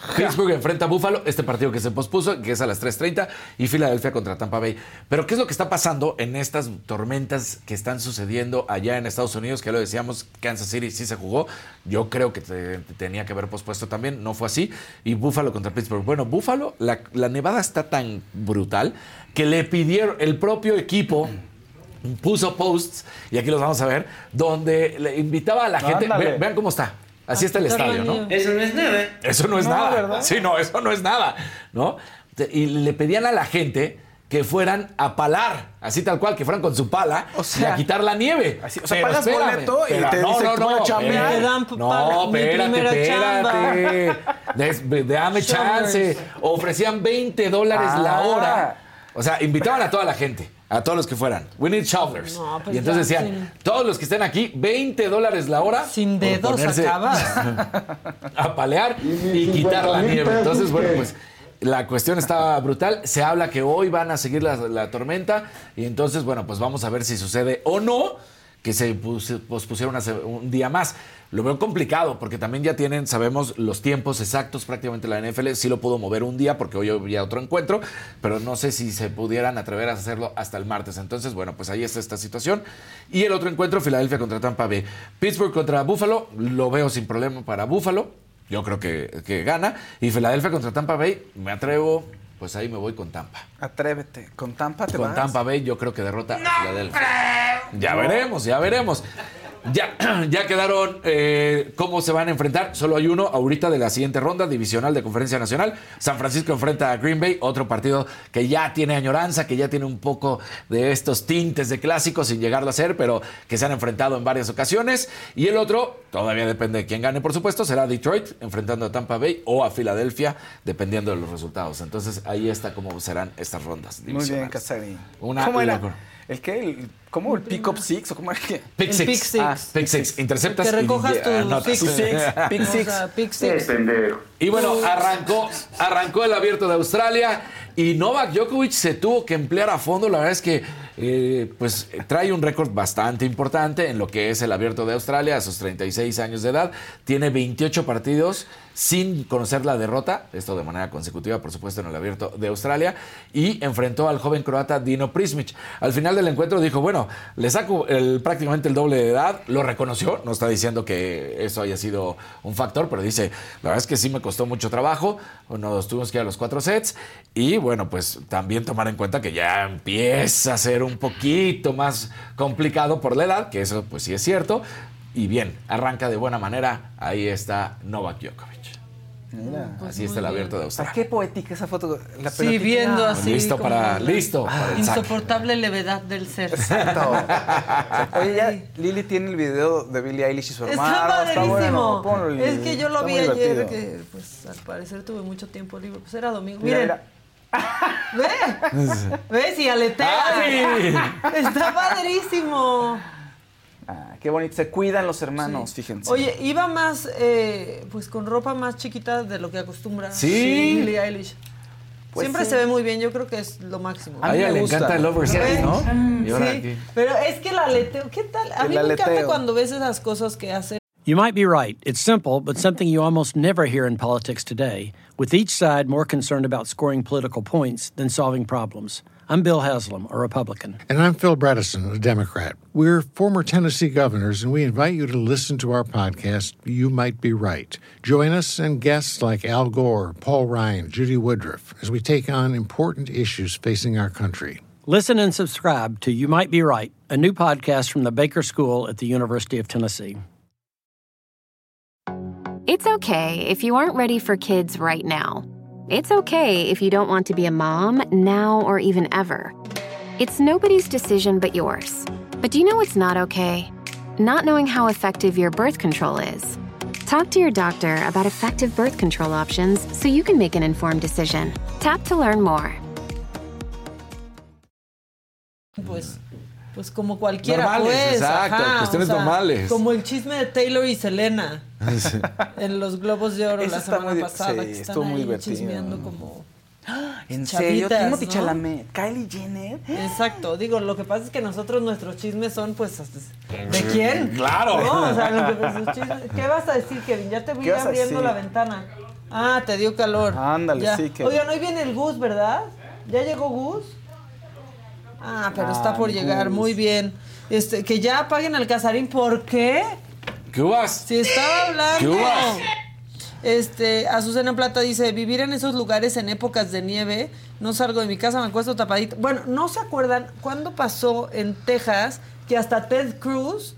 Speaker 2: Pittsburgh enfrenta a Buffalo, este partido que se pospuso, que es a las 3.30, y Filadelfia contra Tampa Bay. Pero ¿qué es lo que está pasando en estas tormentas que están sucediendo allá en Estados Unidos? Que lo decíamos, Kansas City sí se jugó. Yo creo que te- tenía que haber pospuesto también, no fue así. Y Buffalo contra Pittsburgh. Bueno, Buffalo, la, la nevada está tan brutal que le pidieron, el propio equipo puso posts, y aquí los vamos a ver, donde le invitaba a la gente. Ve- vean cómo está. Así está el estadio, ¿no?
Speaker 3: Eso no es nada.
Speaker 2: Eso no es
Speaker 3: No,
Speaker 2: nada.
Speaker 3: ¿verdad?
Speaker 2: Sí, no, eso no es nada, ¿no? Te- Y le pedían a la gente que fueran a palar, así tal cual, que fueran con su pala y
Speaker 3: sea,
Speaker 2: a quitar la nieve.
Speaker 3: así, o sea,
Speaker 2: Pero
Speaker 3: pagas
Speaker 2: espérame,
Speaker 3: boleto y
Speaker 2: pero
Speaker 3: te
Speaker 2: no,
Speaker 3: dicen
Speaker 2: no,
Speaker 3: que voy a
Speaker 2: no,
Speaker 3: chambear.
Speaker 2: espérate.
Speaker 3: Me dan
Speaker 2: No, espérate,
Speaker 3: primera
Speaker 2: espérate. Des- Dame chance. Ofrecían 20 dólares la
Speaker 3: Ah.
Speaker 2: hora. O sea, invitaban a toda la gente, a todos los que fueran. We need shovelers.
Speaker 1: No, pues
Speaker 2: y entonces decían, todos los que estén aquí, 20 dólares la hora.
Speaker 1: Sin dedos acabas.
Speaker 2: a palear y quitar la nieve. Entonces, bueno, pues la cuestión está brutal. Se habla que hoy van a seguir la, la tormenta y entonces, bueno, pues vamos a ver si sucede o no que se pus- pospusieron un día más. Lo veo complicado porque también ya tienen, sabemos, los tiempos exactos. Prácticamente la NFL sí lo pudo mover un día porque hoy había otro encuentro, pero no sé si se pudieran atrever a hacerlo hasta el martes. Entonces, bueno, pues ahí está esta situación. Y el otro encuentro, Filadelfia contra Tampa Bay. Pittsburgh contra Buffalo, lo veo sin problema para Buffalo. Yo creo que, que gana. Y Filadelfia contra Tampa Bay, me atrevo, pues ahí me voy con Tampa.
Speaker 3: Atrévete. Con Tampa te
Speaker 2: Con
Speaker 3: vas.
Speaker 2: Tampa Bay yo creo que derrota a Filadelfia. Ya veremos, ya veremos. Ya, ya quedaron eh, cómo se van a enfrentar. Solo hay uno ahorita de la siguiente ronda divisional de Conferencia Nacional. San Francisco enfrenta a Green Bay, otro partido que ya tiene añoranza, que ya tiene un poco de estos tintes de clásicos sin llegarlo a ser, pero que se han enfrentado en varias ocasiones. Y el otro, todavía depende de quién gane, por supuesto, será Detroit enfrentando a Tampa Bay o a Filadelfia, dependiendo de los resultados. Entonces ahí está cómo serán estas rondas.
Speaker 3: Muy bien. Casarín.
Speaker 2: Una
Speaker 3: ¿Cómo era? ¿El qué? El- ¿Cómo? ¿El pick up six? ¿O cómo era que?
Speaker 2: Pick six. Ah, pick six. Interceptas
Speaker 1: Que recojas
Speaker 2: y
Speaker 1: tu
Speaker 2: anotas.
Speaker 1: six.
Speaker 3: Pick
Speaker 1: O
Speaker 3: six.
Speaker 1: sea, pick six.
Speaker 2: Y bueno, arrancó, arrancó el abierto de Australia Y Novak Djokovic se tuvo que emplear a fondo. La verdad es que eh, pues trae un récord bastante importante en lo que es el abierto de Australia a sus 36 años de edad. Tiene 28 partidos sin conocer la derrota, esto de manera consecutiva, por supuesto, en el abierto de Australia, y enfrentó al joven croata Dino Prismic. Al final del encuentro dijo, bueno, le saco prácticamente el doble de edad, lo reconoció, no está diciendo que eso haya sido un factor, pero dice, la verdad es que sí me costó mucho trabajo, nos tuvimos que ir a los cuatro sets, y bueno, pues también tomar en cuenta que ya empieza a ser un poquito más complicado por la edad, que eso pues sí es cierto, y bien, arranca de buena manera, ahí está Novak Djokovic.
Speaker 3: Mira,
Speaker 1: pues
Speaker 2: así está el abierto de Australia.
Speaker 3: Qué poética esa foto. La
Speaker 1: Sí, viendo así.
Speaker 2: Listo para- listo para el saque.
Speaker 1: Insoportable levedad del ser.
Speaker 3: Exacto. Oye, ya Lili tiene el video de Billie Eilish y su hermano.
Speaker 1: Está padrísimo.
Speaker 3: bueno. Ponlo, Lili.
Speaker 1: es que yo lo
Speaker 3: Está
Speaker 1: vi ayer,
Speaker 3: divertido.
Speaker 1: que pues al parecer tuve mucho tiempo libre. Pues era domingo.
Speaker 3: Mira,
Speaker 1: Miren. ¿Ve? ¿Ves? Y aletea.
Speaker 3: ¡Ay!
Speaker 1: Está padrísimo.
Speaker 3: Qué bonito. Se cuidan los hermanos, fíjense.
Speaker 1: Oye, iba más, eh, pues con ropa más chiquita de lo que acostumbra.
Speaker 3: Sí.
Speaker 1: Billie Eilish.
Speaker 3: Pues
Speaker 1: Siempre
Speaker 3: sí.
Speaker 1: se ve muy bien, yo creo que es lo máximo.
Speaker 2: A ella le encanta el oversize. ¿no?
Speaker 1: Sí,
Speaker 2: aquí.
Speaker 1: pero es que el aleteo, ¿qué tal? A
Speaker 20: El
Speaker 1: mí me encanta
Speaker 20: aleteo.
Speaker 1: cuando ves esas cosas que hace
Speaker 20: You might be right. It's simple, but something you almost never hear in politics today, with each side more concerned about scoring political points than solving problems. I'm Bill Haslam, a Republican.
Speaker 21: And I'm Phil Bredesen, a Democrat. We're former Tennessee governors, and we invite you to listen to our podcast, You Might Be Right. Join us and guests like Al Gore, Paul Ryan, Judy Woodruff, as we take on important issues facing our country.
Speaker 20: Listen and subscribe to You Might Be Right, a new podcast from the Baker School at the University of Tennessee.
Speaker 13: It's okay if you aren't ready for kids right now. It's okay if you don't want to be a mom now or even ever. It's nobody's decision but yours. But do you know what's not okay? Not knowing how effective your birth control is. Talk to your doctor about effective birth control options so you can make an informed decision. Tap to learn more.
Speaker 1: Pues como cualquiera,
Speaker 2: Normales,
Speaker 1: pues.
Speaker 2: exacto,
Speaker 1: ajá,
Speaker 2: cuestiones normales.
Speaker 1: Como el chisme de Taylor y Selena en los Globos de Oro
Speaker 3: Eso
Speaker 1: la
Speaker 3: está
Speaker 1: semana
Speaker 3: muy-
Speaker 1: pasada,
Speaker 3: sí,
Speaker 1: que están
Speaker 3: estuvo muy
Speaker 1: ahí
Speaker 3: divertido.
Speaker 1: chismeando como
Speaker 3: ¿En serio? Timothy
Speaker 1: ¿no?
Speaker 3: Chalamet, Kylie Jenner.
Speaker 1: Exacto, digo, lo que pasa es que nosotros nuestros chismes son pues ¿de quién?
Speaker 2: Claro.
Speaker 1: ¿No? O sea, lo que, pues, chismes- ¿Qué vas a decir, Kevin? Ya te vi
Speaker 3: ¿Qué vas a
Speaker 1: abriendo la ventana. Ah, te dio calor.
Speaker 3: Ándale,
Speaker 1: Ya.
Speaker 3: sí, Kevin.
Speaker 1: Oigan, hoy viene el Gus, ¿verdad? ¿Ya llegó Gus? Ah, pero está por llegar,
Speaker 3: Gus.
Speaker 1: muy bien. Este, que ya apaguen al Casarín, ¿por qué?
Speaker 2: ¿Qué uvas?
Speaker 1: Si estaba hablando.
Speaker 2: ¿Qué uvas?
Speaker 1: Este, Azucena Plata dice, vivir en esos lugares en épocas de nieve, no salgo de mi casa, me acuesto tapadito. Bueno, ¿no se acuerdan cuándo pasó en Texas que hasta Ted Cruz,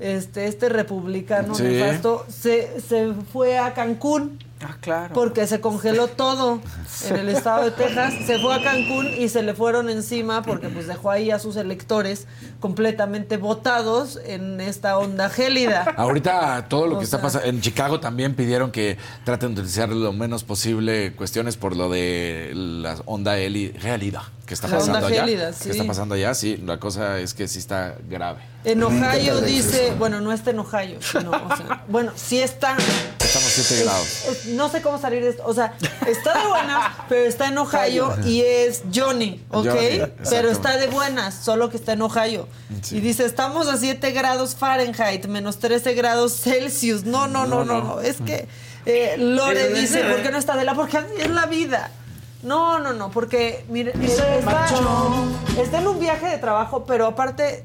Speaker 1: este, este republicano
Speaker 3: Sí.
Speaker 1: nefasto, se, se fue a Cancún?
Speaker 3: Ah, claro.
Speaker 1: Porque se congeló todo en el estado de Texas. Se fue a Cancún y se le fueron encima porque pues dejó ahí a sus electores completamente votados en esta onda gélida.
Speaker 2: Ahorita todo lo
Speaker 1: O
Speaker 2: que está pasando en Chicago también pidieron que traten de utilizar lo menos posible cuestiones por lo de la onda gélida que está
Speaker 1: La onda
Speaker 2: pasando allá.
Speaker 1: gélida,
Speaker 2: Que
Speaker 1: sí.
Speaker 2: está pasando allá, sí. La cosa es que sí está grave.
Speaker 1: En Ohio dice, bueno, no está en Ohio, sino, o sea, bueno, sí está.
Speaker 2: Estamos 7 grados.
Speaker 1: no sé cómo salir de esto. O sea, está de buenas, pero está en Ohio y es Johnny, ¿ok?
Speaker 2: Johnny,
Speaker 1: pero está de buenas, solo que está en Ohio. Y dice, estamos a 7 grados Fahrenheit, menos 13 grados Celsius. No, no, no, no, no. Es que eh, Lore dice, ¿por qué no está de la? Porque es la vida. No, no, no, porque mire, está, está en un viaje de trabajo, pero aparte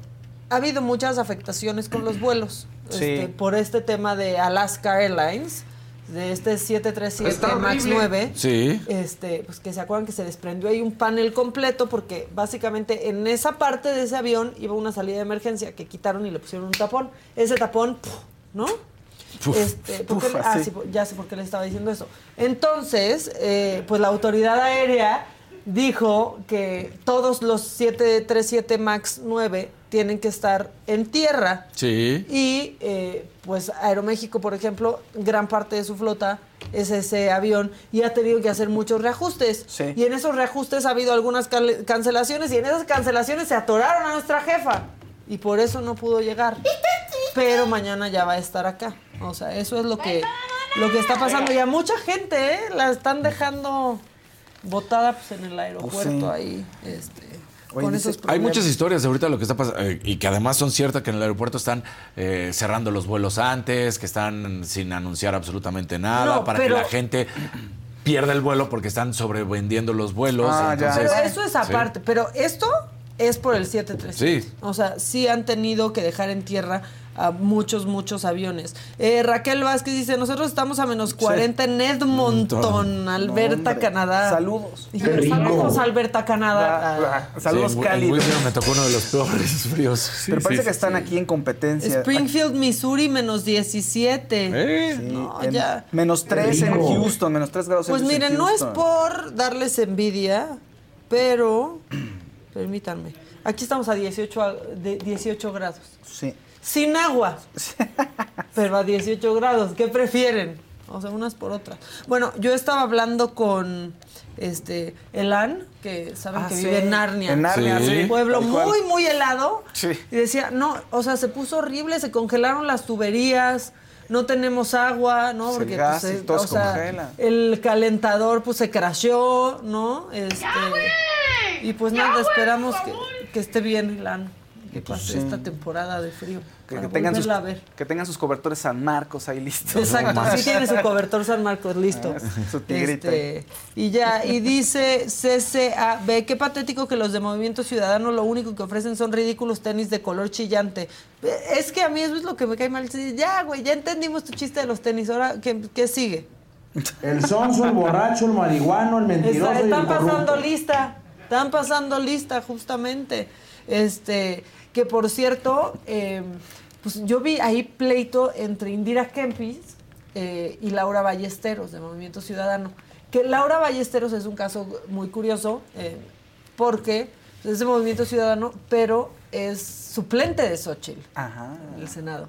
Speaker 1: ha habido muchas afectaciones con los vuelos.
Speaker 3: Sí.
Speaker 1: este, por este tema de Alaska Airlines, de este 737
Speaker 2: Está
Speaker 1: MAX
Speaker 2: horrible.
Speaker 1: 9.
Speaker 2: Sí.
Speaker 1: Este, pues que se acuerdan que se desprendió ahí un panel completo porque básicamente en esa parte de ese avión iba una salida de emergencia que quitaron y le pusieron un tapón. Ese tapón, ¡puf! ¿no?
Speaker 3: Puf,
Speaker 1: Este, ¿por qué
Speaker 3: puf,
Speaker 1: le- ah, sí, ya sé por qué le estaba diciendo eso. Entonces, eh, pues la autoridad aérea dijo que todos los 737 MAX 9 tienen que estar en tierra.
Speaker 2: Sí.
Speaker 1: Y eh, pues Aeroméxico, por ejemplo, gran parte de su flota es ese avión y ha tenido que hacer muchos reajustes.
Speaker 3: Sí.
Speaker 1: Y en esos reajustes ha habido algunas cancelaciones y en esas cancelaciones se atoraron a nuestra jefa y por eso no pudo llegar. Pero mañana ya va a estar acá. O sea, eso es lo que, lo que está pasando. Y a mucha gente ¿eh? la están dejando botada pues, en el aeropuerto
Speaker 2: sí.
Speaker 1: ahí, este, Con esos
Speaker 2: hay muchas historias ahorita de lo que está pasando eh, y que además son ciertas que en el aeropuerto están eh, cerrando los vuelos antes, que están sin anunciar absolutamente nada
Speaker 1: No,
Speaker 2: para
Speaker 1: pero-
Speaker 2: que la gente pierda el vuelo porque están sobrevendiendo los vuelos.
Speaker 3: Ah,
Speaker 2: entonces-
Speaker 1: Pero eso es
Speaker 2: Sí.
Speaker 1: aparte. Pero esto es por el 737.
Speaker 2: Sí.
Speaker 1: O sea, sí han tenido que dejar en tierra a muchos, muchos aviones. Eh, Raquel Vázquez dice, nosotros estamos a menos 40 en Edmonton, Alberta,
Speaker 3: hombre.
Speaker 1: Canadá.
Speaker 3: Saludos.
Speaker 1: Y
Speaker 3: Qué rico.
Speaker 1: Saludos, Alberta, Canadá. Ah.
Speaker 3: Saludos
Speaker 2: Sí, en Wi- en
Speaker 3: cálidos.
Speaker 2: Whistler me tocó uno de los peores fríos.
Speaker 3: Pero
Speaker 2: Sí,
Speaker 3: parece
Speaker 2: sí.
Speaker 3: que están aquí en competencia.
Speaker 1: Springfield, Missouri, menos 17.
Speaker 3: Sí,
Speaker 1: No,
Speaker 3: en-
Speaker 1: ya.
Speaker 3: Menos 3 en. Houston, menos 3 grados
Speaker 1: Pues
Speaker 3: en
Speaker 1: miren, no es por darles envidia, pero permítanme. Aquí estamos a 18, a- de 18 grados.
Speaker 3: Sí.
Speaker 1: Sin agua. Pero a 18 grados. ¿Qué prefieren? O sea, unas por otras. Bueno, yo estaba hablando con este Elan, que saben
Speaker 3: Ah,
Speaker 1: que
Speaker 3: sí.
Speaker 1: vive en Narnia.
Speaker 3: En Narnia, sí.
Speaker 1: Un pueblo muy, muy helado.
Speaker 3: Sí.
Speaker 1: Y decía, no, o sea, se puso horrible, se congelaron las tuberías, no tenemos agua, ¿no?
Speaker 3: El
Speaker 1: Porque
Speaker 3: gas
Speaker 1: pues,
Speaker 3: y
Speaker 1: eh,
Speaker 3: todo
Speaker 1: o
Speaker 3: se
Speaker 1: sea,
Speaker 3: congela.
Speaker 1: el calentador pues se crasheó, ¿no? Este, y pues nada, esperamos que, que esté bien Elan, que pase
Speaker 3: sí.
Speaker 1: esta temporada de frío.
Speaker 3: Que, tengan sus,
Speaker 1: volverla a ver.
Speaker 3: que tengan sus cobertores San Marcos ahí listos.
Speaker 1: Exacto, sí tiene su cobertor San Marcos listo.
Speaker 3: Ah, su tigrita.
Speaker 1: Este, y ya, y dice CCAB, qué patético que los de Movimiento Ciudadano lo único que ofrecen son ridículos tenis de color chillante. Es que a mí eso es lo que me cae mal. Ya, güey, ya entendimos tu chiste de los tenis, ahora, ¿qué, qué sigue?
Speaker 22: El sonso, el borracho, el marihuano, el mentiroso
Speaker 1: Está-
Speaker 22: y el
Speaker 1: están pasando lista, están pasando lista justamente. Este, que por cierto, eh, pues yo vi ahí pleito entre Indira Kempis eh, y Laura Ballesteros de Movimiento Ciudadano. Que Laura Ballesteros es un caso muy curioso eh, porque es de Movimiento Ciudadano, pero es suplente de Xochitl
Speaker 3: Ajá.
Speaker 1: en el Senado.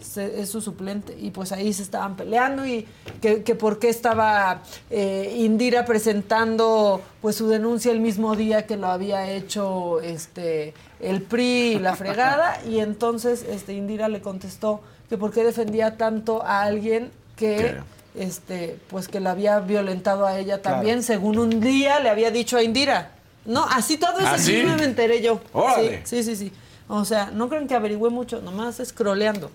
Speaker 1: Se- es su suplente. Y pues ahí se estaban peleando y que, que por qué estaba eh, Indira presentando pues su denuncia el mismo día que lo había hecho este el PRI y la fregada. y entonces este Indira le contestó que por qué defendía tanto a alguien que este pues que la había violentado a ella también, según un día le había dicho a Indira. No, así todo eso
Speaker 2: ¿Ah,
Speaker 1: sí me enteré yo.
Speaker 2: Órale.
Speaker 1: Sí, sí, sí, sí. O sea, no creen que averigüé mucho, nomás scrolleando.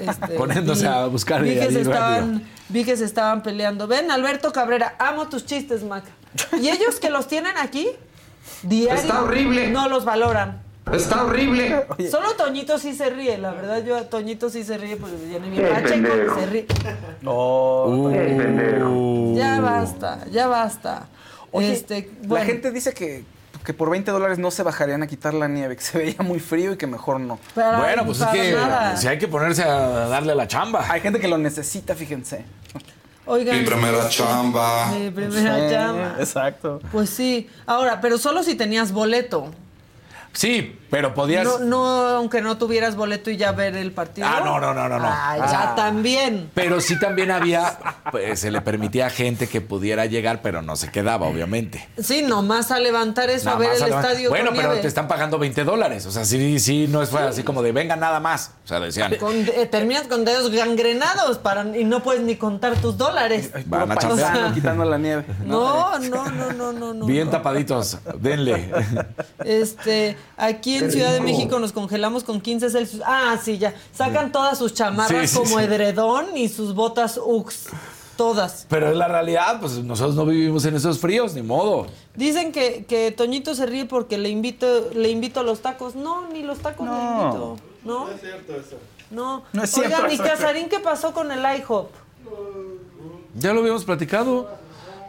Speaker 1: Este,
Speaker 2: Poniéndose
Speaker 1: vi-
Speaker 2: a buscar
Speaker 1: vi
Speaker 2: y
Speaker 1: que, se estaban, vi que se estaban peleando. Ven, Alberto Cabrera, amo tus chistes, Maca. Y ellos que los tienen aquí, diario,
Speaker 23: Está horrible.
Speaker 1: no los valoran.
Speaker 23: Está horrible.
Speaker 1: Solo Toñito sí se ríe, la verdad yo a Toñito sí se ríe porque viene mi
Speaker 23: Qué
Speaker 1: Pacheco
Speaker 23: pendejo.
Speaker 1: se ríe.
Speaker 3: No.
Speaker 1: Ya basta, ya basta.
Speaker 3: Oye,
Speaker 1: este,
Speaker 3: La
Speaker 1: bueno.
Speaker 3: gente dice que, que por 20 dólares no se bajarían a quitar la nieve, que se veía muy frío y que mejor no.
Speaker 2: Bueno, pues es que
Speaker 1: nada.
Speaker 2: si hay que ponerse a darle la chamba.
Speaker 3: Hay gente que lo necesita, fíjense.
Speaker 1: Oigan,
Speaker 23: Mi primera chamba.
Speaker 1: mi primera
Speaker 3: Sí,
Speaker 1: chamba.
Speaker 3: Exacto.
Speaker 1: Pues sí. Ahora, pero solo si tenías boleto.
Speaker 2: Sí, pero podías.
Speaker 1: No, no, aunque no tuvieras boleto y ya ver el partido.
Speaker 2: Ah, no, no, no, no, no.
Speaker 1: Ah, ya
Speaker 2: Ah.
Speaker 1: también.
Speaker 2: Pero sí también había, pues, se le permitía a gente que pudiera llegar, pero no se quedaba, obviamente.
Speaker 1: Sí, nomás a levantar eso,
Speaker 2: Nada
Speaker 1: a ver el estadio
Speaker 2: Bueno,
Speaker 1: con
Speaker 2: pero
Speaker 1: nieve.
Speaker 2: te están pagando 20 dólares. O sea, sí, sí, no fue así como de venga nada más. O sea, decían.
Speaker 1: Con- eh, terminas con dedos gangrenados para, y no puedes ni contar tus dólares.
Speaker 2: Van a
Speaker 1: O sea,
Speaker 3: quitando la nieve.
Speaker 1: No, no, no, no, no, no.
Speaker 2: Bien
Speaker 1: no.
Speaker 2: tapaditos, denle.
Speaker 1: Este, aquí en
Speaker 2: Qué
Speaker 1: Ciudad de. México nos congelamos con 15 Celsius. Ah, sí, ya. Sacan todas sus chamarras
Speaker 2: Sí, sí,
Speaker 1: como
Speaker 2: sí.
Speaker 1: edredón y sus botas Ux. Todas.
Speaker 2: Pero es la realidad, pues nosotros no vivimos en esos fríos, ni modo.
Speaker 1: Dicen que, que Toñito se ríe porque le invito, le invito a los tacos. No, ni los tacos le invito. ¿No?
Speaker 14: es cierto eso.
Speaker 1: No.
Speaker 3: No es
Speaker 1: Oigan,
Speaker 3: cierto
Speaker 1: ¿y
Speaker 3: eso.
Speaker 1: Casarín qué pasó con el IHOP?
Speaker 2: Ya lo habíamos platicado.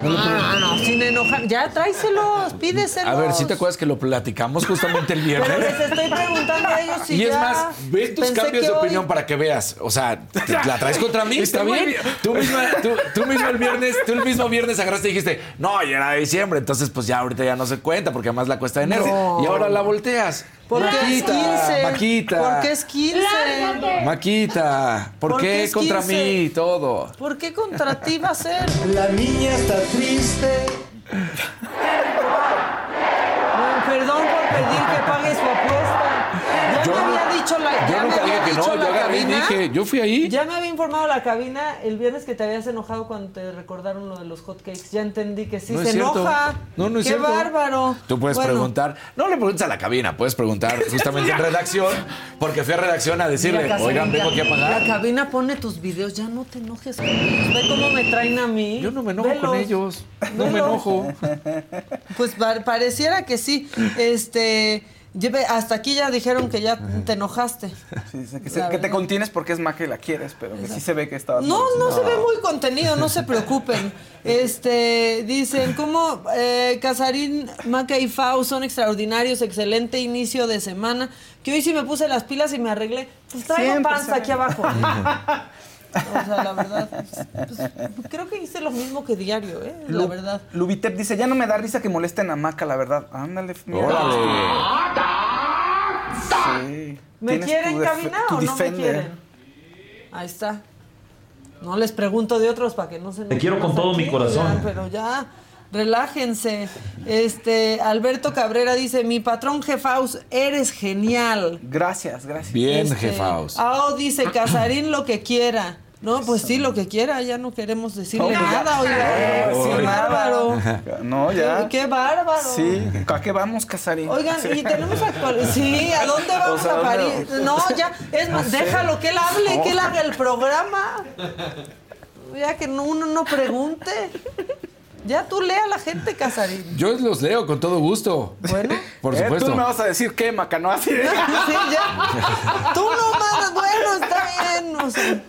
Speaker 2: Lo-
Speaker 1: Ah, no, sin enojar. Ya, tráeselos, pídeselos.
Speaker 2: A ver, si te acuerdas que lo platicamos justamente el
Speaker 1: Pero
Speaker 2: viernes?
Speaker 1: les estoy preguntando a ellos si
Speaker 2: y es
Speaker 1: ya-
Speaker 2: más, ve tus
Speaker 1: Pensé
Speaker 2: cambios
Speaker 1: que
Speaker 2: de
Speaker 1: hoy-
Speaker 2: opinión para que veas. O sea, ¿te- ¿la traes contra mí?
Speaker 3: Está
Speaker 2: ¿Está
Speaker 3: muy
Speaker 2: bien? Tú, misma, tú, tú mismo el viernes, tú el mismo viernes agarraste y dijiste, no, ya era diciembre, entonces pues ya ahorita ya no se cuenta porque además la cuesta de enero.
Speaker 1: No.
Speaker 2: Y ahora la volteas.
Speaker 1: Porque es 15.
Speaker 2: Maquita.
Speaker 1: Porque es 15.
Speaker 2: Maquita, ¿por,
Speaker 1: Porque
Speaker 2: qué
Speaker 1: es
Speaker 2: contra
Speaker 1: 15.
Speaker 2: mí todo?
Speaker 1: ¿Por qué contra ti va a ser?
Speaker 22: La niña está triste.
Speaker 1: Perdón por pedir que pague su apuesta. Ya
Speaker 2: Yo
Speaker 1: me
Speaker 2: no-
Speaker 1: había dicho la.
Speaker 2: Yo nunca dije que no, yo agarré dije, yo fui ahí.
Speaker 1: Ya me había informado la cabina el viernes que te habías enojado cuando te recordaron lo de los hotcakes. Ya entendí que sí
Speaker 2: No
Speaker 1: se enoja.
Speaker 2: No, no es
Speaker 1: Qué
Speaker 2: cierto.
Speaker 1: bárbaro.
Speaker 2: Tú puedes
Speaker 1: Bueno,
Speaker 2: preguntar, no le preguntes a la cabina, puedes preguntar justamente en redacción, porque fui a redacción a decirle, oigan, vengo aquí a pagar.
Speaker 1: La cabina pone tus videos, ya no te enojes con ellos. Ve cómo me traen a mí. Yo no me
Speaker 2: enojo con ellos. No me enojo.
Speaker 1: Pues pa- pareciera que sí. Este, lleve- hasta aquí ya dijeron que ya te enojaste.
Speaker 3: Sí, que, se-
Speaker 1: La
Speaker 3: que te contienes porque es Maca y la quieres, pero que sí se ve que estaba.
Speaker 1: No, no se ve muy contenido, no se preocupen. Este, dicen, ¿cómo eh, Casarín, Maca y Fau son extraordinarios? Excelente inicio de semana. Que hoy sí me puse las pilas y me arreglé. Pues traigo
Speaker 3: Siempre
Speaker 1: panza aquí abajo. O sea, la verdad, pues, pues, creo que hice lo mismo que diario, ¿eh? La
Speaker 3: Lu-
Speaker 1: verdad.
Speaker 3: Lubitep dice, ya no me da risa que molesten a Maca, la verdad. Ándale, mira. Sí.
Speaker 1: ¿Me quieren cabina o no me quieren? Ahí está. No les pregunto de otros para que no se
Speaker 24: Te quiero con todo mi corazón.
Speaker 1: Ya, pero ya, relájense. Este, Alberto Cabrera dice, mi patrón Jefaus, eres genial.
Speaker 3: Gracias, gracias.
Speaker 2: Bien,
Speaker 1: Este,
Speaker 2: jefaos.
Speaker 1: Ao dice, Casarín lo que quiera. No, pues sí, lo que quiera, ya no queremos decirle
Speaker 3: pues
Speaker 1: nada, oiga.
Speaker 3: Eh, sí,
Speaker 1: qué bárbaro.
Speaker 3: No, ya.
Speaker 1: Qué, qué bárbaro.
Speaker 3: Sí, ¿a qué vamos, Casarín?
Speaker 1: Oigan, y tenemos actual... Sí, ¿a dónde vamos
Speaker 3: O sea,
Speaker 1: a
Speaker 3: ¿dónde-
Speaker 1: París? No, ya, es más,
Speaker 3: No sé.
Speaker 1: déjalo que él hable,
Speaker 3: No.
Speaker 1: que él haga el programa. Ya que no- uno no pregunte. Ya tú lea a la gente, Casarín.
Speaker 2: Yo los leo con todo gusto.
Speaker 1: Bueno.
Speaker 2: Por
Speaker 3: Eh,
Speaker 2: supuesto.
Speaker 3: Tú no me vas a decir qué, Maca, no así. de-
Speaker 1: Sí, ya. Tú no mandas, bueno, está bien. o sea.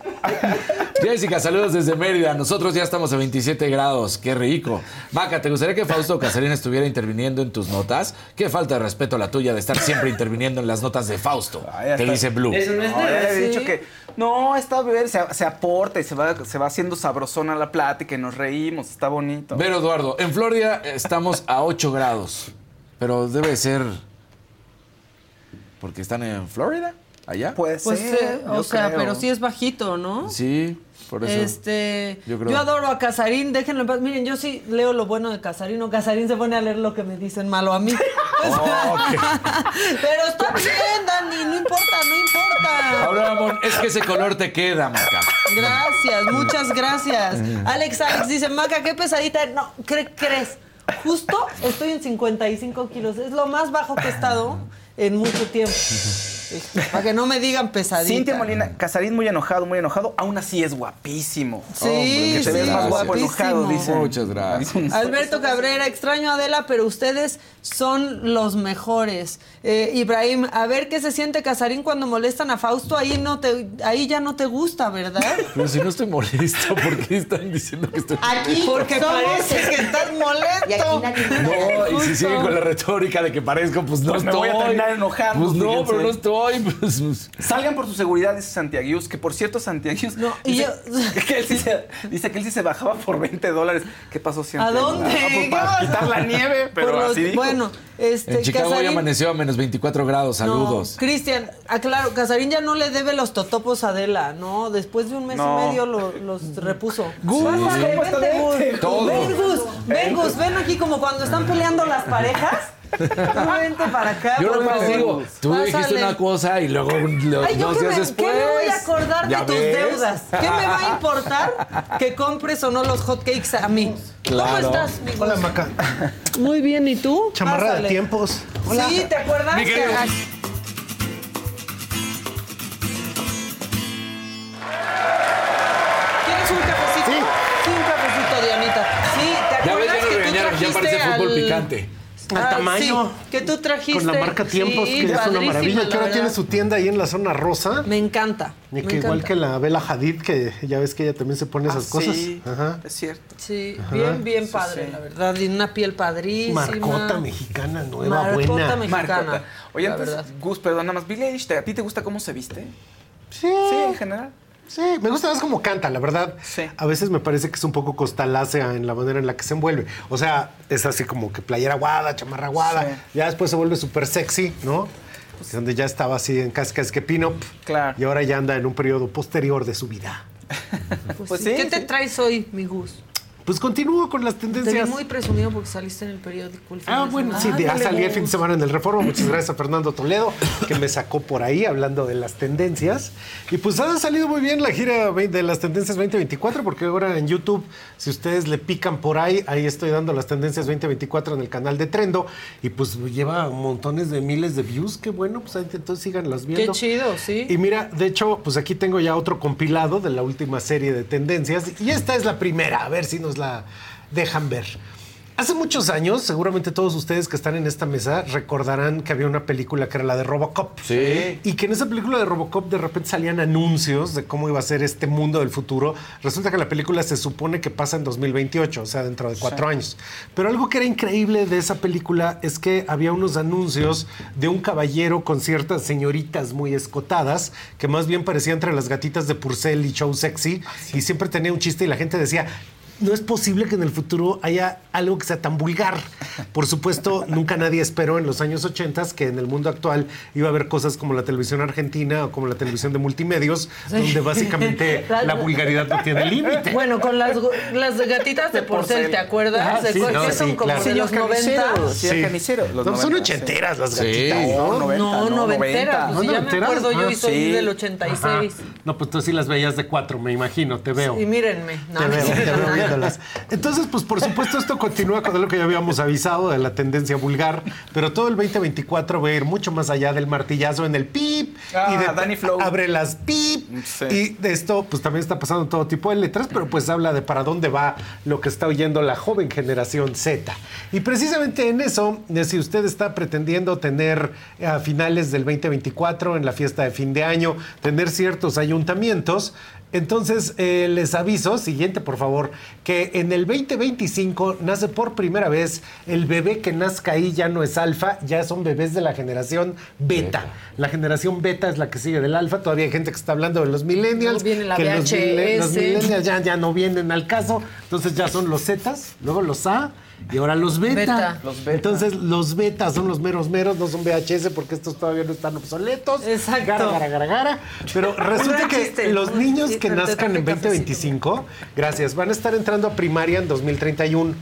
Speaker 2: Jessica, saludos desde Mérida. Nosotros ya estamos a 27 grados. Qué rico. Maca, ¿te gustaría que Fausto Casarín estuviera interviniendo en tus notas? Qué falta de respeto la tuya de estar siempre interviniendo en las notas de Fausto.
Speaker 3: Ay,
Speaker 2: Te dice Blue.
Speaker 3: No, ya he
Speaker 1: Sí.
Speaker 3: dicho que no, está bien, se, se aporta y se va, se va haciendo sabrosona la plática y nos reímos, está bonito.
Speaker 2: Pero Eduardo, en Florida estamos a 8 grados. Pero debe ser. Porque están en Florida, allá.
Speaker 3: Puede
Speaker 1: Pues,
Speaker 3: ser.
Speaker 1: eh, o sea,
Speaker 3: creo.
Speaker 1: pero sí es bajito, ¿no?
Speaker 2: Sí, por eso.
Speaker 1: Este,
Speaker 2: yo
Speaker 1: adoro a Casarín, déjenlo en paz. Miren, yo sí leo lo bueno de Casarín, o Casarín se pone a leer lo que me dicen malo a mí.
Speaker 2: Oh,
Speaker 1: Pero está bien, Dani, no importa,
Speaker 2: amor, es que ese color te queda, Maca.
Speaker 1: Gracias, muchas gracias. Alex Alex dice, Maca, qué pesadita. No, ¿qué crees? Justo estoy en 55 kilos. Es lo más bajo que he estado en mucho tiempo. Para que no me digan pesadita.
Speaker 3: Cintia Molina, Casarín muy enojado, muy enojado, aún así es guapísimo.
Speaker 1: Sí,
Speaker 3: que te
Speaker 1: sí,
Speaker 3: más guapo enojado, dice.
Speaker 2: Muchas gracias.
Speaker 1: Alberto Cabrera, extraño a Adela, pero ustedes son los mejores. Eh, Ibrahim, a ver qué se siente Casarín cuando molestan a Fausto. Ahí no te, ahí ya no te gusta, ¿verdad?
Speaker 2: Pero si no estoy molesto, ¿por qué están diciendo que estoy
Speaker 1: Aquí porque
Speaker 25: somos-
Speaker 1: parece que estás molesto.
Speaker 2: No, y si siguen con la retórica de que parezco, pues no
Speaker 3: Pues me voy a terminar enojando,
Speaker 2: Pues no,
Speaker 3: fíjense.
Speaker 2: pero no estoy. Pues, pues.
Speaker 3: Salgan por su seguridad, dice Santiaguius, que por cierto, Santiaguius
Speaker 1: y
Speaker 3: dice, que él sí se, dice que él sí se bajaba por 20 dólares. ¿Qué pasó,
Speaker 1: ¿A
Speaker 3: Santiago?
Speaker 1: dónde?
Speaker 3: Ah, pues,
Speaker 1: ¿Qué
Speaker 3: para
Speaker 1: vas?
Speaker 3: quitar la nieve, pero
Speaker 1: Por los-
Speaker 3: así dijo.
Speaker 1: Bueno, este,
Speaker 2: En Chicago hoy
Speaker 1: Casarín-
Speaker 2: amaneció a menos 24 grados. Saludos.
Speaker 1: No, Cristian, aclaro, Casarín ya no le debe los totopos a Adela, ¿no? Después de un mes
Speaker 2: No.
Speaker 1: y medio lo- los repuso.
Speaker 2: Gus,
Speaker 1: Pásale,
Speaker 2: ¿cómo
Speaker 1: vente,
Speaker 2: está?
Speaker 1: Gus.
Speaker 2: Todo.
Speaker 1: Ven, Gus, ven, Gus, ven aquí como cuando están peleando las parejas. Tú vente para acá,
Speaker 2: Yo
Speaker 1: favor.
Speaker 2: digo, tú dijiste
Speaker 1: Pásale.
Speaker 2: una cosa y luego los
Speaker 1: Ay, ¿yo
Speaker 2: dos
Speaker 1: qué
Speaker 2: días
Speaker 1: me,
Speaker 2: después.
Speaker 1: ¿Qué me voy a acordar
Speaker 2: ¿Ya
Speaker 1: de tus
Speaker 2: ves?
Speaker 1: deudas? ¿Qué me va a importar que compres o no los hotcakes a mí?
Speaker 2: Claro.
Speaker 1: ¿Cómo estás, mi?
Speaker 25: Hola, Maca.
Speaker 1: Muy bien, ¿y tú?
Speaker 25: Chamarra de
Speaker 1: Pásale.
Speaker 25: tiempos. Hola.
Speaker 1: Sí, ¿te acuerdas?
Speaker 25: Mi
Speaker 1: que- ¿Quieres un cafecito? Sí. un cafecito, Dianita. Sí, ¿te
Speaker 2: Ya ves,
Speaker 1: acuerdas
Speaker 2: ya nos
Speaker 1: que tú
Speaker 2: regañaron, ya parece
Speaker 1: trajiste
Speaker 2: fútbol
Speaker 1: al-
Speaker 2: picante.
Speaker 25: Al
Speaker 1: Ah,
Speaker 25: tamaño.
Speaker 1: sí, que tú trajiste.
Speaker 25: Con la marca Tiempos,
Speaker 1: Sí,
Speaker 25: que es una maravilla.
Speaker 1: la
Speaker 25: Que ahora tiene su tienda ahí en la zona rosa.
Speaker 1: Me encanta.
Speaker 25: Y
Speaker 1: me
Speaker 25: que igual
Speaker 1: encanta.
Speaker 25: que la Bella Hadid, que ya ves que ella también se pone esas
Speaker 3: Ah,
Speaker 25: cosas.
Speaker 3: sí,
Speaker 25: Ajá.
Speaker 3: es cierto.
Speaker 1: Sí,
Speaker 25: Ajá.
Speaker 1: bien, bien
Speaker 25: Sí,
Speaker 1: padre,
Speaker 25: sí.
Speaker 1: la verdad. Y una piel padrísima.
Speaker 25: Marcota mexicana nueva,
Speaker 1: Marcota
Speaker 25: buena.
Speaker 1: mexicana.
Speaker 3: Marcota. Oye,
Speaker 1: la
Speaker 3: antes,
Speaker 1: verdad.
Speaker 3: Gus, perdón, nada más. Billie Eilish, ¿a ti te gusta cómo se viste?
Speaker 25: Sí.
Speaker 3: Sí, en general.
Speaker 25: Sí, me gusta más como canta, la verdad. A veces me parece que es un poco costalácea en la manera en la que se envuelve. O sea, es así como que playera aguada, chamarra aguada.
Speaker 3: Sí.
Speaker 25: Ya después se vuelve súper sexy, ¿no? Donde ya estaba así en casi casi que pin-up.
Speaker 3: Claro.
Speaker 25: Y ahora ya anda en un periodo posterior de su vida.
Speaker 1: Pues
Speaker 3: Pues
Speaker 1: sí.
Speaker 3: sí,
Speaker 1: ¿Qué te
Speaker 3: sí.
Speaker 1: traes hoy, mi Gus?
Speaker 25: Pues continúo con las
Speaker 1: Te vi
Speaker 25: tendencias.
Speaker 1: muy presumido porque saliste en el periódico. el fin
Speaker 25: Ah,
Speaker 1: de
Speaker 25: bueno,
Speaker 1: semana.
Speaker 25: sí, ya
Speaker 1: Ándale,
Speaker 25: salí el fin de semana en el Reforma. Muchas gracias a Fernando Toledo, que me sacó por ahí hablando de las tendencias. Y pues ha salido muy bien la gira de las tendencias 2024, porque ahora en YouTube, si ustedes le pican por ahí, ahí estoy dando las tendencias 2024 en el canal de Trendo. Y pues lleva montones de miles de views. Qué bueno, pues entonces síganlas viendo.
Speaker 1: Qué chido, sí.
Speaker 25: Y mira, de hecho, pues aquí tengo ya otro compilado de la última serie de tendencias. Y esta es la primera, a ver si nos la dejan ver. Hace muchos años, seguramente todos ustedes que están en esta mesa recordarán que había una película que era la de Robocop.
Speaker 2: Sí.
Speaker 25: Y que en esa película de Robocop de repente salían anuncios de cómo iba a ser este mundo del futuro. Resulta que la película se supone que pasa en 2028, o sea, dentro de cuatro años. Pero algo que era increíble de esa película es que había unos anuncios de un caballero con ciertas señoritas muy escotadas, que más bien parecía entre las gatitas de Purcell y Show Sexy, y siempre tenía un chiste y la gente decía, no es posible que en el futuro haya algo que sea tan vulgar. Por supuesto, nunca nadie esperó en los años 80 que en el mundo actual iba a haber cosas como la televisión argentina o como la televisión de multimedios,
Speaker 1: Sí.
Speaker 25: donde básicamente la vulgaridad no tiene límite.
Speaker 1: Bueno, con las, las gatitas de porcel, ¿te acuerdas?
Speaker 25: Ah,
Speaker 1: ¿De
Speaker 25: sí, no,
Speaker 1: que son
Speaker 25: sí,
Speaker 1: como
Speaker 25: claro.
Speaker 1: de los
Speaker 3: Señor carnicero,
Speaker 1: 90?
Speaker 3: señor carnicero, los
Speaker 25: No, son
Speaker 3: 90,
Speaker 25: ochenteras las
Speaker 3: sí.
Speaker 25: gatitas,
Speaker 3: Sí,
Speaker 25: ¿no?
Speaker 3: no, 90,
Speaker 1: No,
Speaker 3: no,
Speaker 1: noventeras.
Speaker 3: 90.
Speaker 1: Pues si ya me acuerdo yo y soy
Speaker 3: sí.
Speaker 1: del 86.
Speaker 25: Ajá. No, pues tú sí las veías de cuatro, me imagino, te veo.
Speaker 1: Y mírenme. No,
Speaker 25: Te
Speaker 1: no
Speaker 25: veo, te veo viéndolas. Entonces, pues por supuesto esto continúa con lo que ya habíamos avisado de la tendencia vulgar, pero todo el 2024 va a ir mucho más allá del martillazo en el pip
Speaker 3: Ah,
Speaker 25: y de
Speaker 3: Danny Flow.
Speaker 25: abre las pip
Speaker 3: Sí.
Speaker 25: y de esto pues también está pasando todo tipo de letras, pero pues habla de para dónde va lo que está oyendo la joven generación Z. Y precisamente en eso, eh, si usted está pretendiendo tener a finales del 2024 en la fiesta de fin de año, tener ciertos ayuntamientos, entonces, eh, les aviso, siguiente por favor, que en el 2025 nace por primera vez el bebé que nazca ahí ya no es alfa, ya son bebés de la generación beta. La generación beta es la que sigue del alfa, todavía hay gente que está hablando de los millennials.
Speaker 1: Viene la
Speaker 25: que los,
Speaker 1: VHS.
Speaker 25: los millennials ya, ya no vienen al caso, entonces ya son los zetas, luego los A y ahora los beta.
Speaker 1: Beta.
Speaker 3: Los beta.
Speaker 25: Entonces los betas son los meros meros, no son VHS porque estos todavía no están obsoletos.
Speaker 1: Exacto.
Speaker 25: Gara, gara, gara, gara. Pero resulta que los niños que nazcan en
Speaker 1: traje cafecito.
Speaker 25: 2025, gracias, van a estar entrando a primaria en 2031.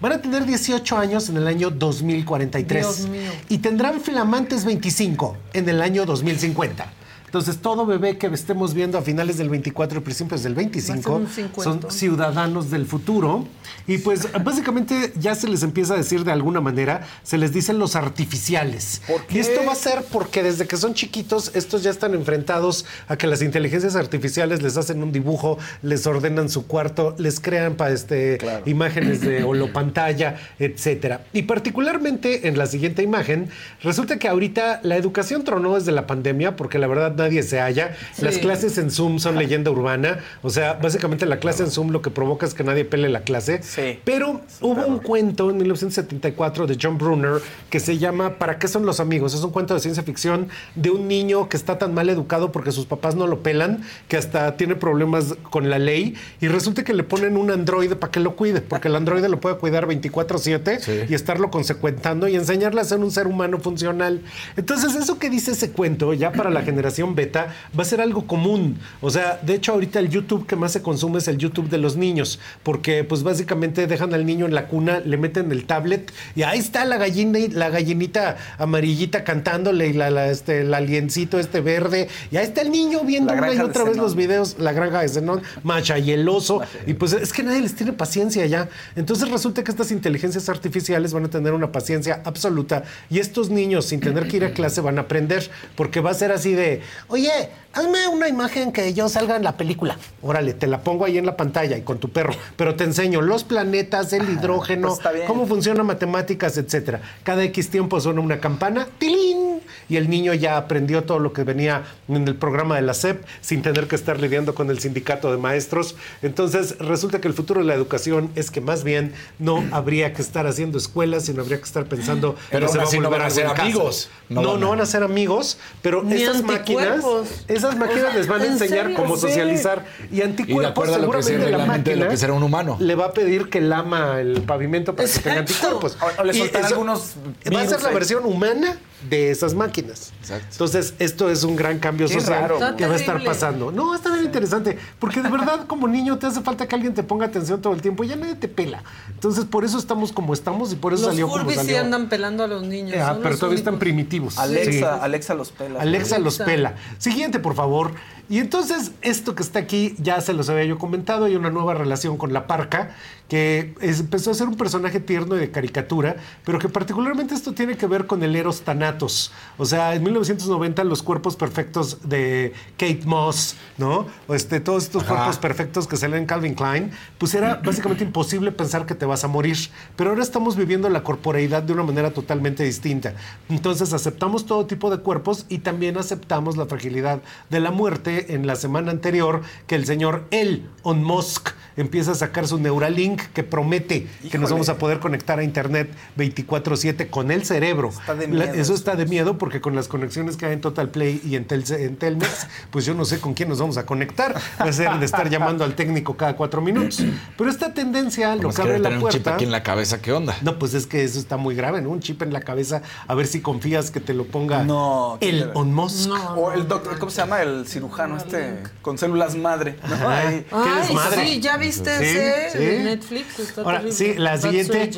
Speaker 25: Van a tener 18 años en el año 2043.
Speaker 1: Dios mío.
Speaker 25: Y tendrán flamantes 25 en el año 2050. Entonces, todo bebé que estemos viendo a finales del 24 y principios del 25
Speaker 1: un cincuentón.
Speaker 25: son ciudadanos del futuro. Y pues básicamente ya se les empieza a decir de alguna manera, se les dicen los artificiales. Y esto va a ser porque desde que son chiquitos, estos ya están enfrentados a que las inteligencias artificiales les hacen un dibujo, les ordenan su cuarto, les crean para este, imágenes de holopantalla, etcétera. Y particularmente en la siguiente imagen, resulta que ahorita la educación tronó desde la pandemia porque la verdad nadie se halla.
Speaker 1: Sí.
Speaker 25: Las clases en Zoom son leyenda urbana. O sea, básicamente la clase en Zoom lo que provoca es que nadie pele la clase.
Speaker 3: Sí.
Speaker 25: Pero hubo un cuento en 1974 de John Brunner que se llama ¿Para qué son los amigos? Es un cuento de ciencia ficción de un niño que está tan mal educado porque sus papás no lo pelan, que hasta tiene problemas con la ley y resulta que le ponen un androide para que lo cuide, porque el androide lo puede cuidar 24/7 y estarlo consecuentando y enseñarle a ser un ser humano funcional. Entonces, eso que dice ese cuento ya para la generación beta va a ser algo común. O sea, de hecho ahorita el YouTube que más se consume es el YouTube de los niños, porque pues básicamente dejan al niño en la cuna, le meten el tablet y ahí está la gallina y la gallinita amarillita cantándole y la, la, este el aliencito este verde y ahí está el niño viendo una y otra vez
Speaker 3: Zenón.
Speaker 25: los videos, la granja de Zenón, Macha y el oso y pues es que nadie les tiene paciencia ya. Entonces resulta que estas inteligencias artificiales van a tener una paciencia absoluta y estos niños sin tener que ir a clase van a aprender porque va a ser así de, oye, hazme una imagen que yo salga en la película. Órale, te la pongo ahí en la pantalla y con tu perro, pero te enseño los planetas, el hidrógeno,
Speaker 3: pues
Speaker 25: cómo funciona matemáticas, etcétera. Cada X tiempo suena una campana, ¡tilín! Y el niño ya aprendió todo lo que venía en el programa de la SEP sin tener que estar lidiando con el sindicato de maestros. Entonces, resulta que el futuro de la educación es que más bien no habría que estar haciendo escuelas, sino habría que estar pensando
Speaker 2: Pero
Speaker 25: que se va
Speaker 2: no
Speaker 25: volver
Speaker 2: van a ser amigos.
Speaker 25: No,
Speaker 2: No van a-
Speaker 25: van a ser amigos, pero
Speaker 1: Ni
Speaker 25: esas máquinas,
Speaker 1: anticuerpos.
Speaker 25: esas máquinas
Speaker 1: O sea,
Speaker 25: les van a
Speaker 1: ¿en
Speaker 25: enseñar
Speaker 1: serio?
Speaker 25: cómo
Speaker 1: Sí.
Speaker 25: socializar y anticuerpos
Speaker 2: acuerdo a lo que
Speaker 25: seguramente la
Speaker 2: de lo
Speaker 25: máquina
Speaker 2: que será un humano.
Speaker 25: le va a pedir que lama el pavimento para que tenga anticuerpos.
Speaker 3: O- o le
Speaker 25: Y eso
Speaker 3: algunos
Speaker 25: Va a ser la versión humana de esas máquinas.
Speaker 2: Exacto.
Speaker 25: Entonces, esto es un gran cambio
Speaker 3: Qué
Speaker 25: social
Speaker 3: raro,
Speaker 25: que va a estar pasando. No, está bien interesante, porque de verdad como niño te hace falta que alguien te ponga atención todo el tiempo y ya nadie te pela. Entonces, por eso estamos como estamos y por eso
Speaker 1: Los
Speaker 25: salió como
Speaker 1: Furbies sí
Speaker 25: salió.
Speaker 1: andan pelando a los niños.
Speaker 25: Ah,
Speaker 1: son
Speaker 25: pero
Speaker 1: los
Speaker 25: todavía están primitivos.
Speaker 3: Alexa,
Speaker 25: Sí.
Speaker 3: Alexa los pela.
Speaker 25: Alexa los pela. Siguiente, por favor. Y entonces, esto que está aquí, ya se los había yo comentado, hay una nueva relación con la parca, que es- empezó a ser un personaje tierno y de caricatura, pero que particularmente esto tiene que ver con el Eros Thanatos. O sea, en 1990 los cuerpos perfectos de Kate Moss, ¿no? O este, todos estos
Speaker 2: Ajá.
Speaker 25: cuerpos perfectos que salen en Calvin Klein, pues era básicamente imposible pensar que te vas a morir. Pero ahora estamos viviendo la corporeidad de una manera totalmente distinta. Entonces aceptamos todo tipo de cuerpos y también aceptamos la fragilidad de la muerte en la semana anterior que el señor Elon Musk empieza a sacar su Neuralink que promete que nos vamos a poder conectar a internet 24/7 con el cerebro.
Speaker 3: Está de miedo
Speaker 25: eso
Speaker 3: eso.
Speaker 25: está de miedo porque con las conexiones que hay en Total Play y en, en Telmex, pues yo no sé con quién nos vamos a conectar. Va a ser de estar llamando al técnico cada cuatro minutos. Pero esta tendencia lo
Speaker 2: Pues
Speaker 25: que abre la
Speaker 2: tener un chip
Speaker 25: puerta.
Speaker 2: aquí en la cabeza, ¿qué onda?
Speaker 25: No, pues es que eso está muy grave, ¿no? Un chip en la cabeza, a ver si confías que te lo ponga
Speaker 3: No, ¿quién
Speaker 25: el? On Musk.
Speaker 3: O el doctor, ¿cómo se llama? El cirujano este con células madre. ¿no?
Speaker 25: Qué
Speaker 1: Ay,
Speaker 25: desmadre.
Speaker 1: sí, ya viste
Speaker 25: Sí,
Speaker 1: ese
Speaker 25: sí.
Speaker 1: de Netflix. Está
Speaker 25: Ahora,
Speaker 1: terrible.
Speaker 25: sí, la siguiente.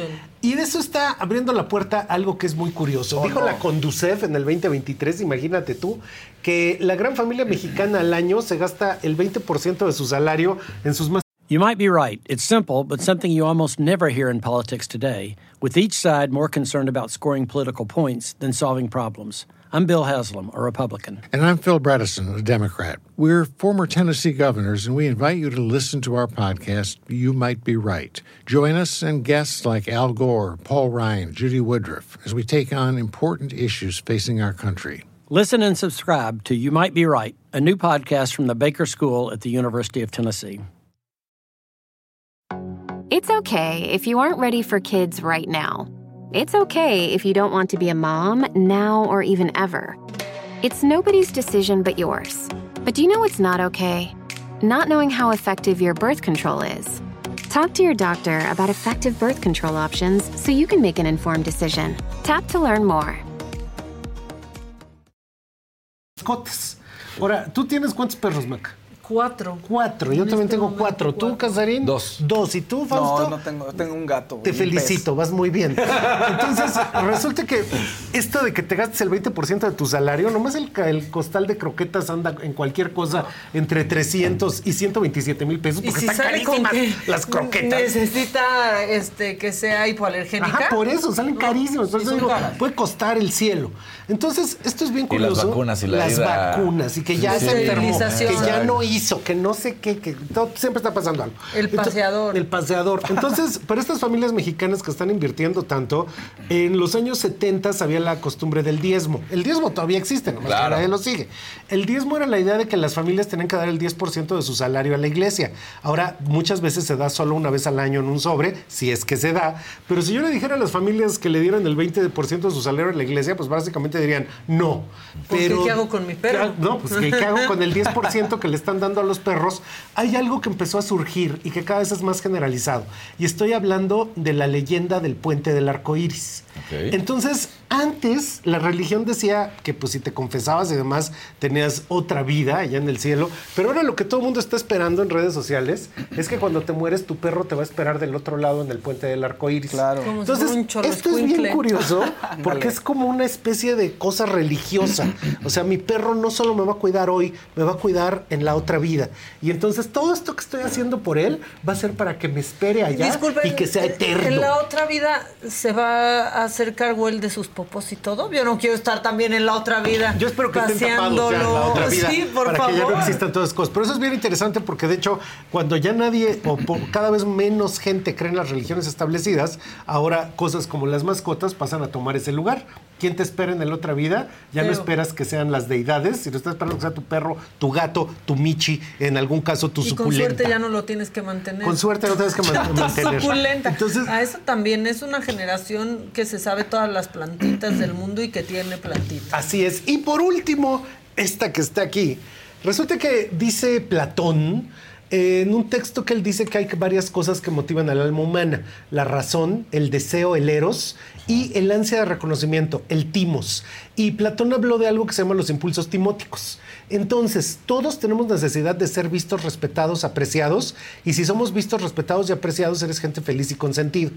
Speaker 25: Y de eso está abriendo la puerta algo que es muy curioso.
Speaker 3: Oh,
Speaker 25: Dijo
Speaker 3: no.
Speaker 25: la Conducef en el 2023, imagínate tú, que la gran familia mexicana al año se gasta el 20% de su salario en sus más
Speaker 20: You might be right. It's simple, but something you almost never hear in politics today, with each side more concerned about scoring political points than solving problems. I'm Bill Haslam, a Republican.
Speaker 21: And I'm Phil Bredesen, a Democrat. We're former Tennessee governors, and we invite you to listen to our podcast, You Might Be Right. Join us and guests like Al Gore, Paul Ryan, Judy Woodruff, as we take on important issues facing our country.
Speaker 20: Listen and subscribe to You Might Be Right, a new podcast from the Baker School at the University of Tennessee.
Speaker 13: It's okay if you aren't ready for kids right now. It's okay if you don't want to be a mom now or even ever. It's nobody's decision but yours. But do you know what's not okay? Not knowing how effective your birth control is. Talk to your doctor about effective birth control options so you can make an informed decision. Tap to learn more.
Speaker 25: mascotas. Ahora, ¿tú tienes cuántos perros, Maca?
Speaker 1: Cuatro.
Speaker 25: Cuatro. Yo
Speaker 1: En
Speaker 25: también
Speaker 1: este
Speaker 25: tengo
Speaker 1: momento,
Speaker 25: cuatro. ¿Tú. Casarín?
Speaker 2: Dos.
Speaker 25: Dos. ¿Y tú, Fausto?
Speaker 3: No, no tengo, tengo un gato.
Speaker 25: Te
Speaker 3: y pez.
Speaker 25: felicito, vas muy bien. Entonces, resulta que esto de que te gastes el 20% de tu salario, nomás el, el costal de croquetas anda en cualquier cosa entre 300 y 127 mil pesos
Speaker 1: Y
Speaker 25: porque
Speaker 1: si
Speaker 25: están
Speaker 1: sale con
Speaker 25: carísimas
Speaker 1: que
Speaker 25: las croquetas.
Speaker 1: necesita este, que sea hipoalergénica.
Speaker 25: Ajá, por eso, salen
Speaker 1: No,
Speaker 25: eso
Speaker 1: son
Speaker 25: digo,
Speaker 1: caras.
Speaker 25: puede costar el cielo. Entonces, esto es bien
Speaker 2: Y las
Speaker 25: curioso.
Speaker 2: vacunas y la
Speaker 25: Las
Speaker 2: ida-
Speaker 25: vacunas y que ya
Speaker 2: Sí,
Speaker 25: se
Speaker 2: sí.
Speaker 25: enfermó, que
Speaker 1: Esterilización.
Speaker 25: ya no hizo, que no sé qué, que todo- siempre está pasando algo.
Speaker 1: El
Speaker 25: Entonces,
Speaker 1: paseador.
Speaker 25: el paseador. Entonces, para estas familias mexicanas que están invirtiendo tanto, en los años 70 había la costumbre del diezmo. El diezmo todavía existe, nomás que
Speaker 2: Claro.
Speaker 25: nadie lo sigue. El diezmo era la idea de que las familias tenían que dar el 10% de su salario a la iglesia. Ahora, muchas veces se da solo una vez al año en un sobre, si es que se da. Pero si yo le dijera a las familias que le dieran el 20% de su salario a la iglesia, pues básicamente dirían no.
Speaker 1: ¿Por qué?
Speaker 25: Pero,
Speaker 1: ¿Qué hago con mi perro?
Speaker 25: ¿Qué? No, pues ¿qué, qué hago con el 10% que le están dando a los perros? Hay algo que empezó a surgir y que cada vez es más generalizado. Y estoy hablando de la leyenda del puente del arco iris. Entonces, antes la religión decía que pues si te confesabas y demás tenías otra vida allá en el cielo, pero ahora lo que todo el mundo está esperando en redes sociales es que cuando te mueres tu perro te va a esperar del otro lado en el puente del arco iris.
Speaker 3: Claro.
Speaker 1: Como si
Speaker 25: Entonces,
Speaker 1: fuera un cholo
Speaker 25: esto es bien curioso porque es como una especie de cosa religiosa. O sea, mi perro no solo me va a cuidar hoy, me va a cuidar en la otra vida. Y entonces todo esto que estoy haciendo por él va a ser para que me espere allá
Speaker 1: Disculpen,
Speaker 25: y que sea
Speaker 1: ¿en-
Speaker 25: eterno.
Speaker 1: ¿En la otra vida se va a hacer cargo él de sus popos y todo? Yo no quiero estar también en la otra vida.
Speaker 25: Yo espero que estén tapados ya en la
Speaker 1: paseándolo.
Speaker 25: otra vida
Speaker 1: Sí, por
Speaker 25: para
Speaker 1: favor.
Speaker 25: que ya no existan todas esas cosas. Pero eso es bien interesante porque de hecho, cuando ya nadie o po- cada vez menos gente cree en las religiones establecidas, ahora cosas como las mascotas pasan a tomar ese lugar. ¿Quién te espera en la otra vida? Ya no esperas que sean las deidades, sino estás esperando que sea tu perro, tu gato, tu michi, en algún caso tu
Speaker 1: Y con
Speaker 25: suculenta.
Speaker 1: suerte ya no lo tienes que mantener.
Speaker 25: Con suerte no tienes que man- mantener.
Speaker 1: Suculenta.
Speaker 25: Entonces,
Speaker 1: a eso también es una generación que se sabe todas las plantitas del mundo y que tiene plantitas.
Speaker 25: Así es. Y por último, esta que está aquí. Resulta que dice Platón en un texto que él dice que hay varias cosas que motivan al alma humana. La razón, el deseo, el eros y el ansia de reconocimiento, el timos. Y Platón habló de algo que se llama los impulsos timóticos. Entonces, todos tenemos necesidad de ser vistos, respetados, apreciados. Y si somos vistos, respetados y apreciados, eres gente feliz y consentido.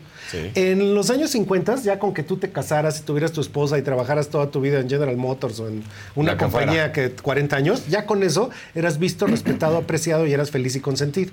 Speaker 25: En los años 50, ya con que tú te casaras y tuvieras tu esposa y trabajaras toda tu vida en General Motors o en una
Speaker 2: La
Speaker 25: compañía que 40 años, ya con eso eras visto, respetado, apreciado y eras feliz y consentido.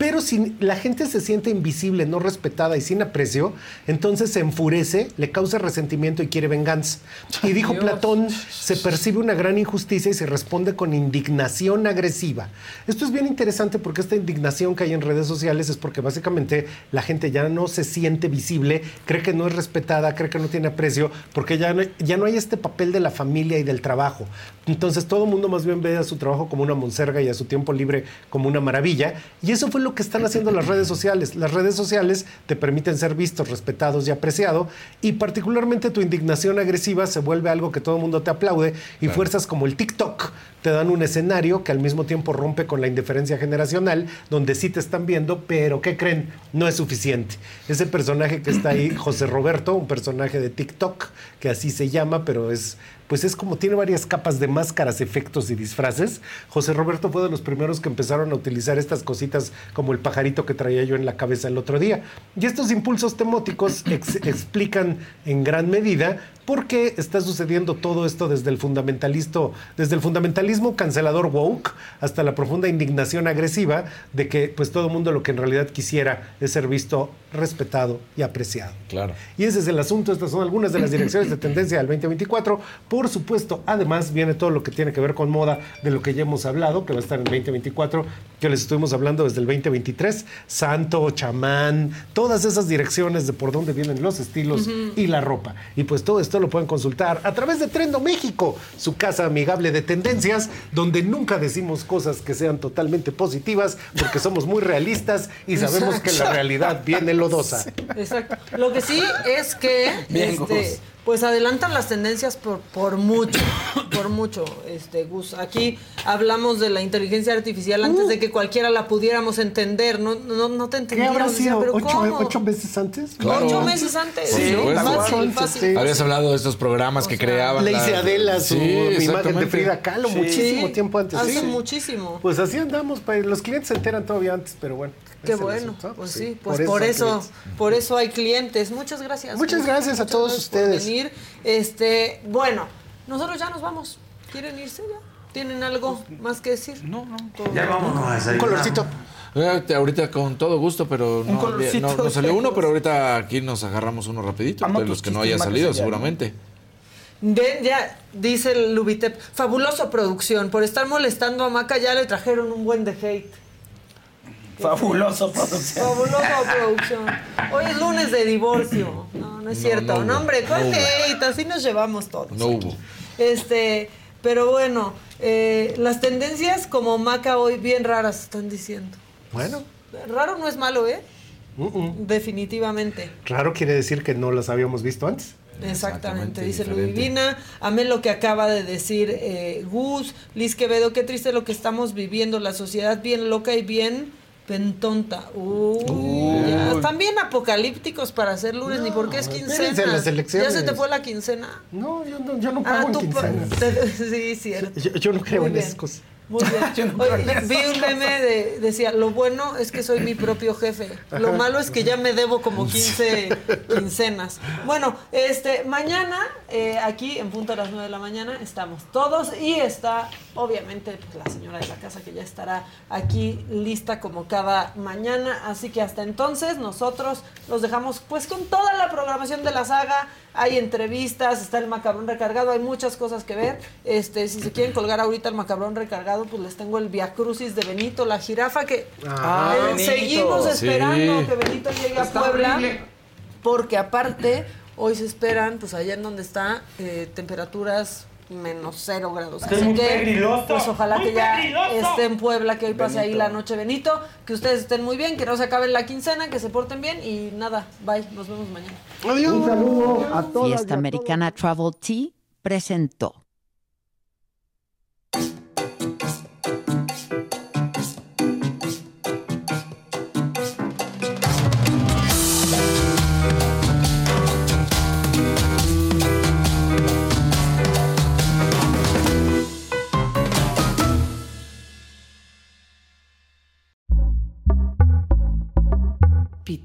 Speaker 25: Pero si la gente se siente invisible, no respetada y sin aprecio, entonces se enfurece, le causa resentimiento y quiere venganza. Y dijo Platón, se percibe una gran injusticia y se responde con indignación agresiva. Esto es bien interesante porque esta indignación que hay en redes sociales es porque básicamente la gente ya no se siente visible, cree que no es respetada, cree que no tiene aprecio, porque ya no, ya no hay este papel de la familia y del trabajo. Entonces todo el mundo más bien ve a su trabajo como una monserga y a su tiempo libre como una maravilla. Y eso fue lo que están haciendo las redes sociales. Las redes sociales te permiten ser vistos, respetados y apreciados. Y particularmente tu indignación agresiva se vuelve algo que todo el mundo te aplaude. Y
Speaker 2: Claro.
Speaker 25: fuerzas como el TikTok te dan un escenario que al mismo tiempo rompe con la indiferencia generacional, donde sí te están viendo, pero ¿qué creen? No es suficiente. Ese personaje que está ahí, José Roberto, un personaje de TikTok, que así se llama, pero es pues es como tiene varias capas de máscaras, efectos y disfraces. José Roberto fue de los primeros que empezaron a utilizar estas cositas como el pajarito que traía yo en la cabeza el otro día. Y estos impulsos temóticos ex- explican en gran medida por qué está sucediendo todo esto desde el fundamentalisto, desde el fundamentalismo cancelador woke hasta la profunda indignación agresiva de que pues todo el mundo lo que en realidad quisiera es ser visto, respetado y apreciado.
Speaker 2: Claro.
Speaker 25: Y ese es el asunto. Estas son algunas de las direcciones de tendencia del 2024. Por supuesto, además viene todo lo que tiene que ver con moda, de lo que ya hemos hablado, que va a estar en 2024, que les estuvimos hablando desde el 2023. Santo, chamán, todas esas direcciones de por dónde vienen los estilos
Speaker 1: Ujú.
Speaker 25: y la ropa. Y pues todo esto lo pueden consultar a través de Trendo México, su casa amigable de tendencias, donde nunca decimos cosas que sean totalmente positivas, porque somos muy realistas y sabemos que la realidad viene lodosa.
Speaker 1: Exacto. Lo que sí es que
Speaker 25: Bien,
Speaker 1: este. Pues adelantan las tendencias por, por mucho, por mucho, este Gus. Aquí hablamos de la inteligencia artificial antes de que cualquiera la pudiéramos entender. No, no, no te
Speaker 25: ¿Qué
Speaker 1: entendíamos.
Speaker 25: habrá
Speaker 1: Decía,
Speaker 25: sido?
Speaker 1: ¿pero
Speaker 25: ¿Ocho,
Speaker 1: cómo?
Speaker 25: ocho meses antes?
Speaker 2: Claro.
Speaker 1: Ocho meses antes. Sí, fácil.
Speaker 2: Habías hablado de estos programas que creaban.
Speaker 25: Le
Speaker 2: la-
Speaker 25: hice Adela su
Speaker 2: Sí,
Speaker 25: mi imagen de. Frida Kahlo
Speaker 2: Sí.
Speaker 25: muchísimo tiempo antes.
Speaker 1: Hace
Speaker 25: Sí.
Speaker 1: muchísimo.
Speaker 25: Pues así andamos, los clientes se enteran todavía antes, pero bueno.
Speaker 1: Qué bueno, pues sí, pues por, eso, por eso hay clientes. Muchas gracias.
Speaker 25: Muchas gracias a todos ustedes.
Speaker 1: Venir. Este, bueno, nosotros ya nos vamos. ¿Quieren irse ya? ¿Tienen algo más que decir? No, no.
Speaker 2: Ya vámonos a desayunar.
Speaker 25: Un colorcito.
Speaker 2: Eh, ahorita con todo gusto, pero no, no, no salió uno, pero ahorita aquí nos agarramos uno rapidito,
Speaker 1: Amo
Speaker 2: de los que no haya salido, seguramente.
Speaker 1: Ven, ya, dice el Lubitep, fabuloso producción. Por estar molestando a Maca ya le trajeron un buen de hate.
Speaker 24: Fabuloso producción.
Speaker 1: Fabulosa producción. Hoy es lunes de divorcio. No, no es
Speaker 2: No,
Speaker 1: cierto.
Speaker 2: no
Speaker 1: hombre, ¿cuál hate? Así nos llevamos todos.
Speaker 2: No hubo.
Speaker 1: Este, pero bueno, eh, las tendencias como Maca hoy bien raras están diciendo.
Speaker 25: Bueno,
Speaker 1: Raro no es malo, ¿eh?
Speaker 25: uh-uh.
Speaker 1: Definitivamente.
Speaker 25: raro quiere decir que no las habíamos visto antes.
Speaker 1: Exactamente, dice
Speaker 25: diferente.
Speaker 1: Ludivina. Amé lo que acaba de decir eh, Gus. Liz Quevedo, qué triste lo que estamos viviendo. La sociedad bien loca y bien pentonta. Uy, ya. Están bien apocalípticos para hacer lunes, ni porque es quincena.
Speaker 25: las.
Speaker 1: ¿Ya se te fue la quincena?
Speaker 25: No, yo no, yo no
Speaker 1: Ah,
Speaker 25: pago en
Speaker 1: tú pa-
Speaker 25: quincenas.
Speaker 1: Sí, cierto.
Speaker 25: Yo, yo no creo en esas cosas.
Speaker 1: Muy bien. Oye, vi un meme de, decía, lo bueno es que soy mi propio jefe. Lo malo es que ya me debo como 15 quincenas. Bueno, este, mañana, eh, aquí en punto a las 9 de la mañana, estamos todos y está, obviamente, pues, la señora de la casa que ya estará aquí lista como cada mañana. Así que hasta entonces nosotros los dejamos pues con toda la programación de la saga. Hay entrevistas, está el macabrón recargado, hay muchas cosas que ver. Este, si se quieren colgar ahorita el macabrón recargado, pues les tengo el Via Crucis de Benito, la jirafa que
Speaker 24: Ah,
Speaker 1: eh,
Speaker 24: Benito.
Speaker 1: seguimos esperando
Speaker 24: Sí.
Speaker 1: que Benito llegue a Puebla.
Speaker 24: horrible.
Speaker 1: Porque aparte, hoy se esperan, pues allá en donde está, eh, temperaturas menos cero grados.
Speaker 24: Estoy
Speaker 1: Así
Speaker 24: muy
Speaker 1: que,
Speaker 24: pegriloso,
Speaker 1: pues ojalá
Speaker 24: muy
Speaker 1: que ya
Speaker 24: pegriloso.
Speaker 1: esté en Puebla, que hoy pase ahí la noche Benito, que ustedes estén muy bien, que no se acaben la quincena, que se porten bien y nada, bye, nos vemos mañana.
Speaker 25: Un
Speaker 26: saludo a a
Speaker 27: Fiesta Americana Travel Tea presentó.